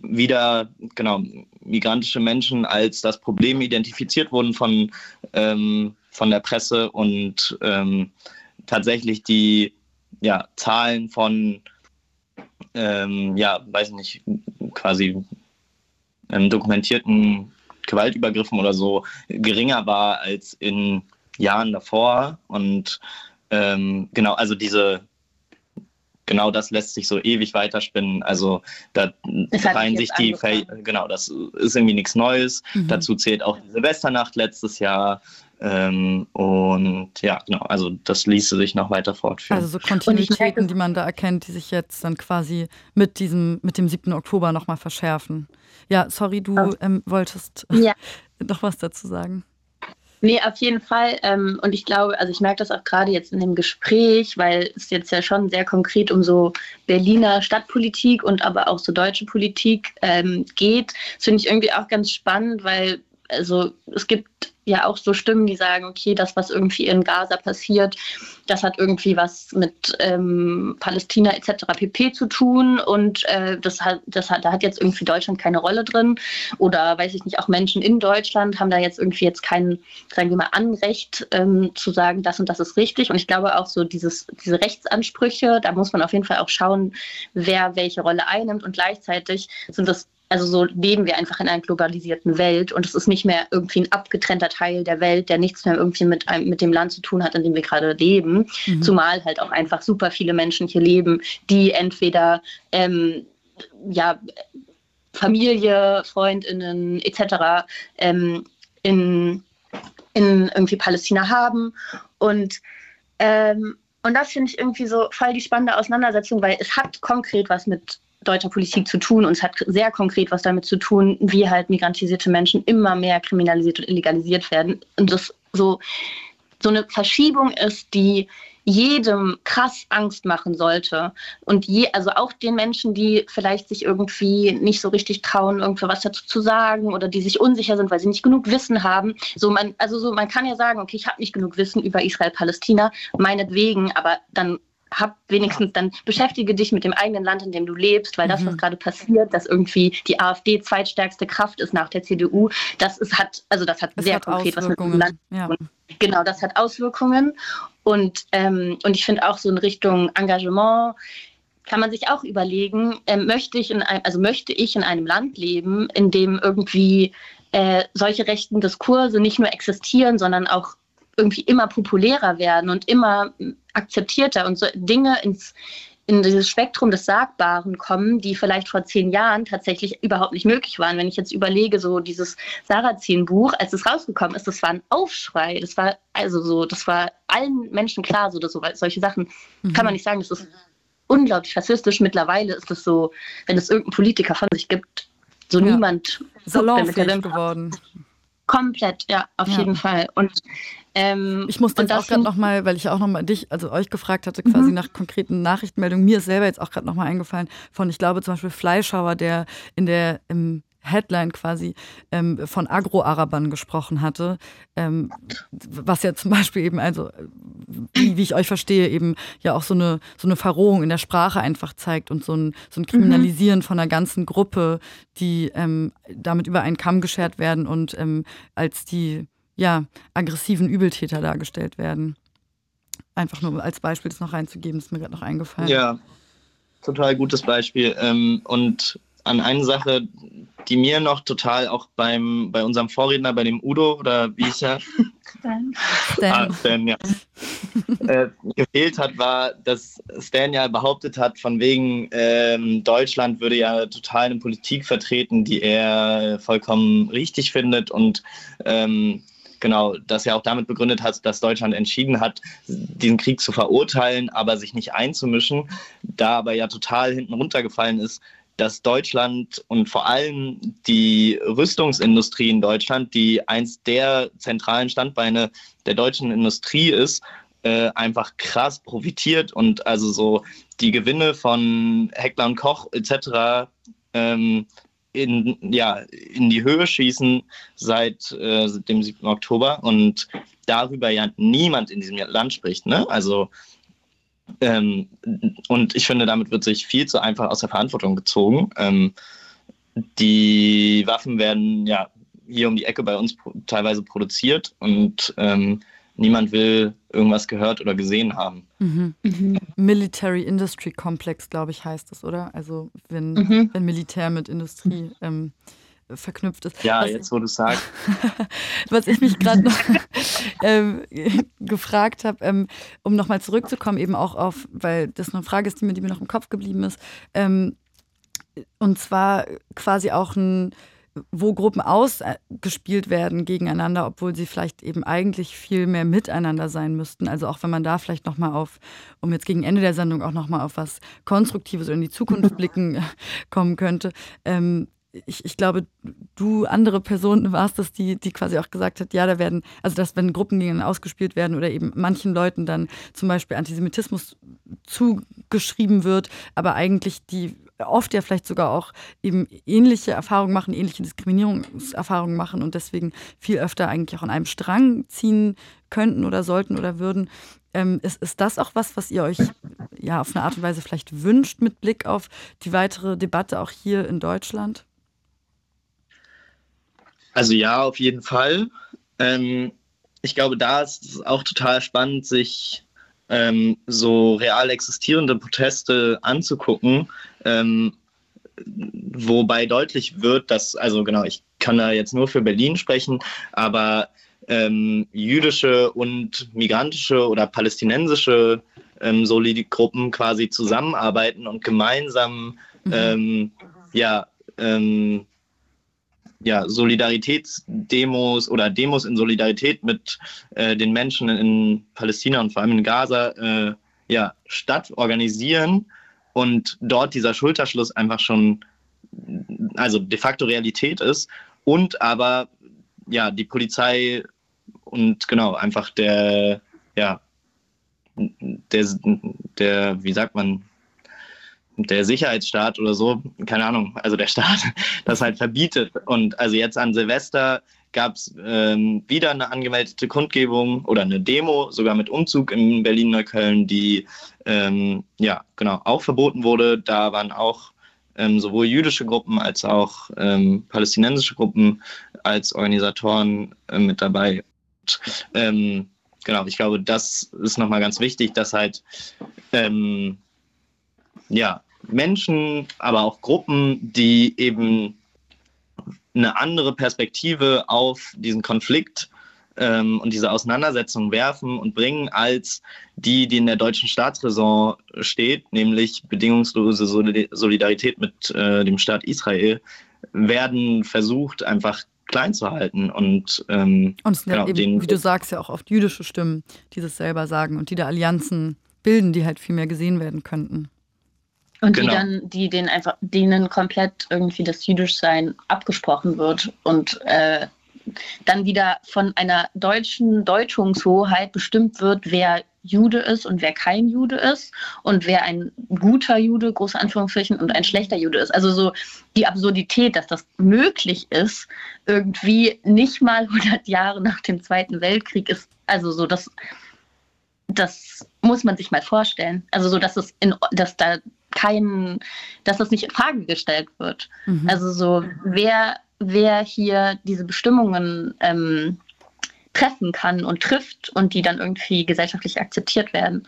wieder genau migrantische Menschen als das Problem identifiziert wurden von, ähm, von der Presse und ähm, tatsächlich die ja, Zahlen von, ähm, ja, weiß nicht, quasi ähm, dokumentierten Gewaltübergriffen oder so geringer war als in Jahren davor. Und ähm, genau, also diese genau das lässt sich so ewig weiterspinnen. Also da freien sich die, Ver genau, das ist irgendwie nichts Neues. Mhm. Dazu zählt auch die Silvesternacht letztes Jahr. Ähm, und ja, genau, also das ließe sich noch weiter fortführen. Also so Kontinuitäten, die man da erkennt, die sich jetzt dann quasi mit diesem, mit dem 7. Oktober nochmal verschärfen. Ja, sorry, du oh. ähm, wolltest ja. noch was dazu sagen. Nee, auf jeden Fall. Ähm, und ich glaube, also ich merke das auch gerade jetzt in dem Gespräch, weil es jetzt ja schon sehr konkret um so Berliner Stadtpolitik und aber auch so deutsche Politik ähm, geht. Das finde ich irgendwie auch ganz spannend, weil also es gibt ja auch so Stimmen, die sagen, okay, das, was irgendwie in Gaza passiert, das hat irgendwie was mit ähm, Palästina etc. pp. zu tun und äh, das hat, das hat, da hat jetzt irgendwie Deutschland keine Rolle drin oder weiß ich nicht, auch Menschen in Deutschland haben da jetzt irgendwie jetzt kein, sagen wir mal, Anrecht ähm, zu sagen, das und das ist richtig und ich glaube auch so dieses, diese Rechtsansprüche, da muss man auf jeden Fall auch schauen, wer welche Rolle einnimmt und gleichzeitig sind das also so leben wir einfach in einer globalisierten Welt und es ist nicht mehr irgendwie ein abgetrennter Teil der Welt, der nichts mehr irgendwie mit, einem, mit dem Land zu tun hat, in dem wir gerade leben. Mhm. Zumal halt auch einfach super viele Menschen hier leben, die entweder ähm, ja, Familie, Freundinnen etc. Ähm, in, in irgendwie Palästina haben und ähm, und das finde ich irgendwie so voll die spannende Auseinandersetzung, weil es hat konkret was mit deutscher Politik zu tun und es hat sehr konkret was damit zu tun, wie halt migrantisierte Menschen immer mehr kriminalisiert und illegalisiert werden. Und das so, so eine Verschiebung ist, die jedem krass Angst machen sollte. Und je, also auch den Menschen, die vielleicht sich irgendwie nicht so richtig trauen, irgendwie was dazu zu sagen oder die sich unsicher sind, weil sie nicht genug Wissen haben. So man, also so, man kann ja sagen, okay, ich habe nicht genug Wissen über Israel-Palästina, meinetwegen, aber dann hab wenigstens dann beschäftige dich mit dem eigenen Land, in dem du lebst, weil das, was mhm. gerade passiert, dass irgendwie die AfD zweitstärkste Kraft ist nach der CDU, das ist, hat, also das hat es sehr hat konkret was mit dem Land ja. Genau, das hat Auswirkungen. Und, ähm, und ich finde auch so in Richtung Engagement kann man sich auch überlegen, äh, möchte ich in ein, also möchte ich in einem Land leben, in dem irgendwie äh, solche rechten Diskurse nicht nur existieren, sondern auch irgendwie immer populärer werden und immer akzeptierter und so Dinge ins, in dieses Spektrum des Sagbaren kommen, die vielleicht vor zehn Jahren tatsächlich überhaupt nicht möglich waren. Wenn ich jetzt überlege, so dieses Sarrazin-Buch, als es rausgekommen ist, das war ein Aufschrei. Das war also so, das war allen Menschen klar, so, dass so solche Sachen mhm. kann man nicht sagen, das ist unglaublich rassistisch. Mittlerweile ist es so, wenn es irgendeinen Politiker von sich gibt, so ja. niemand salonfähig geworden. Komplett, ja, auf ja. jeden Fall. Und ähm, ich musste jetzt auch gerade nochmal, weil ich ja auch nochmal dich, also euch gefragt hatte, quasi mhm. nach konkreten Nachrichtenmeldungen. Mir ist selber jetzt auch gerade nochmal eingefallen von, ich glaube zum Beispiel Fleischhauer, der in der im Headline quasi ähm, von Agro-Arabern gesprochen hatte, ähm, was ja zum Beispiel eben, also wie, wie, ich euch verstehe, eben ja auch so eine, so eine Verrohung in der Sprache einfach zeigt und so ein, so ein Kriminalisieren mhm. von einer ganzen Gruppe, die ähm, damit über einen Kamm geschert werden und ähm, als die ja, aggressiven Übeltäter dargestellt werden. Einfach nur als Beispiel das noch reinzugeben, ist mir gerade noch eingefallen. Ja, total gutes Beispiel. Ähm, und an eine Sache, die mir noch total auch beim, bei unserem Vorredner, bei dem Udo oder wie ich ja. Stan. Ah, Stan, ja. äh, gefehlt hat, war, dass Stan ja behauptet hat, von wegen ähm, Deutschland würde ja total eine Politik vertreten, die er vollkommen richtig findet und ähm, genau, das ja auch damit begründet hat, dass Deutschland entschieden hat, diesen Krieg zu verurteilen, aber sich nicht einzumischen, da aber ja total hinten runtergefallen ist, dass Deutschland und vor allem die Rüstungsindustrie in Deutschland, die eins der zentralen Standbeine der deutschen Industrie ist, äh, einfach krass profitiert und also so die Gewinne von Heckler und Koch etc. Ähm, in, ja, in die Höhe schießen seit äh, dem 7. Oktober und darüber ja niemand in diesem Land spricht. Ne? Also ähm, und ich finde, damit wird sich viel zu einfach aus der Verantwortung gezogen. Ähm, die Waffen werden ja hier um die Ecke bei uns teilweise produziert und ähm, niemand will irgendwas gehört oder gesehen haben. Mhm. Mhm. Military Industry Complex, glaube ich, heißt das, oder? Also wenn, mhm. wenn Militär mit Industrie ähm, verknüpft ist. Ja, was, jetzt wo du sagst. was ich mich gerade noch ähm, gefragt habe, ähm, um nochmal zurückzukommen, eben auch auf, weil das eine Frage ist, die mir, die mir noch im Kopf geblieben ist. Ähm, und zwar quasi auch ein wo Gruppen ausgespielt werden gegeneinander, obwohl sie vielleicht eben eigentlich viel mehr miteinander sein müssten. Also auch wenn man da vielleicht nochmal auf, um jetzt gegen Ende der Sendung auch nochmal auf was Konstruktives oder in die Zukunft blicken kommen könnte. Ähm, ich, ich glaube, du andere Personen warst das, die, die quasi auch gesagt hat, ja, da werden, also dass wenn Gruppen gegeneinander ausgespielt werden oder eben manchen Leuten dann zum Beispiel Antisemitismus zugeschrieben wird, aber eigentlich die oft ja vielleicht sogar auch eben ähnliche Erfahrungen machen, ähnliche Diskriminierungserfahrungen machen und deswegen viel öfter eigentlich auch an einem Strang ziehen könnten oder sollten oder würden. Ähm, ist, ist das auch was, was ihr euch ja auf eine Art und Weise vielleicht wünscht mit Blick auf die weitere Debatte auch hier in Deutschland? Also ja, auf jeden Fall. Ähm, ich glaube, da ist es auch total spannend, sich ähm, so real existierende Proteste anzugucken, ähm, wobei deutlich wird, dass, also genau, ich kann da jetzt nur für Berlin sprechen, aber ähm, jüdische und migrantische oder palästinensische ähm, Solid-Gruppen quasi zusammenarbeiten und gemeinsam mhm. ähm, ja, ähm, ja, Solidaritätsdemos oder Demos in Solidarität mit äh, den Menschen in Palästina und vor allem in Gaza äh, ja, statt organisieren und dort dieser Schulterschluss einfach schon, also de facto Realität ist und aber ja, die Polizei und genau, einfach der, ja, der, der, wie sagt man, der Sicherheitsstaat oder so, keine Ahnung, also der Staat, das halt verbietet. Und also jetzt an Silvester gab es ähm, wieder eine angemeldete Kundgebung oder eine Demo, sogar mit Umzug in Berlin-Neukölln, die ähm, ja genau auch verboten wurde. Da waren auch ähm, sowohl jüdische Gruppen als auch ähm, palästinensische Gruppen als Organisatoren äh, mit dabei. Und, ähm, genau, ich glaube, das ist nochmal ganz wichtig, dass halt ähm, ja, Menschen, aber auch Gruppen, die eben eine andere Perspektive auf diesen Konflikt ähm, und diese Auseinandersetzung werfen und bringen als die, die in der deutschen Staatsräson steht, nämlich bedingungslose Solidarität mit äh, dem Staat Israel, werden versucht, einfach klein zu halten und ähm, und es sind genau, ja eben, wie du sagst, ja auch oft jüdische Stimmen, die das selber sagen und die da Allianzen bilden, die halt viel mehr gesehen werden könnten. Und genau. die dann, die denen einfach, denen komplett irgendwie das Jüdischsein abgesprochen wird und äh, dann wieder von einer deutschen Deutungshoheit bestimmt wird, wer Jude ist und wer kein Jude ist und wer ein guter Jude, große Anführungszeichen, und ein schlechter Jude ist. Also so die Absurdität, dass das möglich ist, irgendwie nicht mal 100 Jahre nach dem Zweiten Weltkrieg ist, also so das, das muss man sich mal vorstellen. Also so, dass es in, dass da kein, dass das nicht in Frage gestellt wird. Mhm. Also so, wer, wer hier diese Bestimmungen ähm, treffen kann und trifft und die dann irgendwie gesellschaftlich akzeptiert werden.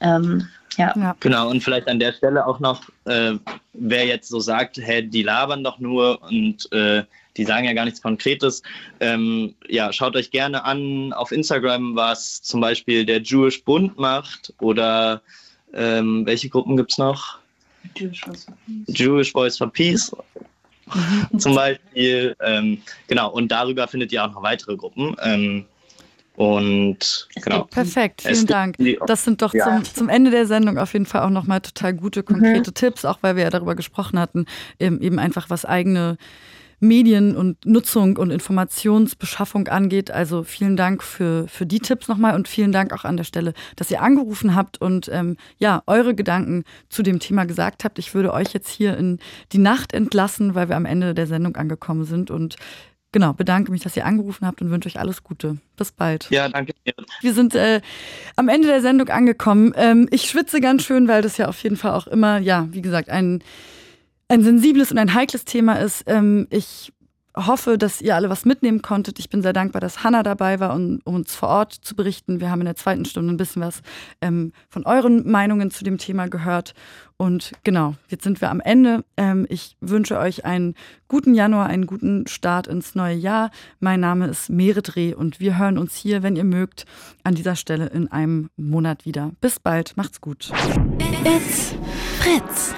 Ähm, ja. ja. Genau, und vielleicht an der Stelle auch noch, äh, wer jetzt so sagt, hä, die labern doch nur und äh, die sagen ja gar nichts Konkretes. Ähm, ja, schaut euch gerne an auf Instagram, was zum Beispiel der Jewish Bund macht oder ähm, welche Gruppen gibt es noch? Jewish Voice for Peace. Jewish Voice for Peace. Zum Beispiel. Ähm, genau, und darüber findet ihr auch noch weitere Gruppen. Ähm, und genau. Perfekt, vielen Dank. Das sind doch ja. zum, zum Ende der Sendung auf jeden Fall auch nochmal total gute, konkrete mhm. Tipps, auch weil wir ja darüber gesprochen hatten, eben einfach was eigene Medien und Nutzung und Informationsbeschaffung angeht. Also vielen Dank für, für die Tipps nochmal und vielen Dank auch an der Stelle, dass ihr angerufen habt und ähm, ja, eure Gedanken zu dem Thema gesagt habt. Ich würde euch jetzt hier in die Nacht entlassen, weil wir am Ende der Sendung angekommen sind und genau, bedanke mich, dass ihr angerufen habt und wünsche euch alles Gute. Bis bald. Ja, danke. Wir sind äh, am Ende der Sendung angekommen. Ähm, ich schwitze ganz schön, weil das ja auf jeden Fall auch immer, ja, wie gesagt, ein ein sensibles und ein heikles Thema ist. Ähm, ich hoffe, dass ihr alle was mitnehmen konntet. Ich bin sehr dankbar, dass Hanna dabei war, um, um, uns vor Ort zu berichten. Wir haben in der zweiten Stunde ein bisschen was ähm, von euren Meinungen zu dem Thema gehört. Und genau, jetzt sind wir am Ende. Ähm, ich wünsche euch einen guten Januar, einen guten Start ins neue Jahr. Mein Name ist Merit Reh und wir hören uns hier, wenn ihr mögt, an dieser Stelle in einem Monat wieder. Bis bald, macht's gut. It's Fritz.